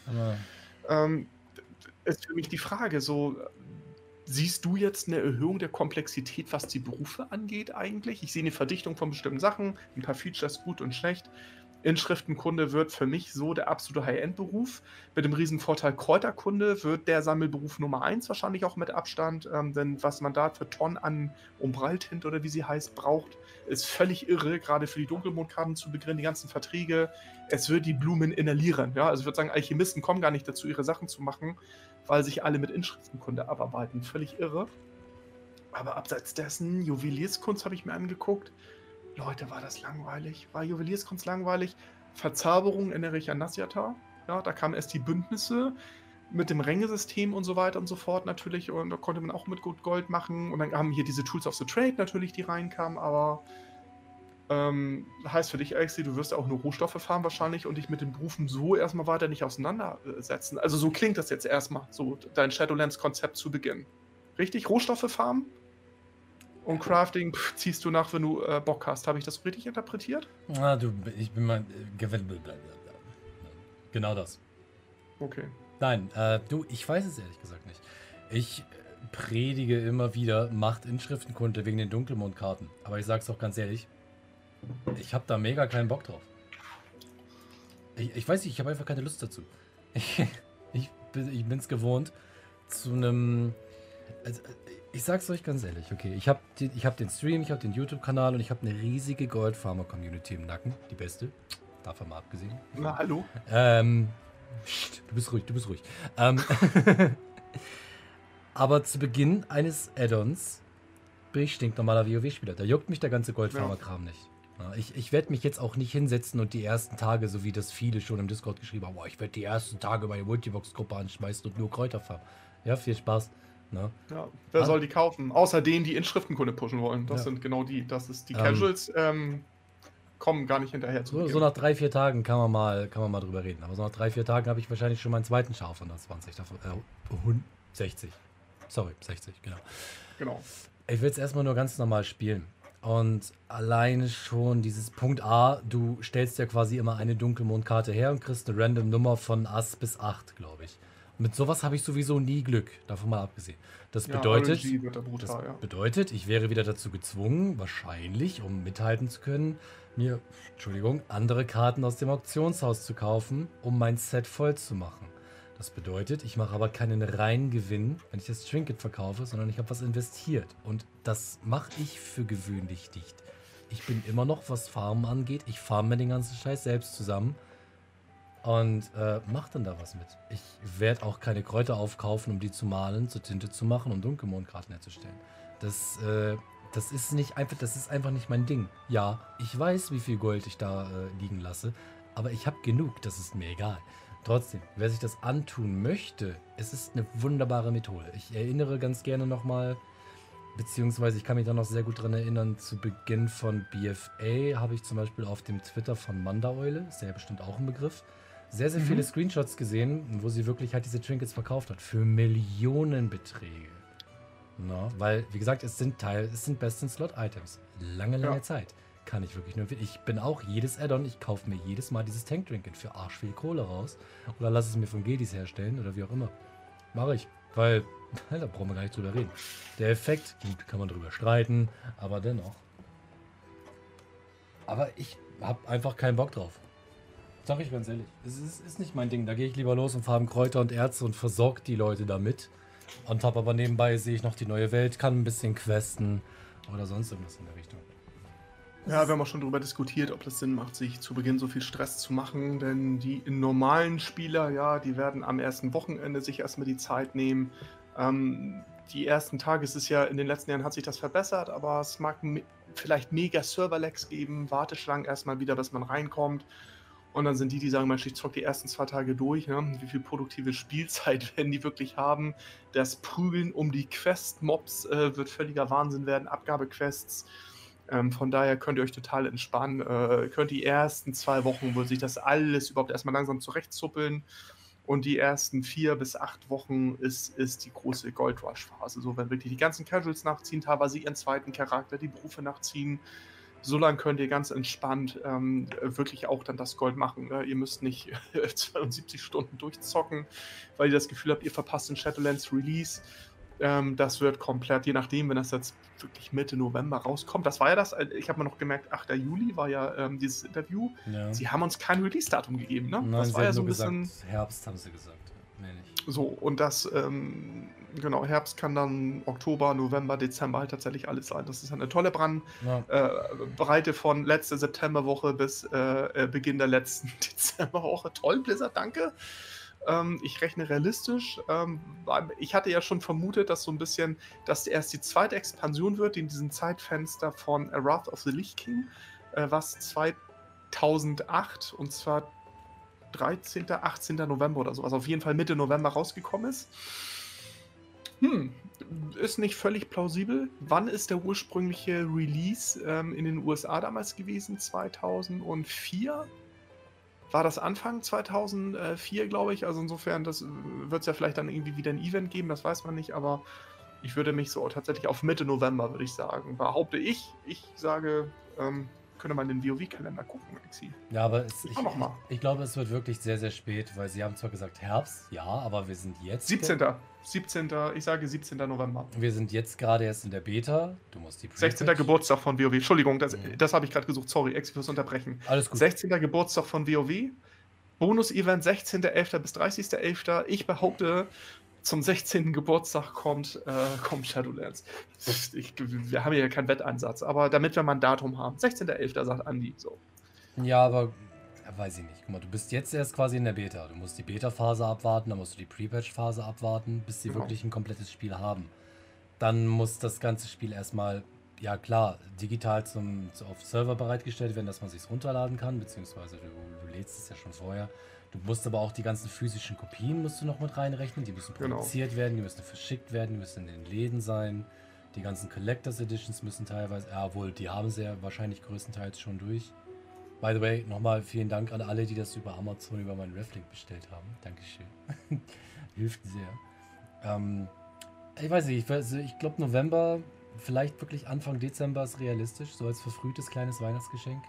Ähm, ist für mich die Frage, so siehst du jetzt eine Erhöhung der Komplexität, was die Berufe angeht eigentlich? Ich sehe eine Verdichtung von bestimmten Sachen, ein paar Features gut und schlecht. Inschriftenkunde wird für mich so der absolute High-End-Beruf. Mit dem riesen Vorteil Kräuterkunde wird der Sammelberuf Nummer 1 wahrscheinlich auch mit Abstand. Ähm, denn was man da für Tonnen an Umbraltint oder wie sie heißt braucht, ist völlig irre, gerade für die Dunkelmondkarten zu beginnen, die ganzen Verträge. Es wird die Blumen inhalieren. Ja? Also ich würde sagen, Alchemisten kommen gar nicht dazu, ihre Sachen zu machen, weil sich alle mit Inschriftenkunde abarbeiten. Völlig irre. Aber abseits dessen, Juwelierskunst habe ich mir angeguckt Leute, war das langweilig? War Juwelierskunst langweilig? Verzauberung erinnere ich an Nasyatar. Ja, da kamen erst die Bündnisse mit dem Rängesystem und so weiter und so fort natürlich. Und da konnte man auch mit gut Gold machen. Und dann haben hier diese Tools of the Trade natürlich, die reinkamen. Aber ähm, heißt für dich, Alexi, du wirst auch nur Rohstoffe fahren wahrscheinlich und dich mit den Berufen so erstmal weiter nicht auseinandersetzen. Also so klingt das jetzt erstmal, so dein Shadowlands-Konzept zu Beginn. Richtig? Rohstoffe farmen? Und Crafting pff, ziehst du nach, wenn du äh, Bock hast. Habe ich das richtig interpretiert? Ah, du, ich bin mal. Äh, genau das. Okay. Nein, äh, du, ich weiß es ehrlich gesagt nicht. Ich äh, predige immer wieder, macht Inschriftenkunde wegen den Dunkelmondkarten. Aber ich sag's auch ganz ehrlich, ich habe da mega keinen Bock drauf. Ich, ich weiß nicht, ich habe einfach keine Lust dazu. Ich, ich, ich bin's gewohnt, zu einem. Also, ich sag's euch ganz ehrlich, okay. Ich habe ich hab den Stream, ich habe den YouTube-Kanal und ich habe eine riesige Goldfarmer-Community im Nacken. Die beste. Davon mal abgesehen. Na, hallo. Ähm, pst, du bist ruhig, du bist ruhig. Ähm, aber zu Beginn eines Add-ons bin ich stinknormaler WoW-Spieler. Da juckt mich der ganze Goldfarmer-Kram nicht. Ich ich werde mich jetzt auch nicht hinsetzen und die ersten Tage, so wie das viele schon im Discord geschrieben haben, boah, ich werde die ersten Tage meine Multibox-Gruppe anschmeißen und nur Kräuter farmen. Ja, viel Spaß. Ne? Ja, wer Ah. soll die kaufen? Außer denen, die Inschriftenkunde pushen wollen. Das Ja. sind genau die. Das ist die Ähm. Casuals ähm, kommen gar nicht hinterher zu. So, so nach drei, vier Tagen kann man mal, kann man mal drüber reden. Aber so nach drei, vier Tagen habe ich wahrscheinlich schon meinen zweiten Schaf 120 davon. Äh, Hund- 60. Sorry, 60, genau. genau. Ich will es erstmal nur ganz normal spielen. Und alleine schon dieses Punkt A, du stellst ja quasi immer eine Dunkelmondkarte her und kriegst eine random Nummer von Ass bis 8, glaube ich. Mit sowas habe ich sowieso nie Glück, davon mal abgesehen. Das Ja, bedeutet, da das brutal, ja. bedeutet, ich wäre wieder dazu gezwungen, wahrscheinlich, um mithalten zu können, mir, Entschuldigung, andere Karten aus dem Auktionshaus zu kaufen, um mein Set voll zu machen. Das bedeutet, ich mache aber keinen reinen Gewinn, wenn ich das Trinket verkaufe, sondern ich habe was investiert. Und das mache ich für gewöhnlich nicht. Ich bin immer noch, was Farmen angeht, ich farme mir den ganzen Scheiß selbst zusammen und äh, mach dann da was mit. Ich werde auch keine Kräuter aufkaufen, um die zu mahlen, zur Tinte zu machen und Dunkelmondkarten herzustellen. Das, äh, das ist nicht einfach, das ist einfach nicht mein Ding. Ja, ich weiß, wie viel Gold ich da äh, liegen lasse, aber ich habe genug, das ist mir egal. Trotzdem, wer sich das antun möchte, es ist eine wunderbare Methode. Ich erinnere ganz gerne nochmal, beziehungsweise ich kann mich da noch sehr gut dran erinnern, zu Beginn von BFA habe ich zum Beispiel auf dem Twitter von Mandaeule, ist ja bestimmt auch ein Begriff, sehr, sehr Mhm. viele Screenshots gesehen, wo sie wirklich halt diese Trinkets verkauft hat. Für Millionenbeträge. Na, weil, wie gesagt, es sind Teil, es sind Best-in-Slot-Items. Lange, lange Ja. Zeit. Kann ich wirklich nur. Ich bin auch jedes Add-on, ich kaufe mir jedes Mal dieses Tank-Trinket für arsch viel Kohle raus. Oder lass es mir von Gedis herstellen oder wie auch immer. Mache ich. Weil, da brauchen wir gar nicht drüber reden. Der Effekt, gut, kann man drüber streiten, aber dennoch. Aber ich habe einfach keinen Bock drauf. Sag ich ganz ehrlich. Es ist, ist nicht mein Ding. Da gehe ich lieber los und farbe Kräuter und Erze und versorge die Leute damit. Und habe aber nebenbei sehe ich noch die neue Welt, kann ein bisschen questen oder sonst irgendwas in der Richtung. Ja, wir haben auch schon darüber diskutiert, ob das Sinn macht, sich zu Beginn so viel Stress zu machen, denn die normalen Spieler, ja, die werden am ersten Wochenende sich erstmal die Zeit nehmen. Ähm, die ersten Tage, es ist ja, in den letzten Jahren hat sich das verbessert, aber es mag me vielleicht mega Server-Lags geben, Warteschlangen erstmal wieder, bis man reinkommt. Und dann sind die, die sagen, Mensch, ich zock die ersten zwei Tage durch. Ne? Wie viel produktive Spielzeit werden die wirklich haben? Das Prügeln um die Quest-Mobs äh, wird völliger Wahnsinn werden. Abgabequests. Ähm, von daher könnt ihr euch total entspannen. Äh, könnt die ersten zwei Wochen, wo sich das alles überhaupt erstmal langsam zurechtzuppeln. Und die ersten vier bis acht Wochen ist, ist die große Gold Rush-Phase. So, wenn wirklich die ganzen Casuals nachziehen, teilweise ihren zweiten Charakter, die Berufe nachziehen. So lange könnt ihr ganz entspannt ähm, wirklich auch dann das Gold machen. Ne? Ihr müsst nicht 72 Stunden durchzocken, weil ihr das Gefühl habt, ihr verpasst den Shadowlands Release. Ähm, das wird komplett, je nachdem, wenn das jetzt wirklich Mitte November rauskommt. Das war ja das, äh, ich habe mir noch gemerkt, 8. Juli war ja ähm, dieses Interview. Ja. Sie haben uns kein Release-Datum gegeben, ne? Nein, das war ja so ein bisschen. gesagt, Herbst haben sie gesagt. Mehr nicht. So, und das, ähm, genau, Herbst kann dann Oktober, November, Dezember halt tatsächlich alles sein. Das ist eine tolle Brand, Ja. äh, Breite von letzte Septemberwoche bis äh, äh, Beginn der letzten Dezemberwoche. Toll, Blizzard, danke. Ähm, ich rechne realistisch. Ähm, ich hatte ja schon vermutet, dass so ein bisschen, dass erst die zweite Expansion wird in diesem Zeitfenster von A Wrath of the Lich King, äh, was 2008 und zwar 13., 18. November oder so, also auf jeden Fall Mitte November rausgekommen ist. Hm, ist nicht völlig plausibel. Wann ist der ursprüngliche Release ähm, in den USA damals gewesen? 2004? War das Anfang 2004, glaube ich? Also insofern, das wird es ja vielleicht dann irgendwie wieder ein Event geben, das weiß man nicht, aber ich würde mich so tatsächlich auf Mitte November, würde ich sagen, behaupte ich. Ich sage, ähm, könnte man den WoW-Kalender gucken, Exi. Ja, aber es, ich, mal. ich, ich glaube, es wird wirklich sehr, sehr spät, weil sie haben zwar gesagt Herbst, ja, aber wir sind jetzt. 17. 17. Ich sage 17. November. Wir sind jetzt gerade erst in der Beta. Du musst die 16. Pre-Patch- Geburtstag von WoW. Entschuldigung, das, Mhm. das habe ich gerade gesucht. Sorry, Exi fürs Unterbrechen. Alles gut. 16. Geburtstag von WoW. Bonus-Event 16.11. bis 30.11. Ich behaupte, zum 16. Geburtstag kommt, äh, kommt Shadowlands. Ich, wir haben ja keinen Wetteinsatz, aber damit wir mal ein Datum haben. 16.11. sagt Andi. So. Ja, aber weiß ich nicht. Guck mal, du bist jetzt erst quasi in der Beta. Du musst die Beta-Phase abwarten, dann musst du die Pre-Patch-Phase abwarten, bis sie Genau. wirklich ein komplettes Spiel haben. Dann muss das ganze Spiel erstmal ja klar, digital zum, auf Server bereitgestellt werden, dass man sich runterladen kann, beziehungsweise du, du lädst es ja schon vorher. Du musst aber auch die ganzen physischen Kopien musst du noch mit reinrechnen. Die müssen Genau. produziert werden, die müssen verschickt werden, die müssen in den Läden sein. Die ganzen Collectors Editions müssen teilweise, ja wohl, die haben sie ja wahrscheinlich größtenteils schon durch. By the way, nochmal vielen Dank an alle, die das über Amazon, über meinen Reflink bestellt haben. Dankeschön. Hilft sehr. Ähm, ich weiß nicht, ich, ich glaube November, vielleicht wirklich Anfang Dezember ist realistisch, so als verfrühtes kleines Weihnachtsgeschenk.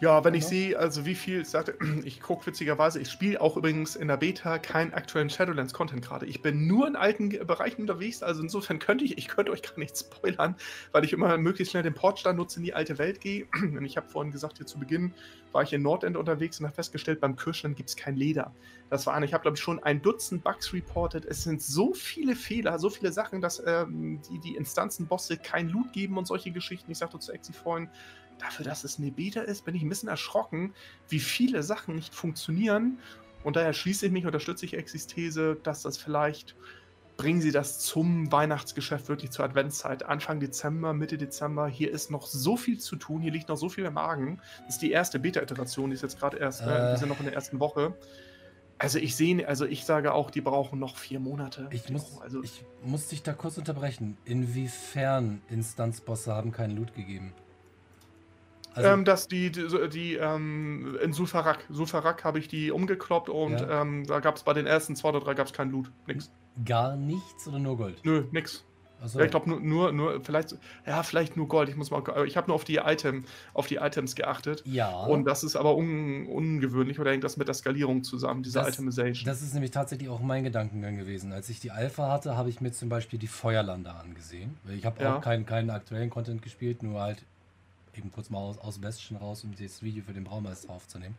Ja, wenn ich Ja. sehe, also wie viel, sagte, ich gucke witzigerweise, ich spiele auch übrigens in der Beta keinen aktuellen Shadowlands-Content gerade. Ich bin nur in alten Bereichen unterwegs, also insofern könnte ich, ich könnte euch gar nicht spoilern, weil ich immer möglichst schnell den Portstand nutze, in die alte Welt gehe. Und ich habe vorhin gesagt, hier zu Beginn war ich in Nordend unterwegs und habe festgestellt, beim Kirschland gibt es kein Leder. Das war eine, ich habe glaube ich schon ein Dutzend Bugs reported. Es sind so viele Fehler, so viele Sachen, dass ähm, die, die Instanzenbosse kein Loot geben und solche Geschichten. Ich sagte zu Exi vorhin, dafür, dass es eine Beta ist, bin ich ein bisschen erschrocken, wie viele Sachen nicht funktionieren. Und daher schließe ich mich, unterstütze ich Exis These, dass das vielleicht, bringen Sie das zum Weihnachtsgeschäft wirklich zur Adventszeit. Anfang Dezember, Mitte Dezember, hier ist noch so viel zu tun, hier liegt noch so viel im Magen. Das ist die erste Beta-Iteration, die ist jetzt gerade erst, äh, wir sind noch in der ersten Woche. Also ich sehe, also ich sage auch, die brauchen noch vier Monate. Ich Die muss, also ich muss dich da kurz unterbrechen. Inwiefern Instanzbosse haben keinen Loot gegeben? Also, ähm, dass die, die, die ähm, in Sulfarak, Sulfarak habe ich die umgekloppt und Ja. ähm, da gab es bei den ersten zwei oder drei gab es keinen Loot. Nix. gar nichts oder nur Gold? Nö, nix. Also, Ja, ich glaube nur, nur, nur, vielleicht, ja, vielleicht nur Gold. Ich muss mal, ich habe nur auf die Item, auf die Items geachtet. ja. Und das ist aber un, ungewöhnlich oder hängt das mit der Skalierung zusammen, diese Das- Itemization? Das ist nämlich tatsächlich auch mein Gedankengang gewesen. Als ich die Alpha hatte, habe ich mir zum Beispiel die Feuerlander angesehen. Ich habe Ja. auch keinen, keinen aktuellen Content gespielt, nur halt eben kurz mal aus, aus Bastion raus, um das Video für den Braumeister aufzunehmen.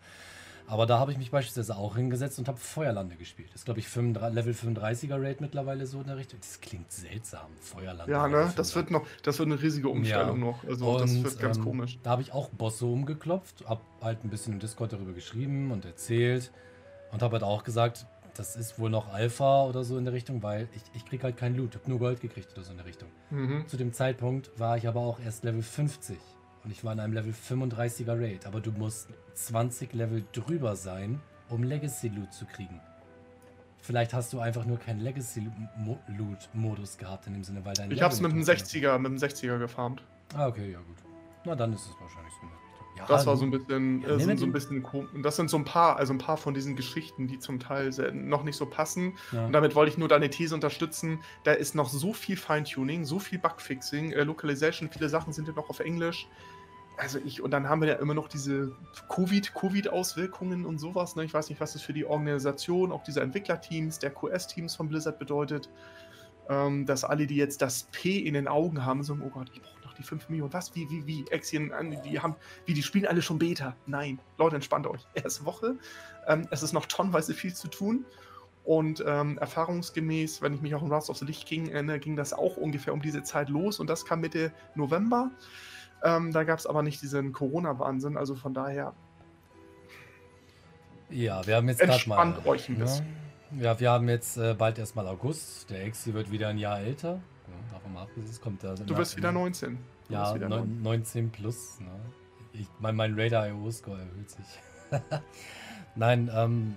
Aber da habe ich mich beispielsweise auch hingesetzt und habe Feuerlande gespielt. Das ist, glaube ich, 35, Level 35er Raid mittlerweile so in der Richtung. Das klingt seltsam, Feuerlande. ja, ne, das 35. wird noch, das wird eine riesige Umstellung Ja. noch. Also das Und, wird ganz ähm, komisch. Da habe ich auch Bosse umgeklopft, habe halt ein bisschen im Discord darüber geschrieben und erzählt und habe halt auch gesagt, das ist wohl noch Alpha oder so in der Richtung, weil ich, ich krieg halt keinen Loot, habe nur Gold gekriegt oder so in der Richtung. Mhm. Zu dem Zeitpunkt war ich aber auch erst Level 50 und ich war in einem Level 35er Raid, aber du musst 20 Level drüber sein, um Legacy Loot zu kriegen. Vielleicht hast du einfach nur keinen Legacy Loot Modus gehabt in dem Sinne, weil dein Ich Level habe es mit dem funktioniert. 60er, mit dem 60er gefarmt. Ah, okay, ja gut. Na, dann ist es wahrscheinlich so. Ja, Das war du- so ein bisschen, Ja, äh, nee, so, ein bisschen kom- Das sind so ein paar, also ein paar von diesen Geschichten, die zum Teil noch nicht so passen. Ja. Und damit wollte ich nur deine These unterstützen. Da ist noch so viel Feintuning, so viel Bugfixing, äh, Localization, viele Sachen sind ja noch auf Englisch. Also ich, und dann haben wir ja immer noch diese Covid, Covid-Auswirkungen und sowas. Ne? Ich weiß nicht, was das für die Organisation, auch dieser Entwicklerteams, der QS-Teams von Blizzard bedeutet. Ähm, dass alle, die jetzt das P in den Augen haben, so, oh Gott, ich brauche noch die 5 Millionen. Was? Wie, wie, wie? Exien, an- die haben, wie, die spielen alle schon Beta. Nein, Leute, entspannt euch. Erste Woche. Ähm, es ist noch tonnenweise viel zu tun. Und ähm, erfahrungsgemäß, wenn ich mich auch an Wrath of the Lich King erinnere, ging das auch ungefähr um diese Zeit los und das kam Mitte November. Ähm, da gab es aber nicht diesen Corona-Wahnsinn, also von daher Ja, wir haben jetzt gerade mal. entspannt euch ein ja, bisschen. ja, wir haben jetzt äh, bald erstmal August. Der Exi wird wieder ein Jahr älter. Davon mal abgesehen, es kommt da. Du wirst wieder 19. Du Ja, wieder neun- 19 plus. Ne? Ich, mein, mein Radar-IO-Score erhöht sich. Nein, ähm,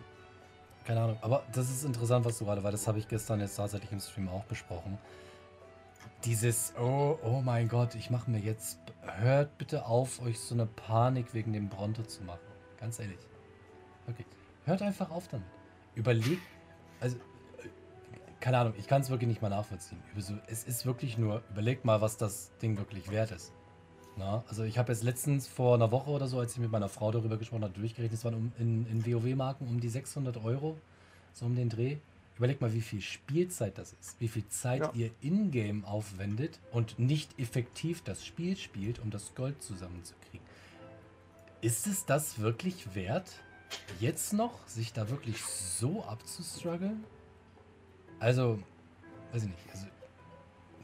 keine Ahnung. Aber das ist interessant, was du gerade, weil das habe ich gestern jetzt tatsächlich im Stream auch besprochen. Dieses, oh, oh mein Gott, ich mache mir jetzt, hört bitte auf, euch so eine Panik wegen dem Bronto zu machen. Ganz ehrlich. Wirklich. Hört einfach auf damit. Überlegt, also, keine Ahnung, ich kann es wirklich nicht mal nachvollziehen. Es ist wirklich nur, überlegt mal, was das Ding wirklich wert ist. Na, also ich habe jetzt letztens vor einer Woche oder so, als ich mit meiner Frau darüber gesprochen habe, durchgerechnet, es waren um, in, in WoW-Marken um die 600 Euro, so um den Dreh. Überlegt mal, wie viel Spielzeit das ist, wie viel Zeit Ja. ihr in-game aufwendet und nicht effektiv das Spiel spielt, um das Gold zusammenzukriegen. Ist es das wirklich wert, jetzt noch sich da wirklich so abzustruggeln? Also, weiß ich nicht. Also,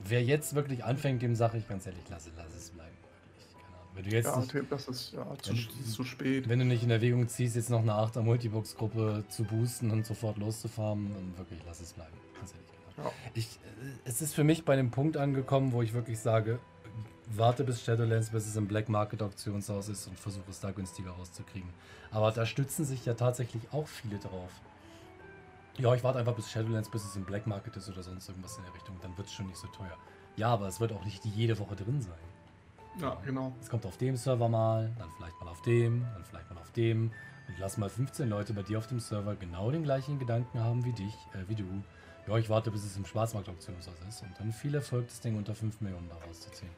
wer jetzt wirklich anfängt, dem sage ich ganz ehrlich, lass, lass es bleiben. Wenn du jetzt Ja, nicht, das ist ja zu, Wenn- zu spät. wenn du nicht in Erwägung ziehst, jetzt noch eine 8er Multibox-Gruppe zu boosten und sofort loszufarmen, dann wirklich lass es bleiben. Ganz ehrlich. Ahnung. Ja. Ich, äh, es ist für mich bei dem Punkt angekommen, wo ich wirklich sage, warte bis Shadowlands, bis es im Black Market Auktionshaus ist und versuche es da günstiger rauszukriegen. Aber da stützen sich ja tatsächlich auch viele drauf. Ja, ich warte einfach bis Shadowlands, bis es im Black Market ist oder sonst irgendwas in der Richtung. Dann wird es schon nicht so teuer. Ja, aber es wird auch nicht jede Woche drin sein. Ja, genau. Es kommt auf dem Server mal, dann vielleicht mal auf dem, dann vielleicht mal auf dem. Und lass mal 15 Leute bei dir auf dem Server genau den gleichen Gedanken haben wie dich, äh, wie du. Ja, ich warte, bis es im Schwarzmarkt-Auktionshaus ist und dann viel Erfolg, das Ding unter 5 Millionen da rauszuziehen.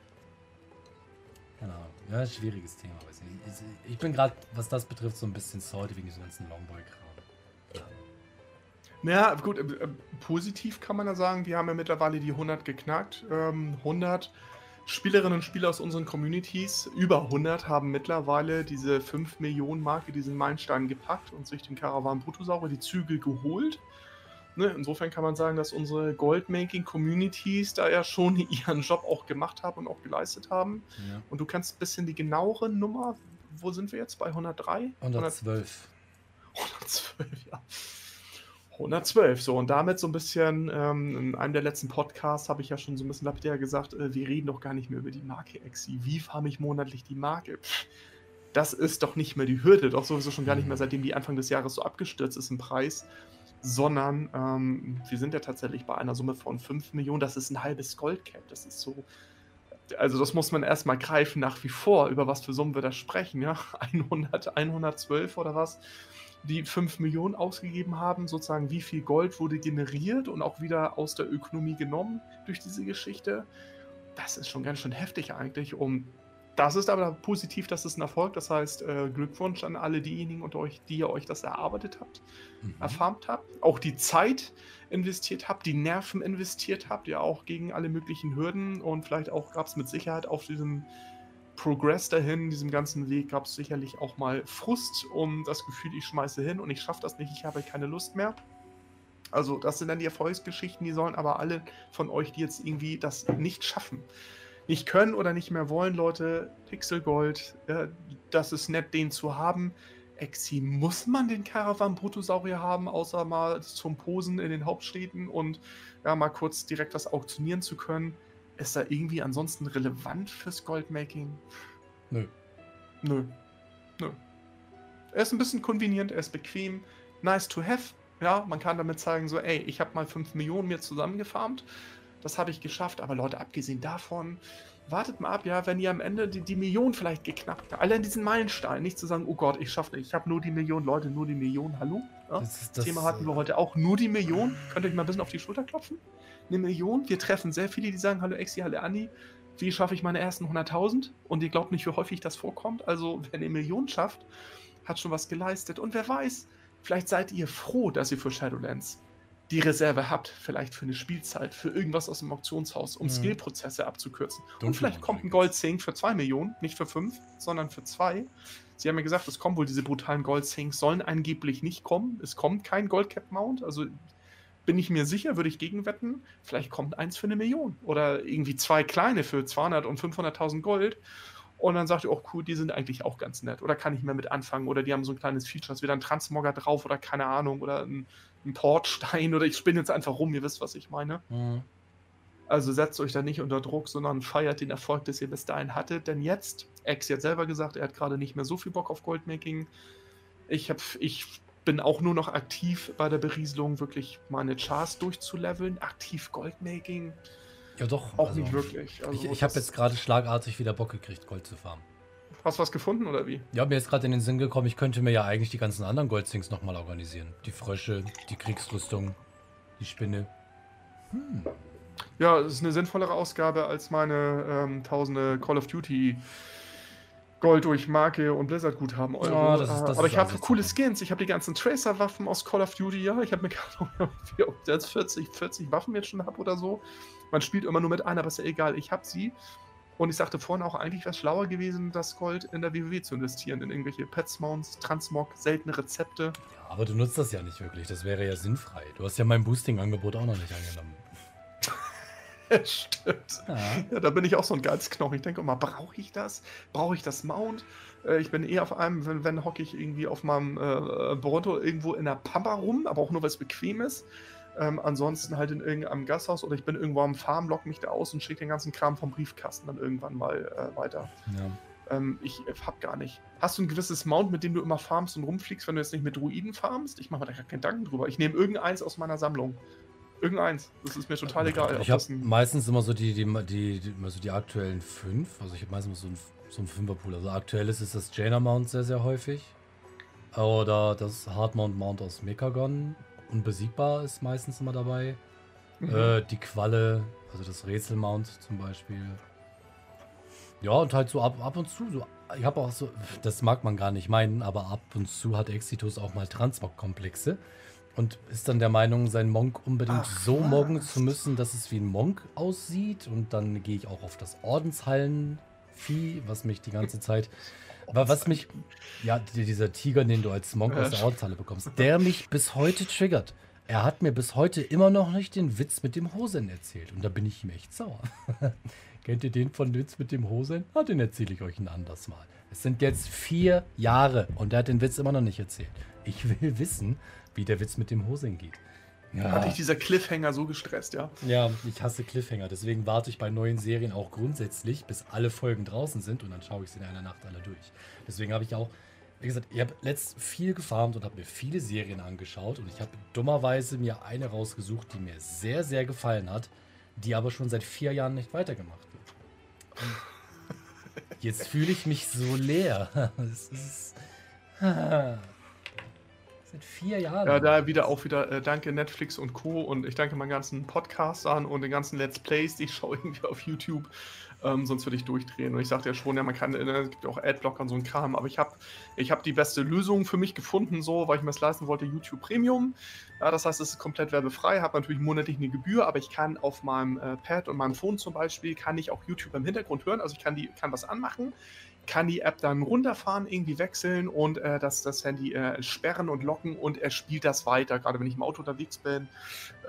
Genau. Ja, schwieriges Thema. Weiß nicht. Ich, ich bin gerade, was das betrifft, so ein bisschen salty wegen diesem ganzen Longboy-Kram. Ja. gut, äh, positiv kann man ja sagen, wir haben ja mittlerweile die 100 geknackt. Ähm, 100 Spielerinnen und Spieler aus unseren Communities, über 100, haben mittlerweile diese 5 Millionen Marke, diesen Meilenstein gepackt und sich den Caravan Bruttosaure die Zügel geholt. Ne, insofern kann man sagen, dass unsere Goldmaking-Communities da ja schon ihren Job auch gemacht haben und auch geleistet haben. Ja. Und du kennst ein bisschen die genauere Nummer. Wo sind wir jetzt? Bei 103? 112. 112, ja. 112, so und damit so ein bisschen, ähm, in einem der letzten Podcasts habe ich ja schon so ein bisschen lapidar gesagt, äh, wir reden doch gar nicht mehr über die Marke Exi. Wie farme ich monatlich die Marke? Das ist doch nicht mehr die Hürde, doch sowieso schon gar nicht mehr, mhm. seitdem die Anfang des Jahres so abgestürzt ist im Preis, sondern ähm, wir sind ja tatsächlich bei einer Summe von 5 Millionen, das ist ein halbes Goldcap, das ist so, also das muss man erstmal greifen nach wie vor, über was für Summen wir da sprechen, ja, 100, 112 oder was die 5 Millionen ausgegeben haben, sozusagen wie viel Gold wurde generiert und auch wieder aus der Ökonomie genommen durch diese Geschichte. Das ist schon ganz schön heftig eigentlich. Und das ist aber positiv, das ist ein Erfolg. Das heißt, äh, Glückwunsch an alle diejenigen unter euch, die ihr euch das erarbeitet habt, mhm. erfarmt habt, auch die Zeit investiert habt, die Nerven investiert habt, ja auch gegen alle möglichen Hürden und vielleicht auch gab es mit Sicherheit auf diesem Progress dahin, diesem ganzen Weg, gab es sicherlich auch mal Frust um das Gefühl, ich schmeiße hin und ich schaffe das nicht, ich habe keine Lust mehr. Also, das sind dann die Erfolgsgeschichten, die sollen aber alle von euch, die jetzt irgendwie das nicht schaffen, nicht können oder nicht mehr wollen, Leute, Pixelgold, äh, das ist nett, den zu haben. Exi, muss man den Caravan Bruttosaurier haben, außer mal zum Posen in den Hauptstädten und ja, mal kurz direkt was auktionieren zu können? Ist er irgendwie ansonsten relevant fürs Goldmaking? Nö. Nö. Nö. Er ist ein bisschen convenient, er ist bequem, nice to have. Ja, man kann damit zeigen, so, ey, ich habe mal 5 Millionen mir zusammengefarmt. Das habe ich geschafft, aber Leute, abgesehen davon, wartet mal ab, ja, wenn ihr am Ende die, die Million vielleicht geknackt habt. Alle in diesen Meilenstein, nicht zu sagen, oh Gott, ich schaffe nicht, ich habe nur die Million, Leute, nur die Million, hallo? Ja? Das, das, das Thema hatten wir heute auch, nur die Million. Könnt ihr euch mal ein bisschen auf die Schulter klopfen? Eine Million. Wir treffen sehr viele, die sagen, hallo Exi, hallo Andi, wie schaffe ich meine ersten 100.000? Und ihr glaubt nicht, wie häufig das vorkommt. Also, wer eine Million schafft, hat schon was geleistet. Und wer weiß, vielleicht seid ihr froh, dass ihr für Shadowlands die Reserve habt, vielleicht für eine Spielzeit, für irgendwas aus dem Auktionshaus, um mhm. Skillprozesse abzukürzen. Dunkel und vielleicht kommt ein Gold-Sync für 2 Millionen, nicht für 5, sondern für 2. Sie haben ja gesagt, es kommen wohl diese brutalen Gold-Syncs, sollen angeblich nicht kommen. Es kommt kein Gold-Cap-Mount, also bin ich mir sicher, würde ich gegenwetten, vielleicht kommt eins für eine Million oder irgendwie zwei kleine für 200 und 500.000 Gold. Und dann sagt ihr, oh cool, die sind eigentlich auch ganz nett. Oder kann ich mehr mit anfangen? Oder die haben so ein kleines Feature, ist wieder ein Transmogger drauf oder keine Ahnung. Oder ein, ein Portstein. Oder ich spinne jetzt einfach rum, ihr wisst, was ich meine. Mhm. Also setzt euch da nicht unter Druck, sondern feiert den Erfolg, das ihr bis dahin hattet. Denn jetzt, Ex hat selber gesagt, er hat gerade nicht mehr so viel Bock auf Goldmaking. Ich, hab, ich bin auch nur noch aktiv bei der Berieselung, wirklich meine Chars durchzuleveln. Aktiv Goldmaking. Ja, doch. Auch also, nicht wirklich. Also, ich ich habe jetzt gerade schlagartig wieder Bock gekriegt, Gold zu farmen. Hast du was gefunden oder wie? Ja, mir ist gerade in den Sinn gekommen, ich könnte mir ja eigentlich die ganzen anderen Goldsings nochmal organisieren. Die Frösche, die Kriegsrüstung, die Spinne. Hm. Ja, es ist eine sinnvollere Ausgabe als meine ähm, tausende Call of Duty Gold durch Marke und Blizzard-Guthaben Euro. Ja, das ist, das aber ich habe coole Skins. Ich habe die ganzen Tracer-Waffen aus Call of Duty. Ja, ich habe mir gerade jetzt 40, 40 Waffen jetzt schon habe oder so. Man spielt immer nur mit einer, aber ist ja egal. Ich habe sie. Und ich sagte vorhin auch, eigentlich wäre es schlauer gewesen, das Gold in der WoW zu investieren, in irgendwelche Pets-Mounts, Transmog, seltene Rezepte. Ja, aber du nutzt das ja nicht wirklich. Das wäre ja sinnfrei. Du hast ja mein Boosting-Angebot auch noch nicht angenommen. Stimmt. Ja. ja. da bin ich auch so ein Geizknochen. Ich denke immer, brauche ich das? Brauche ich das Mount? Äh, ich bin eher auf einem, wenn, wenn hocke ich irgendwie auf meinem äh, Boronto irgendwo in der Pampa rum, aber auch nur, weil es bequem ist. Ähm, ansonsten halt in irgendeinem Gasthaus oder ich bin irgendwo am Farm, lock mich da aus und schicke den ganzen Kram vom Briefkasten dann irgendwann mal äh, weiter. Ja. Ähm, ich äh, hab gar nicht. Hast du ein gewisses Mount, mit dem du immer farmst und rumfliegst, wenn du jetzt nicht mit Druiden farmst? Ich mache mir da gar keinen Gedanken drüber. Ich nehme irgendeins aus meiner Sammlung. Irgendeins. Das ist mir total egal. Ich habe meistens immer so die, die, die, die, immer so die aktuellen fünf. Also ich habe meistens so ein, so ein Fünferpool. Also aktuell ist es das Jaina Mount sehr, sehr häufig. Oder das Hardmount Mount aus Mekagon. Unbesiegbar ist meistens immer dabei. Mhm. Äh, die Qualle, also das Rätselmount zum Beispiel. Ja, und halt so ab, ab und zu, so, ich habe auch so, das mag man gar nicht meinen, aber ab und zu hat Exitus auch mal Transmog-Komplexe und ist dann der Meinung, seinen Monk unbedingt Ach, so moggen zu müssen, dass es wie ein Monk aussieht. Und dann gehe ich auch auf das Ordenshallen-Vieh, was mich die ganze Zeit aber was mich, ja, dieser Tiger, den du als Monk aus der Ortshalle bekommst, der mich bis heute triggert. Er hat mir bis heute immer noch nicht den Witz mit dem Hosen erzählt. Und da bin ich ihm echt sauer. Kennt ihr den von Witz mit dem Hosen? Ah, den erzähle ich euch ein anderes Mal. Es sind jetzt vier Jahre und er hat den Witz immer noch nicht erzählt. Ich will wissen, wie der Witz mit dem Hosen geht. Ja. Hat dich dieser Cliffhanger so gestresst, ja? Ja, ich hasse Cliffhanger. Deswegen warte ich bei neuen Serien auch grundsätzlich, bis alle Folgen draußen sind und dann schaue ich sie in einer Nacht alle durch. Deswegen habe ich auch, wie gesagt, ich habe letzt viel gefarmt und habe mir viele Serien angeschaut und ich habe dummerweise mir eine rausgesucht, die mir sehr, sehr gefallen hat, die aber schon seit vier Jahren nicht weitergemacht wird. Und jetzt fühle ich mich so leer. Es ist. Seit vier Jahren. Ja, da wieder auch wieder äh, danke Netflix und Co. Und ich danke meinen ganzen Podcastern und den ganzen Let's Plays, die ich schaue irgendwie auf YouTube. Ähm, sonst würde ich durchdrehen. Und ich sagte ja schon, ja, man kann, ne, es gibt auch Adblocker und so ein Kram, aber ich habe ich hab die beste Lösung für mich gefunden, so, weil ich mir das leisten wollte, YouTube Premium. Ja, das heißt, es ist komplett werbefrei, habe natürlich monatlich eine Gebühr, aber ich kann auf meinem äh, Pad und meinem Phone zum Beispiel, kann ich auch YouTube im Hintergrund hören, also ich kann, die, kann was anmachen kann die App dann runterfahren, irgendwie wechseln und äh, das, das Handy äh, sperren und locken und er spielt das weiter, gerade wenn ich im Auto unterwegs bin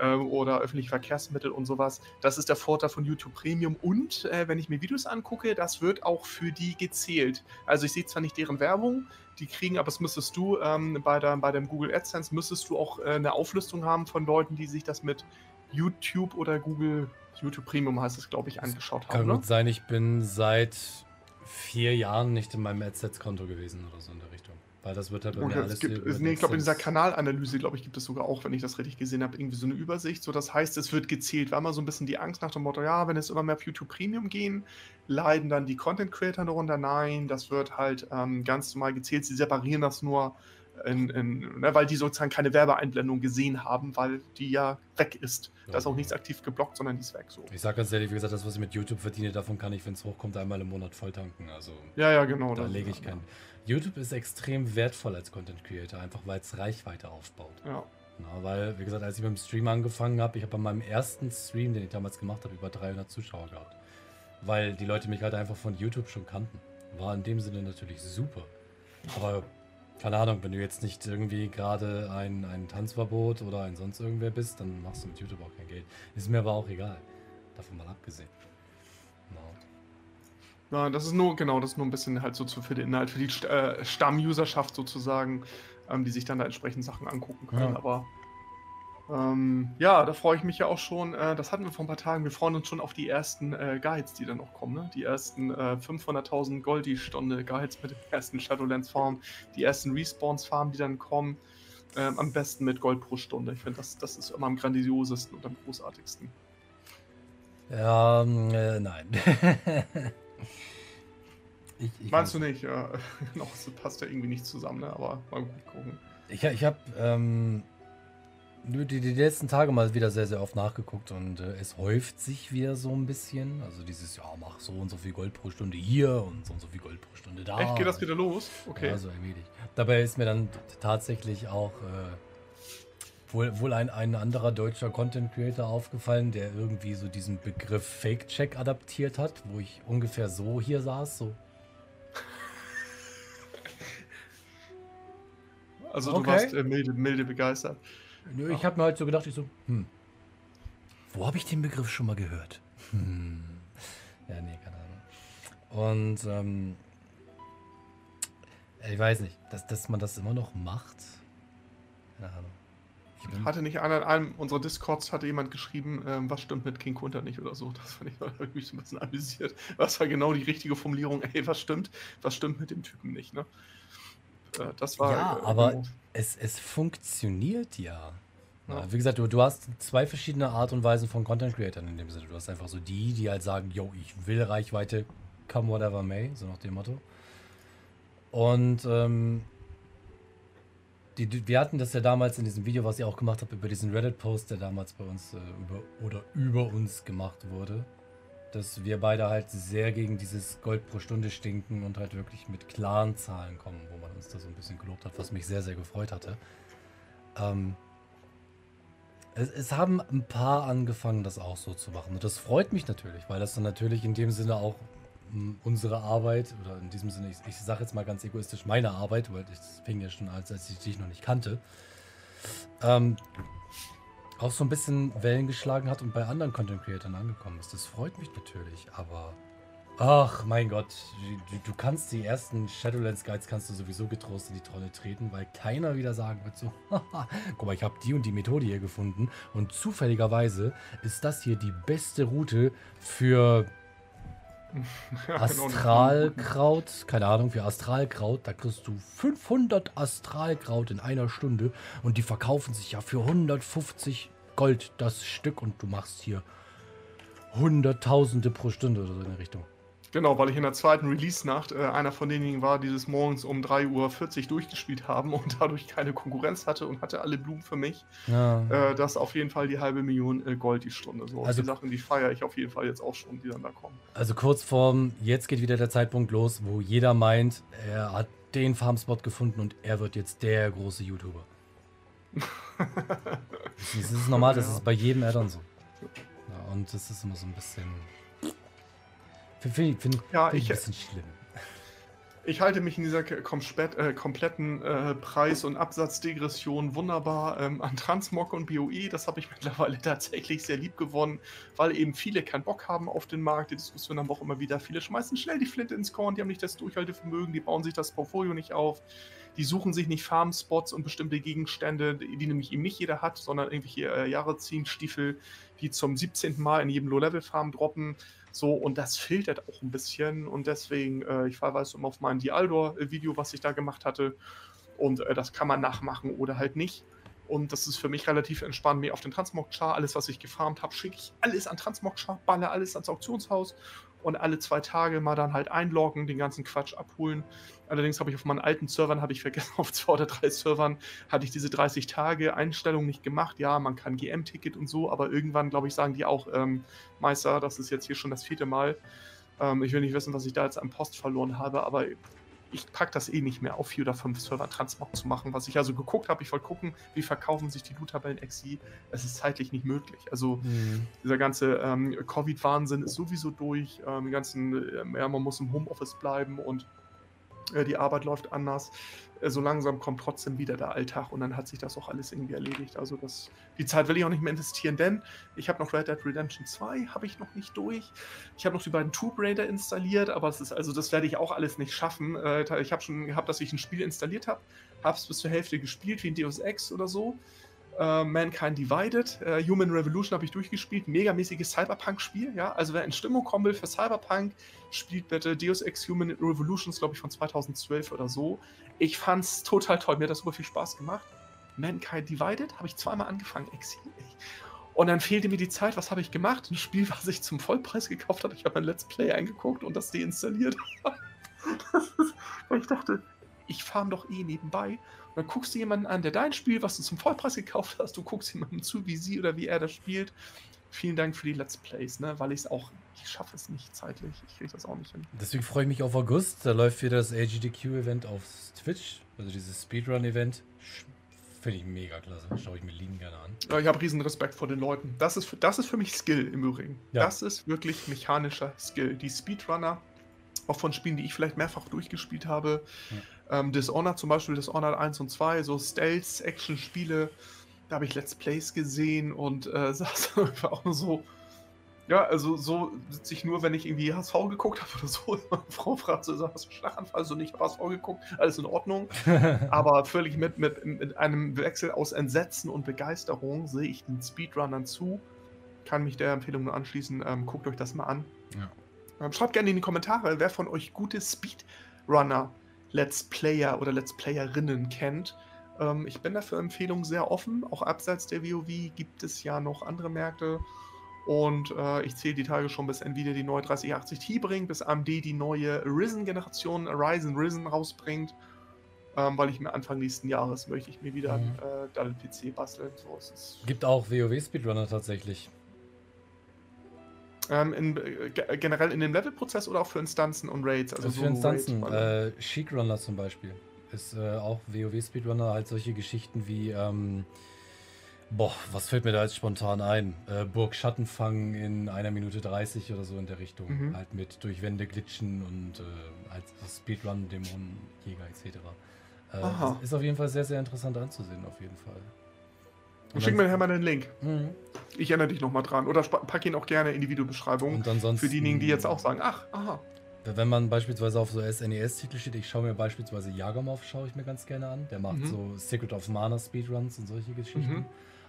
äh, oder öffentliche Verkehrsmittel und sowas. Das ist der Vorteil von YouTube Premium und äh, wenn ich mir Videos angucke, das wird auch für die gezählt. Also ich sehe zwar nicht deren Werbung, die kriegen, aber es müsstest du ähm, bei, der, bei dem Google AdSense müsstest du auch äh, eine Auflistung haben von Leuten, die sich das mit YouTube oder Google YouTube Premium heißt es, glaube ich, angeschaut haben. Kann ne? gut sein, ich bin seit vier Jahren nicht in meinem AdSets-Konto gewesen oder so in der Richtung. Weil das wird halt bei mir alles gibt, Nee, ich glaube, in dieser Kanalanalyse, glaube ich, gibt es sogar auch, wenn ich das richtig gesehen habe, irgendwie so eine Übersicht. So, das heißt, es wird gezählt. War mal so ein bisschen die Angst nach dem Motto, ja, wenn es immer mehr auf YouTube Premium gehen, leiden dann die Content Creator darunter. Nein, das wird halt ähm, ganz normal gezählt. Sie separieren das nur in, in, ne, weil die sozusagen keine Werbeeinblendung gesehen haben, weil die ja weg ist. Ja. Da ist auch nichts aktiv geblockt, sondern die ist weg. So. Ich sage ganz ehrlich, wie gesagt, das, was ich mit YouTube verdiene, davon kann ich, wenn es hochkommt, einmal im Monat voll tanken. Also ja, ja, genau. Da lege ich keinen. Ja. YouTube ist extrem wertvoll als Content Creator, einfach weil es Reichweite aufbaut. Ja. Na, weil, wie gesagt, als ich mit dem Stream angefangen habe, ich habe bei meinem ersten Stream, den ich damals gemacht habe, über 300 Zuschauer gehabt. Weil die Leute mich halt einfach von YouTube schon kannten. War in dem Sinne natürlich super. Aber keine Ahnung, wenn du jetzt nicht irgendwie gerade ein, ein Tanzverbot oder ein sonst irgendwer bist, dann machst du mit YouTube auch kein Geld. Ist mir aber auch egal. Davon mal abgesehen. No. Ja, das ist nur, genau, das ist nur ein bisschen halt so für den Inhalt, für die äh, Stammuserschaft sozusagen, ähm, die sich dann da entsprechend Sachen angucken können. Ja. Aber ähm, ja, da freue ich mich ja auch schon. Äh, das hatten wir vor ein paar Tagen. Wir freuen uns schon auf die ersten äh, Guides, die dann noch kommen. Ne? Die ersten äh, 500.000 Gold die Stunde Guides mit dem ersten Shadowlands Farm, die ersten Respawns Farm, die dann kommen. Ähm, am besten mit Gold pro Stunde. Ich finde, das, das ist immer am grandiosesten und am großartigsten. Ja, ähm, äh, nein. ich, ich Meinst du nicht? Ja, noch passt ja irgendwie nicht zusammen, ne? aber mal gut gucken. Ich, ich habe ähm, die, die letzten Tage mal wieder sehr, sehr oft nachgeguckt und äh, es häuft sich wieder so ein bisschen. Also dieses, ja, mach so und so viel Gold pro Stunde hier und so und so viel Gold pro Stunde da. Echt, geht das wieder los? Okay. Ja, so allmählich. Dabei ist mir dann tatsächlich auch äh, wohl, wohl ein, ein anderer deutscher Content Creator aufgefallen, der irgendwie so diesen Begriff Fake-Check adaptiert hat, wo ich ungefähr so hier saß, so. Also du okay. warst äh, milde, milde begeistert. Nö, ich habe mir halt so gedacht, ich so, hm, wo habe ich den Begriff schon mal gehört? Hm. Ja, nee, keine Ahnung. Und ähm, ich weiß nicht, dass, dass man das immer noch macht. Keine Ahnung. Hatte nicht einer in einem unserer Discords hatte jemand geschrieben, ähm, was stimmt mit King Kunter nicht oder so. Das fand ich irgendwie ein bisschen amüsiert. Was war genau die richtige Formulierung? Ey, was stimmt? Was stimmt mit dem Typen nicht, ne? Äh, das war. Ja, äh, aber es, es funktioniert ja. ja. Wie gesagt, du, du hast zwei verschiedene Art und Weisen von Content Creatern in dem Sinne. Du hast einfach so die, die halt sagen, yo, ich will Reichweite, come whatever may, so nach dem Motto. Und ähm, die, die, wir hatten das ja damals in diesem Video, was ich auch gemacht habe, über diesen Reddit-Post, der damals bei uns äh, über, oder über uns gemacht wurde. Dass wir beide halt sehr gegen dieses Gold pro Stunde stinken und halt wirklich mit klaren Zahlen kommen, wo man uns da so ein bisschen gelobt hat, was mich sehr, sehr gefreut hatte. Ähm, es, es, haben ein paar angefangen, das auch so zu machen. Und das freut mich natürlich, weil das dann natürlich in dem Sinne auch unsere Arbeit, oder in diesem Sinne, ich, ich sage jetzt mal ganz egoistisch meine Arbeit, weil das fing ja schon als, als ich dich noch nicht kannte, ähm, auch so ein bisschen Wellen geschlagen hat und bei anderen Content Creators angekommen ist. Das freut mich natürlich, aber ach mein Gott, du, du kannst die ersten Shadowlands Guides kannst du sowieso getrost in die Trolle treten, weil keiner wieder sagen wird so, guck mal, ich habe die und die Methode hier gefunden. Und zufälligerweise ist das hier die beste Route für Astralkraut, keine Ahnung, für Astralkraut, da kriegst du 500 Astralkraut in einer Stunde und die verkaufen sich ja für 150 Gold das Stück und du machst hier Hunderttausende pro Stunde oder so in der Richtung. Genau, weil ich in der zweiten Release-Nacht äh, einer von denjenigen war, die das morgens um 3.40 Uhr durchgespielt haben und dadurch keine Konkurrenz hatte und hatte alle Blumen für mich. Ja. Äh, das auf jeden Fall die halbe Million äh, Gold die Stunde. So, also die Sachen, die feiere ich auf jeden Fall jetzt auch schon, die dann da kommen. Also kurz vorm, jetzt geht wieder der Zeitpunkt los, wo jeder meint, er hat den Farmspot gefunden und er wird jetzt der große YouTuber. das ist normal, das ist bei jedem Addon so. Ja, und das ist immer so ein bisschen Finde find, ja, find ich, ein bisschen schlimm. Ich halte mich in dieser komplett, äh, kompletten äh, Preis- und Absatzdegression wunderbar ähm, an Transmog und BOE. Das habe ich mittlerweile tatsächlich sehr lieb gewonnen, weil eben viele keinen Bock haben auf den Markt. Die Diskussion haben auch immer wieder. Viele schmeißen schnell die Flinte ins Korn, die haben nicht das Durchhaltevermögen, die bauen sich das Portfolio nicht auf. Die suchen sich nicht Farmspots und bestimmte Gegenstände, die nämlich eben nicht jeder hat, sondern irgendwelche äh, Jahre ziehen Stiefel, die zum 17. Mal in jedem Low-Level-Farm droppen. So, und das filtert auch ein bisschen. Und deswegen, äh, ich verweise immer auf mein Dialdor-Video, was ich da gemacht hatte. Und äh, das kann man nachmachen oder halt nicht. Und das ist für mich relativ entspannt, mir auf den Transmog-Char, alles, was ich gefarmt habe, schicke ich alles an Transmog-Char, balle alles ans Auktionshaus und alle zwei Tage mal dann halt einloggen, den ganzen Quatsch abholen. Allerdings habe ich auf meinen alten Servern, habe ich vergessen, auf zwei oder drei Servern hatte ich diese 30 Tage Einstellung nicht gemacht. Ja, man kann GM-Ticket und so, aber irgendwann, glaube ich, sagen die auch, ähm, Meister, das ist jetzt hier schon das vierte Mal. Ähm, ich will nicht wissen, was ich da jetzt am Post verloren habe, aber ich packe das eh nicht mehr auf vier oder fünf Server Transmog zu machen. Was ich also geguckt habe, ich wollte gucken, wie verkaufen sich die Loot-Tabellen XI. Es ist zeitlich nicht möglich. Also mhm. dieser ganze ähm, Covid-Wahnsinn ist sowieso durch. Ähm, ganzen, äh, ja, man muss im Homeoffice bleiben und die Arbeit läuft anders. Äh, so langsam kommt trotzdem wieder der Alltag und dann hat sich das auch alles irgendwie erledigt. Also das, die Zeit will ich auch nicht mehr investieren, denn ich habe noch Red Dead Redemption 2, habe ich noch nicht durch. Ich habe noch die beiden Tomb Raider installiert, aber es ist, also das werde ich auch alles nicht schaffen. Äh, ich habe schon gehabt, dass ich ein Spiel installiert habe, habe es bis zur Hälfte gespielt, wie ein Deus Ex oder so. Uh, Mankind Divided, uh, Human Revolution habe ich durchgespielt, megamäßiges Cyberpunk-Spiel, ja. Also wer in Stimmung kommen will für Cyberpunk, spielt bitte Deus Ex Human Revolutions, glaube ich, von 2012 oder so. Ich fand's total toll, mir hat das super viel Spaß gemacht. Mankind Divided habe ich zweimal angefangen, Exil. Und dann fehlte mir die Zeit, was habe ich gemacht? Ein Spiel, was ich zum Vollpreis gekauft habe. Ich habe mein Let's Play eingeguckt und das deinstalliert. weil ich dachte, ich farm doch eh nebenbei. Dann guckst du jemanden an, der dein Spiel, was du zum Vollpreis gekauft hast, du guckst jemandem zu, wie sie oder wie er das spielt. Vielen Dank für die Let's Plays, ne? weil ich es auch, ich schaffe es nicht zeitlich. Ich kriege das auch nicht hin. Deswegen freue ich mich auf August. Da läuft wieder das AGDQ-Event auf Twitch, also dieses Speedrun-Event. Finde ich mega klasse. Schaue ich mir lieben gerne an. Ja, ich habe riesen Respekt vor den Leuten. Das ist, das ist für mich Skill im Übrigen. Ja. Das ist wirklich mechanischer Skill. Die Speedrunner, auch von Spielen, die ich vielleicht mehrfach durchgespielt habe. Ja. Ähm, Dishonored zum Beispiel, Dishonored 1 und 2, so Stealth-Action-Spiele da habe ich Let's Plays gesehen und äh, saß auch so, Ja, also so sitze ich nur, wenn ich irgendwie HSV geguckt habe oder so. Meine Frau fragt so, hast du einen Schlaganfall? So nicht HSV geguckt, alles in Ordnung. Aber völlig mit, mit, mit einem Wechsel aus Entsetzen und Begeisterung sehe ich den Speedrunnern zu. Kann mich der Empfehlung nur anschließen. Ähm, guckt euch das mal an. Ja. Ähm, schreibt gerne in die Kommentare, wer von euch gute Speedrunner, Let's Player oder Let's Playerinnen kennt. Ähm, ich bin dafür Empfehlungen sehr offen. Auch abseits der WoW gibt es ja noch andere Märkte. Und äh, ich zähle die Tage schon, bis Nvidia die neue 3080 Ti bringt, bis AMD die neue Ryzen-Generation, Ryzen Ryzen rausbringt. Ähm, weil ich mir Anfang nächsten Jahres möchte ich mir wieder Mhm. einen äh, Dell-PC basteln. So, es Gibt auch WoW-Speedrunner tatsächlich. Ähm, in, äh, ge- generell in dem Levelprozess oder auch für Instanzen und Raids? Also Also für Instanzen, Solo-Raid, äh, Chic Runner zum Beispiel. Ist äh, auch WoW-Speedrunner, halt solche Geschichten wie, ähm, boah, was fällt mir da jetzt spontan ein? Äh, Burg Schattenfang in einer Minute 30 oder so in der Richtung. Mhm. Halt mit durch Wände glitschen und äh, als Speedrun, Dämonenjäger etc. Äh, ist auf jeden Fall sehr, sehr interessant anzusehen, auf jeden Fall. Und Schick mir mal den Link. Mhm. Ich erinnere dich nochmal dran. Oder pack ihn auch gerne in die Videobeschreibung. Für diejenigen, die jetzt auch sagen, ach, aha. Wenn man beispielsweise auf so SNES-Titel steht, ich schaue mir beispielsweise Jagamov, schaue ich mir ganz gerne an. Der macht Mhm. so Secret of Mana Speedruns und solche Geschichten. Mhm.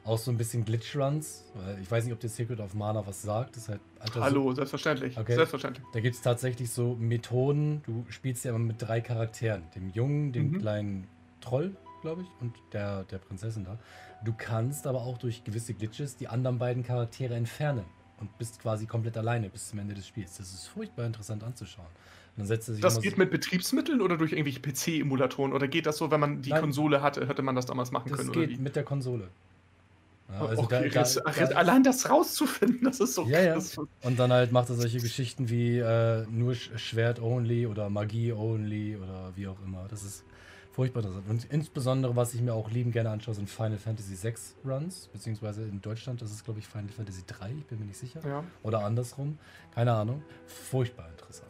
Auch so ein bisschen Glitch-Runs. Ich weiß nicht, ob der Secret of Mana was sagt. Halt, Hallo, selbstverständlich. Okay. Selbstverständlich. So, da gibt es tatsächlich so Methoden. Du spielst ja immer mit drei Charakteren. Dem Jungen, dem Mhm. kleinen Troll, glaube ich, und der, der Prinzessin da. Du kannst aber auch durch gewisse Glitches die anderen beiden Charaktere entfernen. Und bist quasi komplett alleine bis zum Ende des Spiels. Das ist furchtbar interessant anzuschauen. Und dann setzt er sich Das geht so- mit Betriebsmitteln oder durch irgendwelche PC-Emulatoren? Oder geht das so, wenn man die Nein. Konsole hatte, hätte man das damals machen Das können? oder geht mit der Konsole. Ja, Oh, also okay, da, das, da, da, allein das rauszufinden, das ist so Ja, ja. krass. und dann halt macht er solche Geschichten wie äh, nur Sch- Schwert only oder Magie only oder wie auch immer. Das ist furchtbar interessant. Und insbesondere, was ich mir auch lieben gerne anschaue, sind Final Fantasy 6 Runs, beziehungsweise in Deutschland, das ist glaube ich Final Fantasy 3, ich bin mir nicht sicher. Ja. Oder andersrum, keine Ahnung. Furchtbar interessant.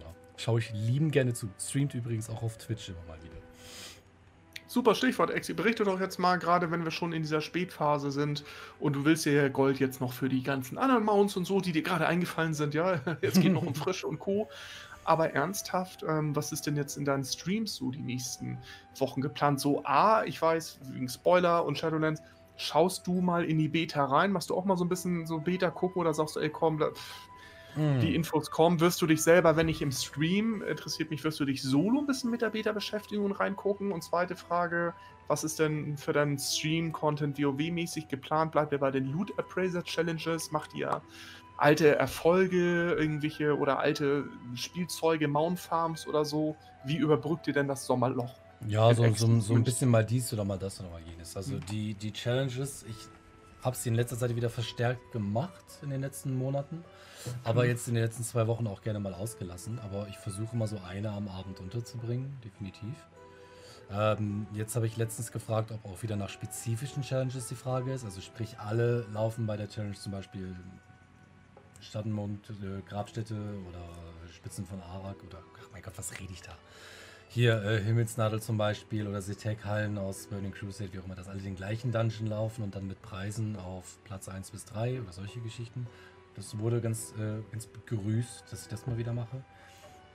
Ja. Schaue ich lieben gerne zu. Streamt übrigens auch auf Twitch immer mal wieder. Super Stichwort, Exi. Berichte doch jetzt mal, gerade wenn wir schon in dieser Spätphase sind und du willst dir Gold jetzt noch für die ganzen anderen Mounts und so, die dir gerade eingefallen sind, ja, jetzt geht noch um Frische und Co. Aber ernsthaft, ähm, was ist denn jetzt in deinen Streams so die nächsten Wochen geplant? So, A, ich weiß, wegen Spoiler und Shadowlands, schaust du mal in die Beta rein? Machst du auch mal so ein bisschen so Beta gucken oder sagst du, ey, komm, pff, Hm. die Infos kommen. Wirst du dich selber, wenn ich im Stream, interessiert mich, wirst du dich solo ein bisschen mit der Beta beschäftigen und reingucken? Und zweite Frage, was ist denn für deinen Stream-Content WoW-mäßig geplant? Bleibt ihr bei den Loot Appraiser Challenges? Macht ihr alte Erfolge, irgendwelche oder alte Spielzeuge, Mount Farms oder so? Wie überbrückt ihr denn das Sommerloch? Ja, so, so, so ein bisschen mal dies oder mal das oder mal jenes. Also Mhm. die, die Challenges, ich habe sie in letzter Zeit wieder verstärkt gemacht in den letzten Monaten, aber Mhm. jetzt in den letzten zwei Wochen auch gerne mal ausgelassen. Aber ich versuche mal so eine am Abend unterzubringen, definitiv. Ähm, jetzt habe ich letztens gefragt, ob auch wieder nach spezifischen Challenges die Frage ist. Also sprich, alle laufen bei der Challenge zum Beispiel Stadtmond, äh, Grabstätte oder Spitzen von Arak oder ach mein Gott, was rede ich da? Hier äh, Himmelsnadel zum Beispiel oder Zetek-Hallen aus Burning Crusade, wie auch immer, dass alle den gleichen Dungeon laufen und dann mit Preisen auf Platz 1 bis 3 oder solche Geschichten. Das wurde ganz, äh, ganz begrüßt, dass ich das mal wieder mache.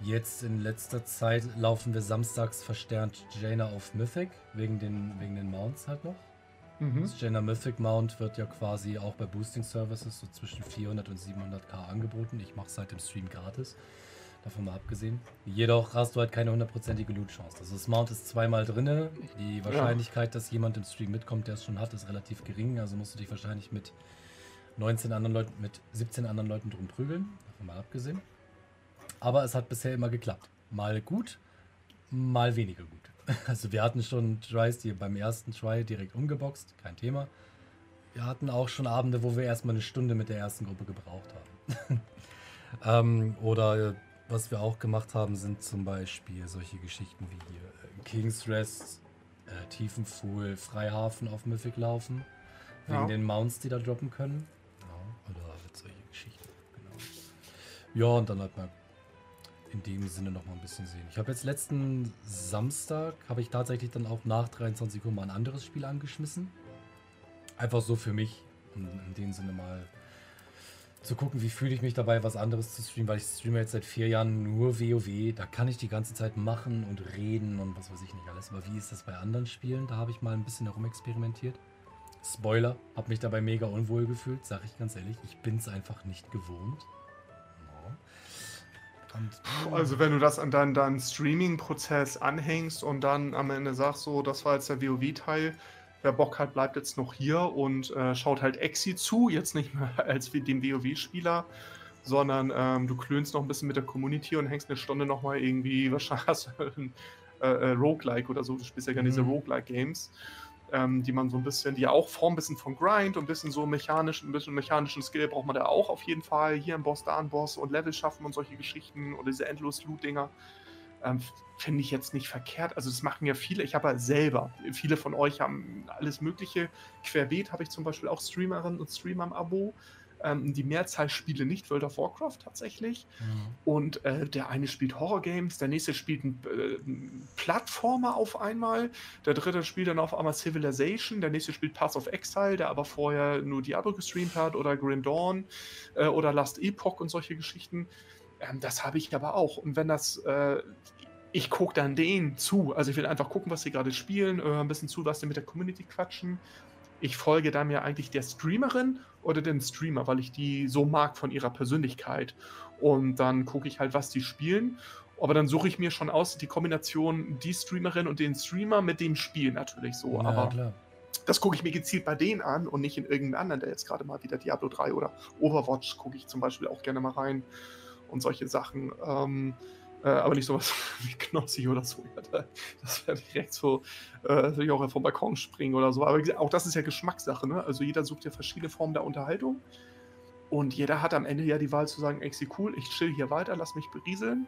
Jetzt in letzter Zeit laufen wir samstags verstärkt Jaina auf Mythic, wegen den, wegen den Mounts halt noch. Mhm. Das Jaina Mythic Mount wird ja quasi auch bei Boosting Services so zwischen 400 und 700k angeboten. Ich mache es halt im Stream gratis. Davon mal abgesehen. Jedoch hast du halt keine hundertprozentige Loot-Chance. Also das Mount ist zweimal drinne. Die Wahrscheinlichkeit, dass jemand im Stream mitkommt, der es schon hat, ist relativ gering. Also musst du dich wahrscheinlich mit 19 anderen Leuten, mit 17 anderen Leuten drum prügeln. Davon mal abgesehen. Aber es hat bisher immer geklappt. Mal gut, mal weniger gut. Also wir hatten schon Tries, die beim ersten Try direkt umgeboxt, kein Thema. Wir hatten auch schon Abende, wo wir erstmal eine Stunde mit der ersten Gruppe gebraucht haben. ähm, oder äh, was wir auch gemacht haben, sind zum Beispiel solche Geschichten wie hier äh, King's Rest, äh, Tiefenfuhl, Freihafen auf Mythic laufen. Wegen Ja. den Mounts, die da droppen können. Ja, oder halt solche Geschichten. Genau. Ja, und dann halt mal in dem Sinne noch mal ein bisschen sehen. Ich habe jetzt letzten Samstag, habe ich tatsächlich dann auch nach 23 Uhr mal ein anderes Spiel angeschmissen. Einfach so für mich. Und in dem Sinne mal zu gucken, wie fühle ich mich dabei, was anderes zu streamen, weil ich streame jetzt seit vier Jahren nur WoW. Da kann ich die ganze Zeit machen und reden und was weiß ich nicht alles. Aber wie ist das bei anderen Spielen? Da habe ich mal ein bisschen herumexperimentiert. Spoiler, habe mich dabei mega unwohl gefühlt, sage ich ganz ehrlich. Ich bin es einfach nicht gewohnt. Und, also wenn du das an deinen, deinen Streaming-Prozess anhängst und dann am Ende sagst, so, das war jetzt der WoW-Teil, wer Bock hat, bleibt jetzt noch hier und äh, schaut halt Exi zu, jetzt nicht mehr als dem WoW-Spieler, sondern ähm, du klönst noch ein bisschen mit der Community und hängst eine Stunde nochmal irgendwie, wahrscheinlich ein äh, äh, Roguelike oder so, du spielst ja gerne mhm. diese Roguelike-Games ähm, die man so ein bisschen, die ja auch formen, ein bisschen von Grind und ein bisschen so mechanisch, ein bisschen mechanischen Skill braucht man da auch auf jeden Fall. Hier ein Boss, da ein Boss und Level schaffen und solche Geschichten oder diese endlos Loot-Dinger. Ähm, Finde ich jetzt nicht verkehrt. Also, das machen ja viele. Ich habe ja selber, viele von euch haben alles Mögliche. Querbeet habe ich zum Beispiel auch Streamerinnen und Streamer im Abo. Ähm, die Mehrzahl spiele nicht World of Warcraft tatsächlich. Mhm. Und äh, der eine spielt Horror Games, der nächste spielt einen äh, Plattformer auf einmal, der dritte spielt dann auf einmal Civilization, der nächste spielt Path of Exile, der aber vorher nur Diablo gestreamt hat oder Grim Dawn äh, oder Last Epoch und solche Geschichten. Ähm, das habe ich aber auch. Und wenn das äh, ich gucke dann denen zu. Also ich will einfach gucken, was sie gerade spielen, ein bisschen zu, was sie mit der Community quatschen ich folge dann ja eigentlich der Streamerin oder den Streamer, weil ich die so mag von ihrer Persönlichkeit. Und dann gucke ich halt, was die spielen. Aber dann suche ich mir schon aus die Kombination die Streamerin und den Streamer mit dem Spiel natürlich so. Ja, Aber klar. das gucke ich mir gezielt bei denen an und nicht in irgendeinen anderen, der jetzt gerade mal wieder Diablo 3 oder Overwatch gucke ich zum Beispiel auch gerne mal rein und solche Sachen. Ähm, äh, aber nicht sowas wie Knossi oder so. Ja, das wäre direkt so, äh, will ich auch vom Balkon springen oder so. Aber auch das ist ja Geschmackssache. Ne? Also jeder sucht ja verschiedene Formen der Unterhaltung. Und jeder hat am Ende ja die Wahl zu sagen, ey, cool, ich chill hier weiter, lass mich berieseln.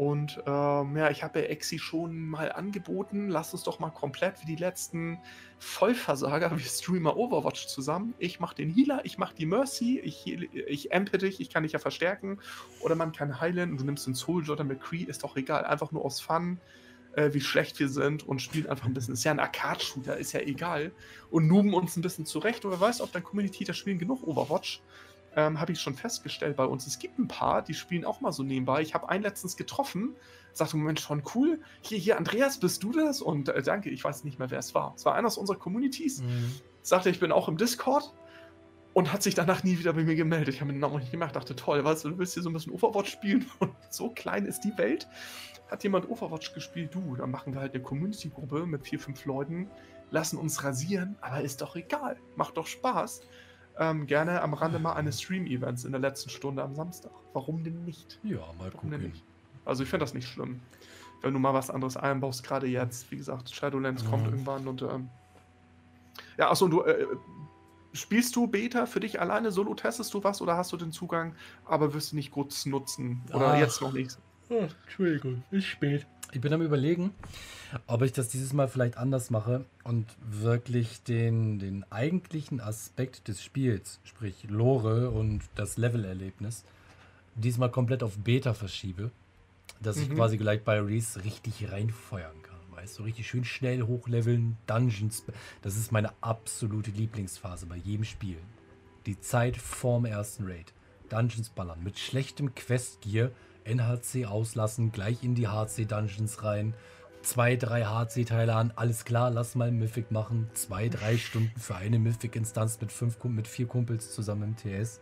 Und ähm, ja, ich habe ja Exi schon mal angeboten, lass uns doch mal komplett wie die letzten Vollversager, wir streamer Overwatch zusammen. Ich mache den Healer, ich mache die Mercy, ich, ich ampe dich, ich kann dich ja verstärken. Oder man kann heilen und du nimmst den Soldier oder McCree, ist doch egal. Einfach nur aus Fun, äh, wie schlecht wir sind und spielen einfach ein bisschen. Ist ja ein Arcade-Shooter, ist ja egal. Und nuben uns ein bisschen zurecht. Und wer weiß, ob dein Community, da spielen genug Overwatch ähm, habe ich schon festgestellt bei uns. Es gibt ein paar, die spielen auch mal so nebenbei. Ich habe einen letztens getroffen, sagte, Moment, schon cool. Hier, hier, Andreas, bist du das? Und äh, danke, ich weiß nicht mehr, wer es war. Es war einer aus unserer Communities. Mhm. Sagte, ich bin auch im Discord und hat sich danach nie wieder bei mir gemeldet. Ich habe mir den Namen nicht gemacht, dachte, toll, weißt du, du willst hier so ein bisschen Overwatch spielen und so klein ist die Welt. Hat jemand Overwatch gespielt? Du, dann machen wir halt eine Community-Gruppe mit vier, fünf Leuten, lassen uns rasieren, aber ist doch egal. Macht doch Spaß ähm, gerne am Rande mal eines Stream-Events in der letzten Stunde am Samstag. Warum denn nicht? Ja, mal Warum gucken. Also ich finde das nicht schlimm. Wenn du mal was anderes einbaust, gerade jetzt, wie gesagt, Shadowlands mhm. kommt irgendwann und ähm, ja, achso, du äh, spielst du Beta für dich alleine, solo testest du was oder hast du den Zugang, aber wirst du nicht kurz nutzen? Oder Ach. jetzt noch nicht? Oh, Entschuldigung, ist spät. Ich bin am überlegen, ob ich das dieses Mal vielleicht anders mache und wirklich den, den eigentlichen Aspekt des Spiels, sprich Lore und das Levelerlebnis, diesmal komplett auf Beta verschiebe, dass mhm. ich quasi gleich bei Reese richtig reinfeuern kann. Weißt du, so richtig schön schnell hochleveln, Dungeons. Das ist meine absolute Lieblingsphase bei jedem Spiel. Die Zeit vorm ersten Raid. Dungeons ballern mit schlechtem Questgear NHC auslassen, gleich in die HC-Dungeons rein. Zwei, drei HC-Teile an, alles klar, lass mal Mythic machen. Zwei, drei Stunden für eine Mythic-Instanz mit, fünf, mit vier Kumpels zusammen im TS.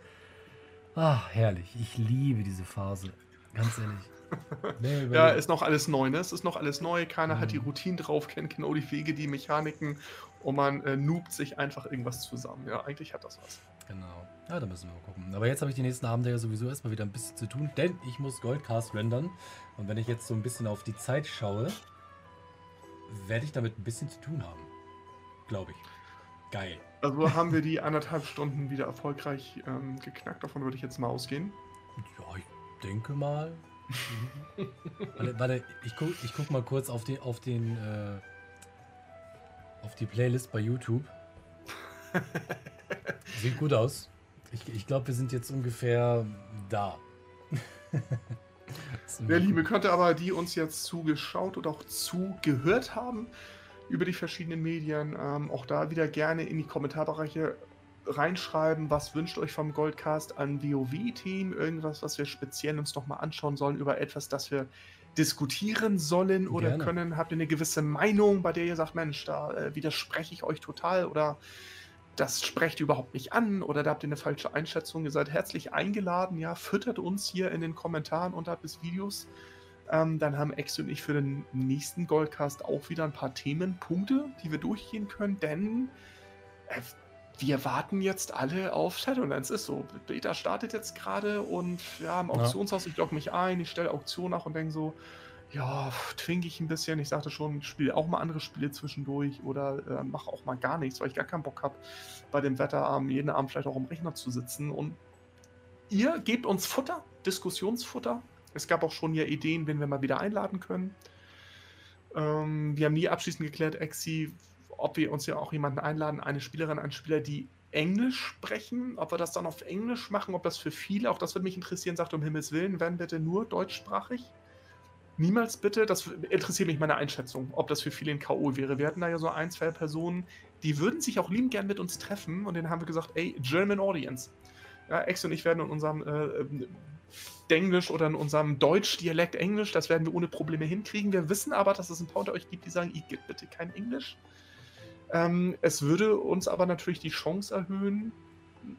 Ah, herrlich. Ich liebe diese Phase. Ganz ehrlich. Nee, ja, ist noch alles neu, ne? Es ist noch alles neu. Keiner mhm. hat die Routine drauf, kennt genau die Wege, die Mechaniken und man äh, noobt sich einfach irgendwas zusammen. Ja, eigentlich hat das was. Genau. Ja, da müssen wir mal gucken. Aber jetzt habe ich die nächsten Abende ja sowieso erstmal wieder ein bisschen zu tun, denn ich muss Goldcast rendern. Und wenn ich jetzt so ein bisschen auf die Zeit schaue, werde ich damit ein bisschen zu tun haben. Glaube ich. Geil. Also haben wir die anderthalb Stunden wieder erfolgreich ähm, geknackt. Davon würde ich jetzt mal ausgehen. Ja, ich denke mal. warte, warte, ich guck, ich guck mal kurz auf, die, auf den äh, auf die Playlist bei YouTube. Sieht gut aus. Ich, ich glaube, wir sind jetzt ungefähr da. ja, liebe könnte aber, die uns jetzt zugeschaut oder auch zugehört haben über die verschiedenen Medien, ähm, auch da wieder gerne in die Kommentarbereiche reinschreiben, was wünscht euch vom Goldcast an WoW-Team, irgendwas, was wir speziell uns nochmal anschauen sollen über etwas, das wir diskutieren sollen oder Gerne. können. Habt ihr eine gewisse Meinung, bei der ihr sagt, Mensch, da äh, widerspreche ich euch total oder das sprecht ihr überhaupt nicht an oder da habt ihr eine falsche Einschätzung. Ihr seid herzlich eingeladen, ja, füttert uns hier in den Kommentaren unterhalb des Videos. Ähm, dann haben Ex und ich für den nächsten Goldcast auch wieder ein paar Themenpunkte, die wir durchgehen können, denn äh, wir warten jetzt alle auf Shadowlands. Ist so. Beta startet jetzt gerade und ja, im Ja. Auktionshaus, ich logge mich ein, ich stelle Auktion nach und denke so, ja, twinke ich ein bisschen. Ich sagte schon, spiele auch mal andere Spiele zwischendurch oder äh, mache auch mal gar nichts, weil ich gar keinen Bock habe, bei dem Wetterabend jeden Abend vielleicht auch am Rechner zu sitzen. Und ihr gebt uns Futter, Diskussionsfutter. Es gab auch schon ja Ideen, wen wir mal wieder einladen können. Ähm, wir haben nie abschließend geklärt, Exi, ob wir uns ja auch jemanden einladen, eine Spielerin, einen Spieler, die Englisch sprechen, ob wir das dann auf Englisch machen, ob das für viele, auch das würde mich interessieren, sagt um Himmels Willen, werden bitte nur deutschsprachig? Niemals bitte, das interessiert mich meine Einschätzung, ob das für viele ein K.O. wäre. Wir hatten da ja so ein, zwei Personen, die würden sich auch liebend gern mit uns treffen und denen haben wir gesagt, ey, German Audience. Ja, Ex und ich werden in unserem äh, Denglisch oder in unserem Deutsch-Dialekt Englisch, das werden wir ohne Probleme hinkriegen. Wir wissen aber, dass es ein paar unter euch gibt, die sagen, ich gibt bitte kein Englisch. Ähm, es würde uns aber natürlich die Chance erhöhen,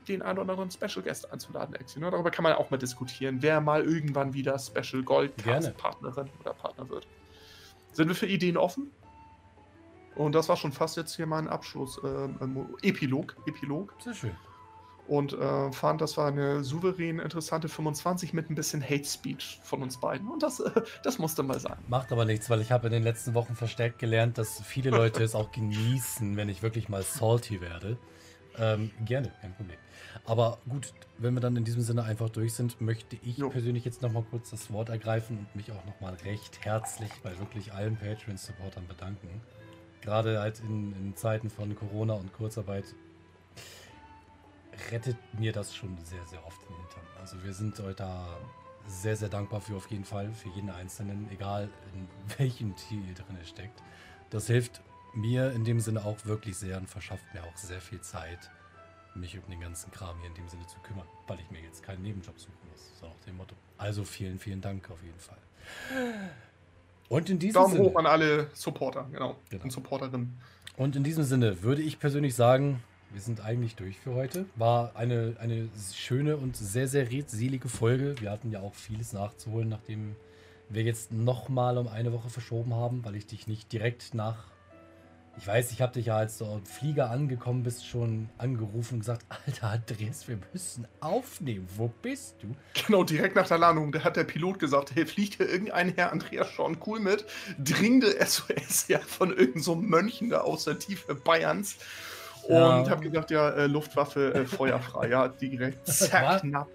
den einen oder anderen Special Guest einzuladen, Exi. Ne? Darüber kann man auch mal diskutieren, wer mal irgendwann wieder Special Gold. Partnerin oder Partner wird. Sind wir für Ideen offen? Und das war schon fast jetzt hier mein Abschluss, ähm, Epilog, Epilog. Sehr schön. Und äh, fand, das war eine souverän interessante 25 mit ein bisschen Hate Speech von uns beiden. Und das, äh, das musste mal sein. Macht aber nichts, weil ich habe in den letzten Wochen verstärkt gelernt, dass viele Leute es auch genießen, wenn ich wirklich mal salty werde. Ähm, gerne, kein Problem. Aber gut, wenn wir dann in diesem Sinne einfach durch sind, möchte ich Jo. persönlich jetzt nochmal kurz das Wort ergreifen und mich auch nochmal recht herzlich bei wirklich allen Patreon-Supportern bedanken. Gerade halt in, in Zeiten von Corona und Kurzarbeit rettet mir das schon sehr, sehr oft den Hintern. Also wir sind euch da sehr, sehr dankbar für auf jeden Fall, für jeden Einzelnen, egal in welchem Tier ihr drin steckt. Das hilft mir in dem Sinne auch wirklich sehr und verschafft mir auch sehr viel Zeit, mich um den ganzen Kram hier in dem Sinne zu kümmern, weil ich mir jetzt keinen Nebenjob suchen muss. So nach dem Motto. Also vielen, vielen Dank auf jeden Fall. Und in diesem Daumen Sinne, hoch an alle Supporter, genau. Genau. Und Supporterinnen. und in diesem Sinne würde ich persönlich sagen, wir sind eigentlich durch für heute. War eine, eine schöne und sehr, sehr redselige Folge. Wir hatten ja auch vieles nachzuholen, nachdem wir jetzt nochmal um eine Woche verschoben haben, weil ich dich nicht direkt nach. Ich weiß, ich habe dich ja, als du am Flieger angekommen bist, schon angerufen und gesagt: Alter, Andreas, wir müssen aufnehmen. Wo bist du? Genau, direkt nach der Landung, da hat der Pilot gesagt, hey, fliegt hier irgendein Herr Andreas schon cool mit? Dringende SOS ja von irgendeinem so Mönchen da aus der Tiefe Bayerns. Und Ja. habe gesagt, ja, äh, Luftwaffe äh, feuerfrei, ja, direkt zack, knapp.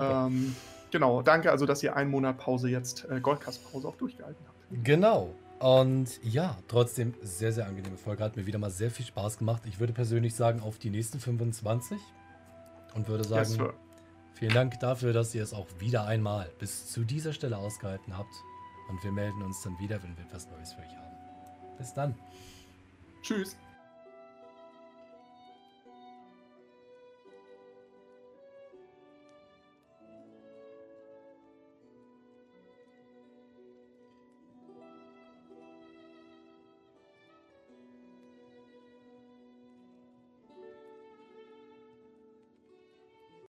Ähm, genau, danke also, dass ihr einen Monat Pause jetzt, äh, Goldcast-Pause auch durchgehalten habt. Genau. Und ja, trotzdem sehr, sehr angenehme Folge. Hat mir wieder mal sehr viel Spaß gemacht. Ich würde persönlich sagen, auf die nächsten 25. Und würde sagen, Yes, vielen Dank dafür, dass ihr es auch wieder einmal bis zu dieser Stelle ausgehalten habt. Und wir melden uns dann wieder, wenn wir etwas Neues für euch haben. Bis dann. Tschüss.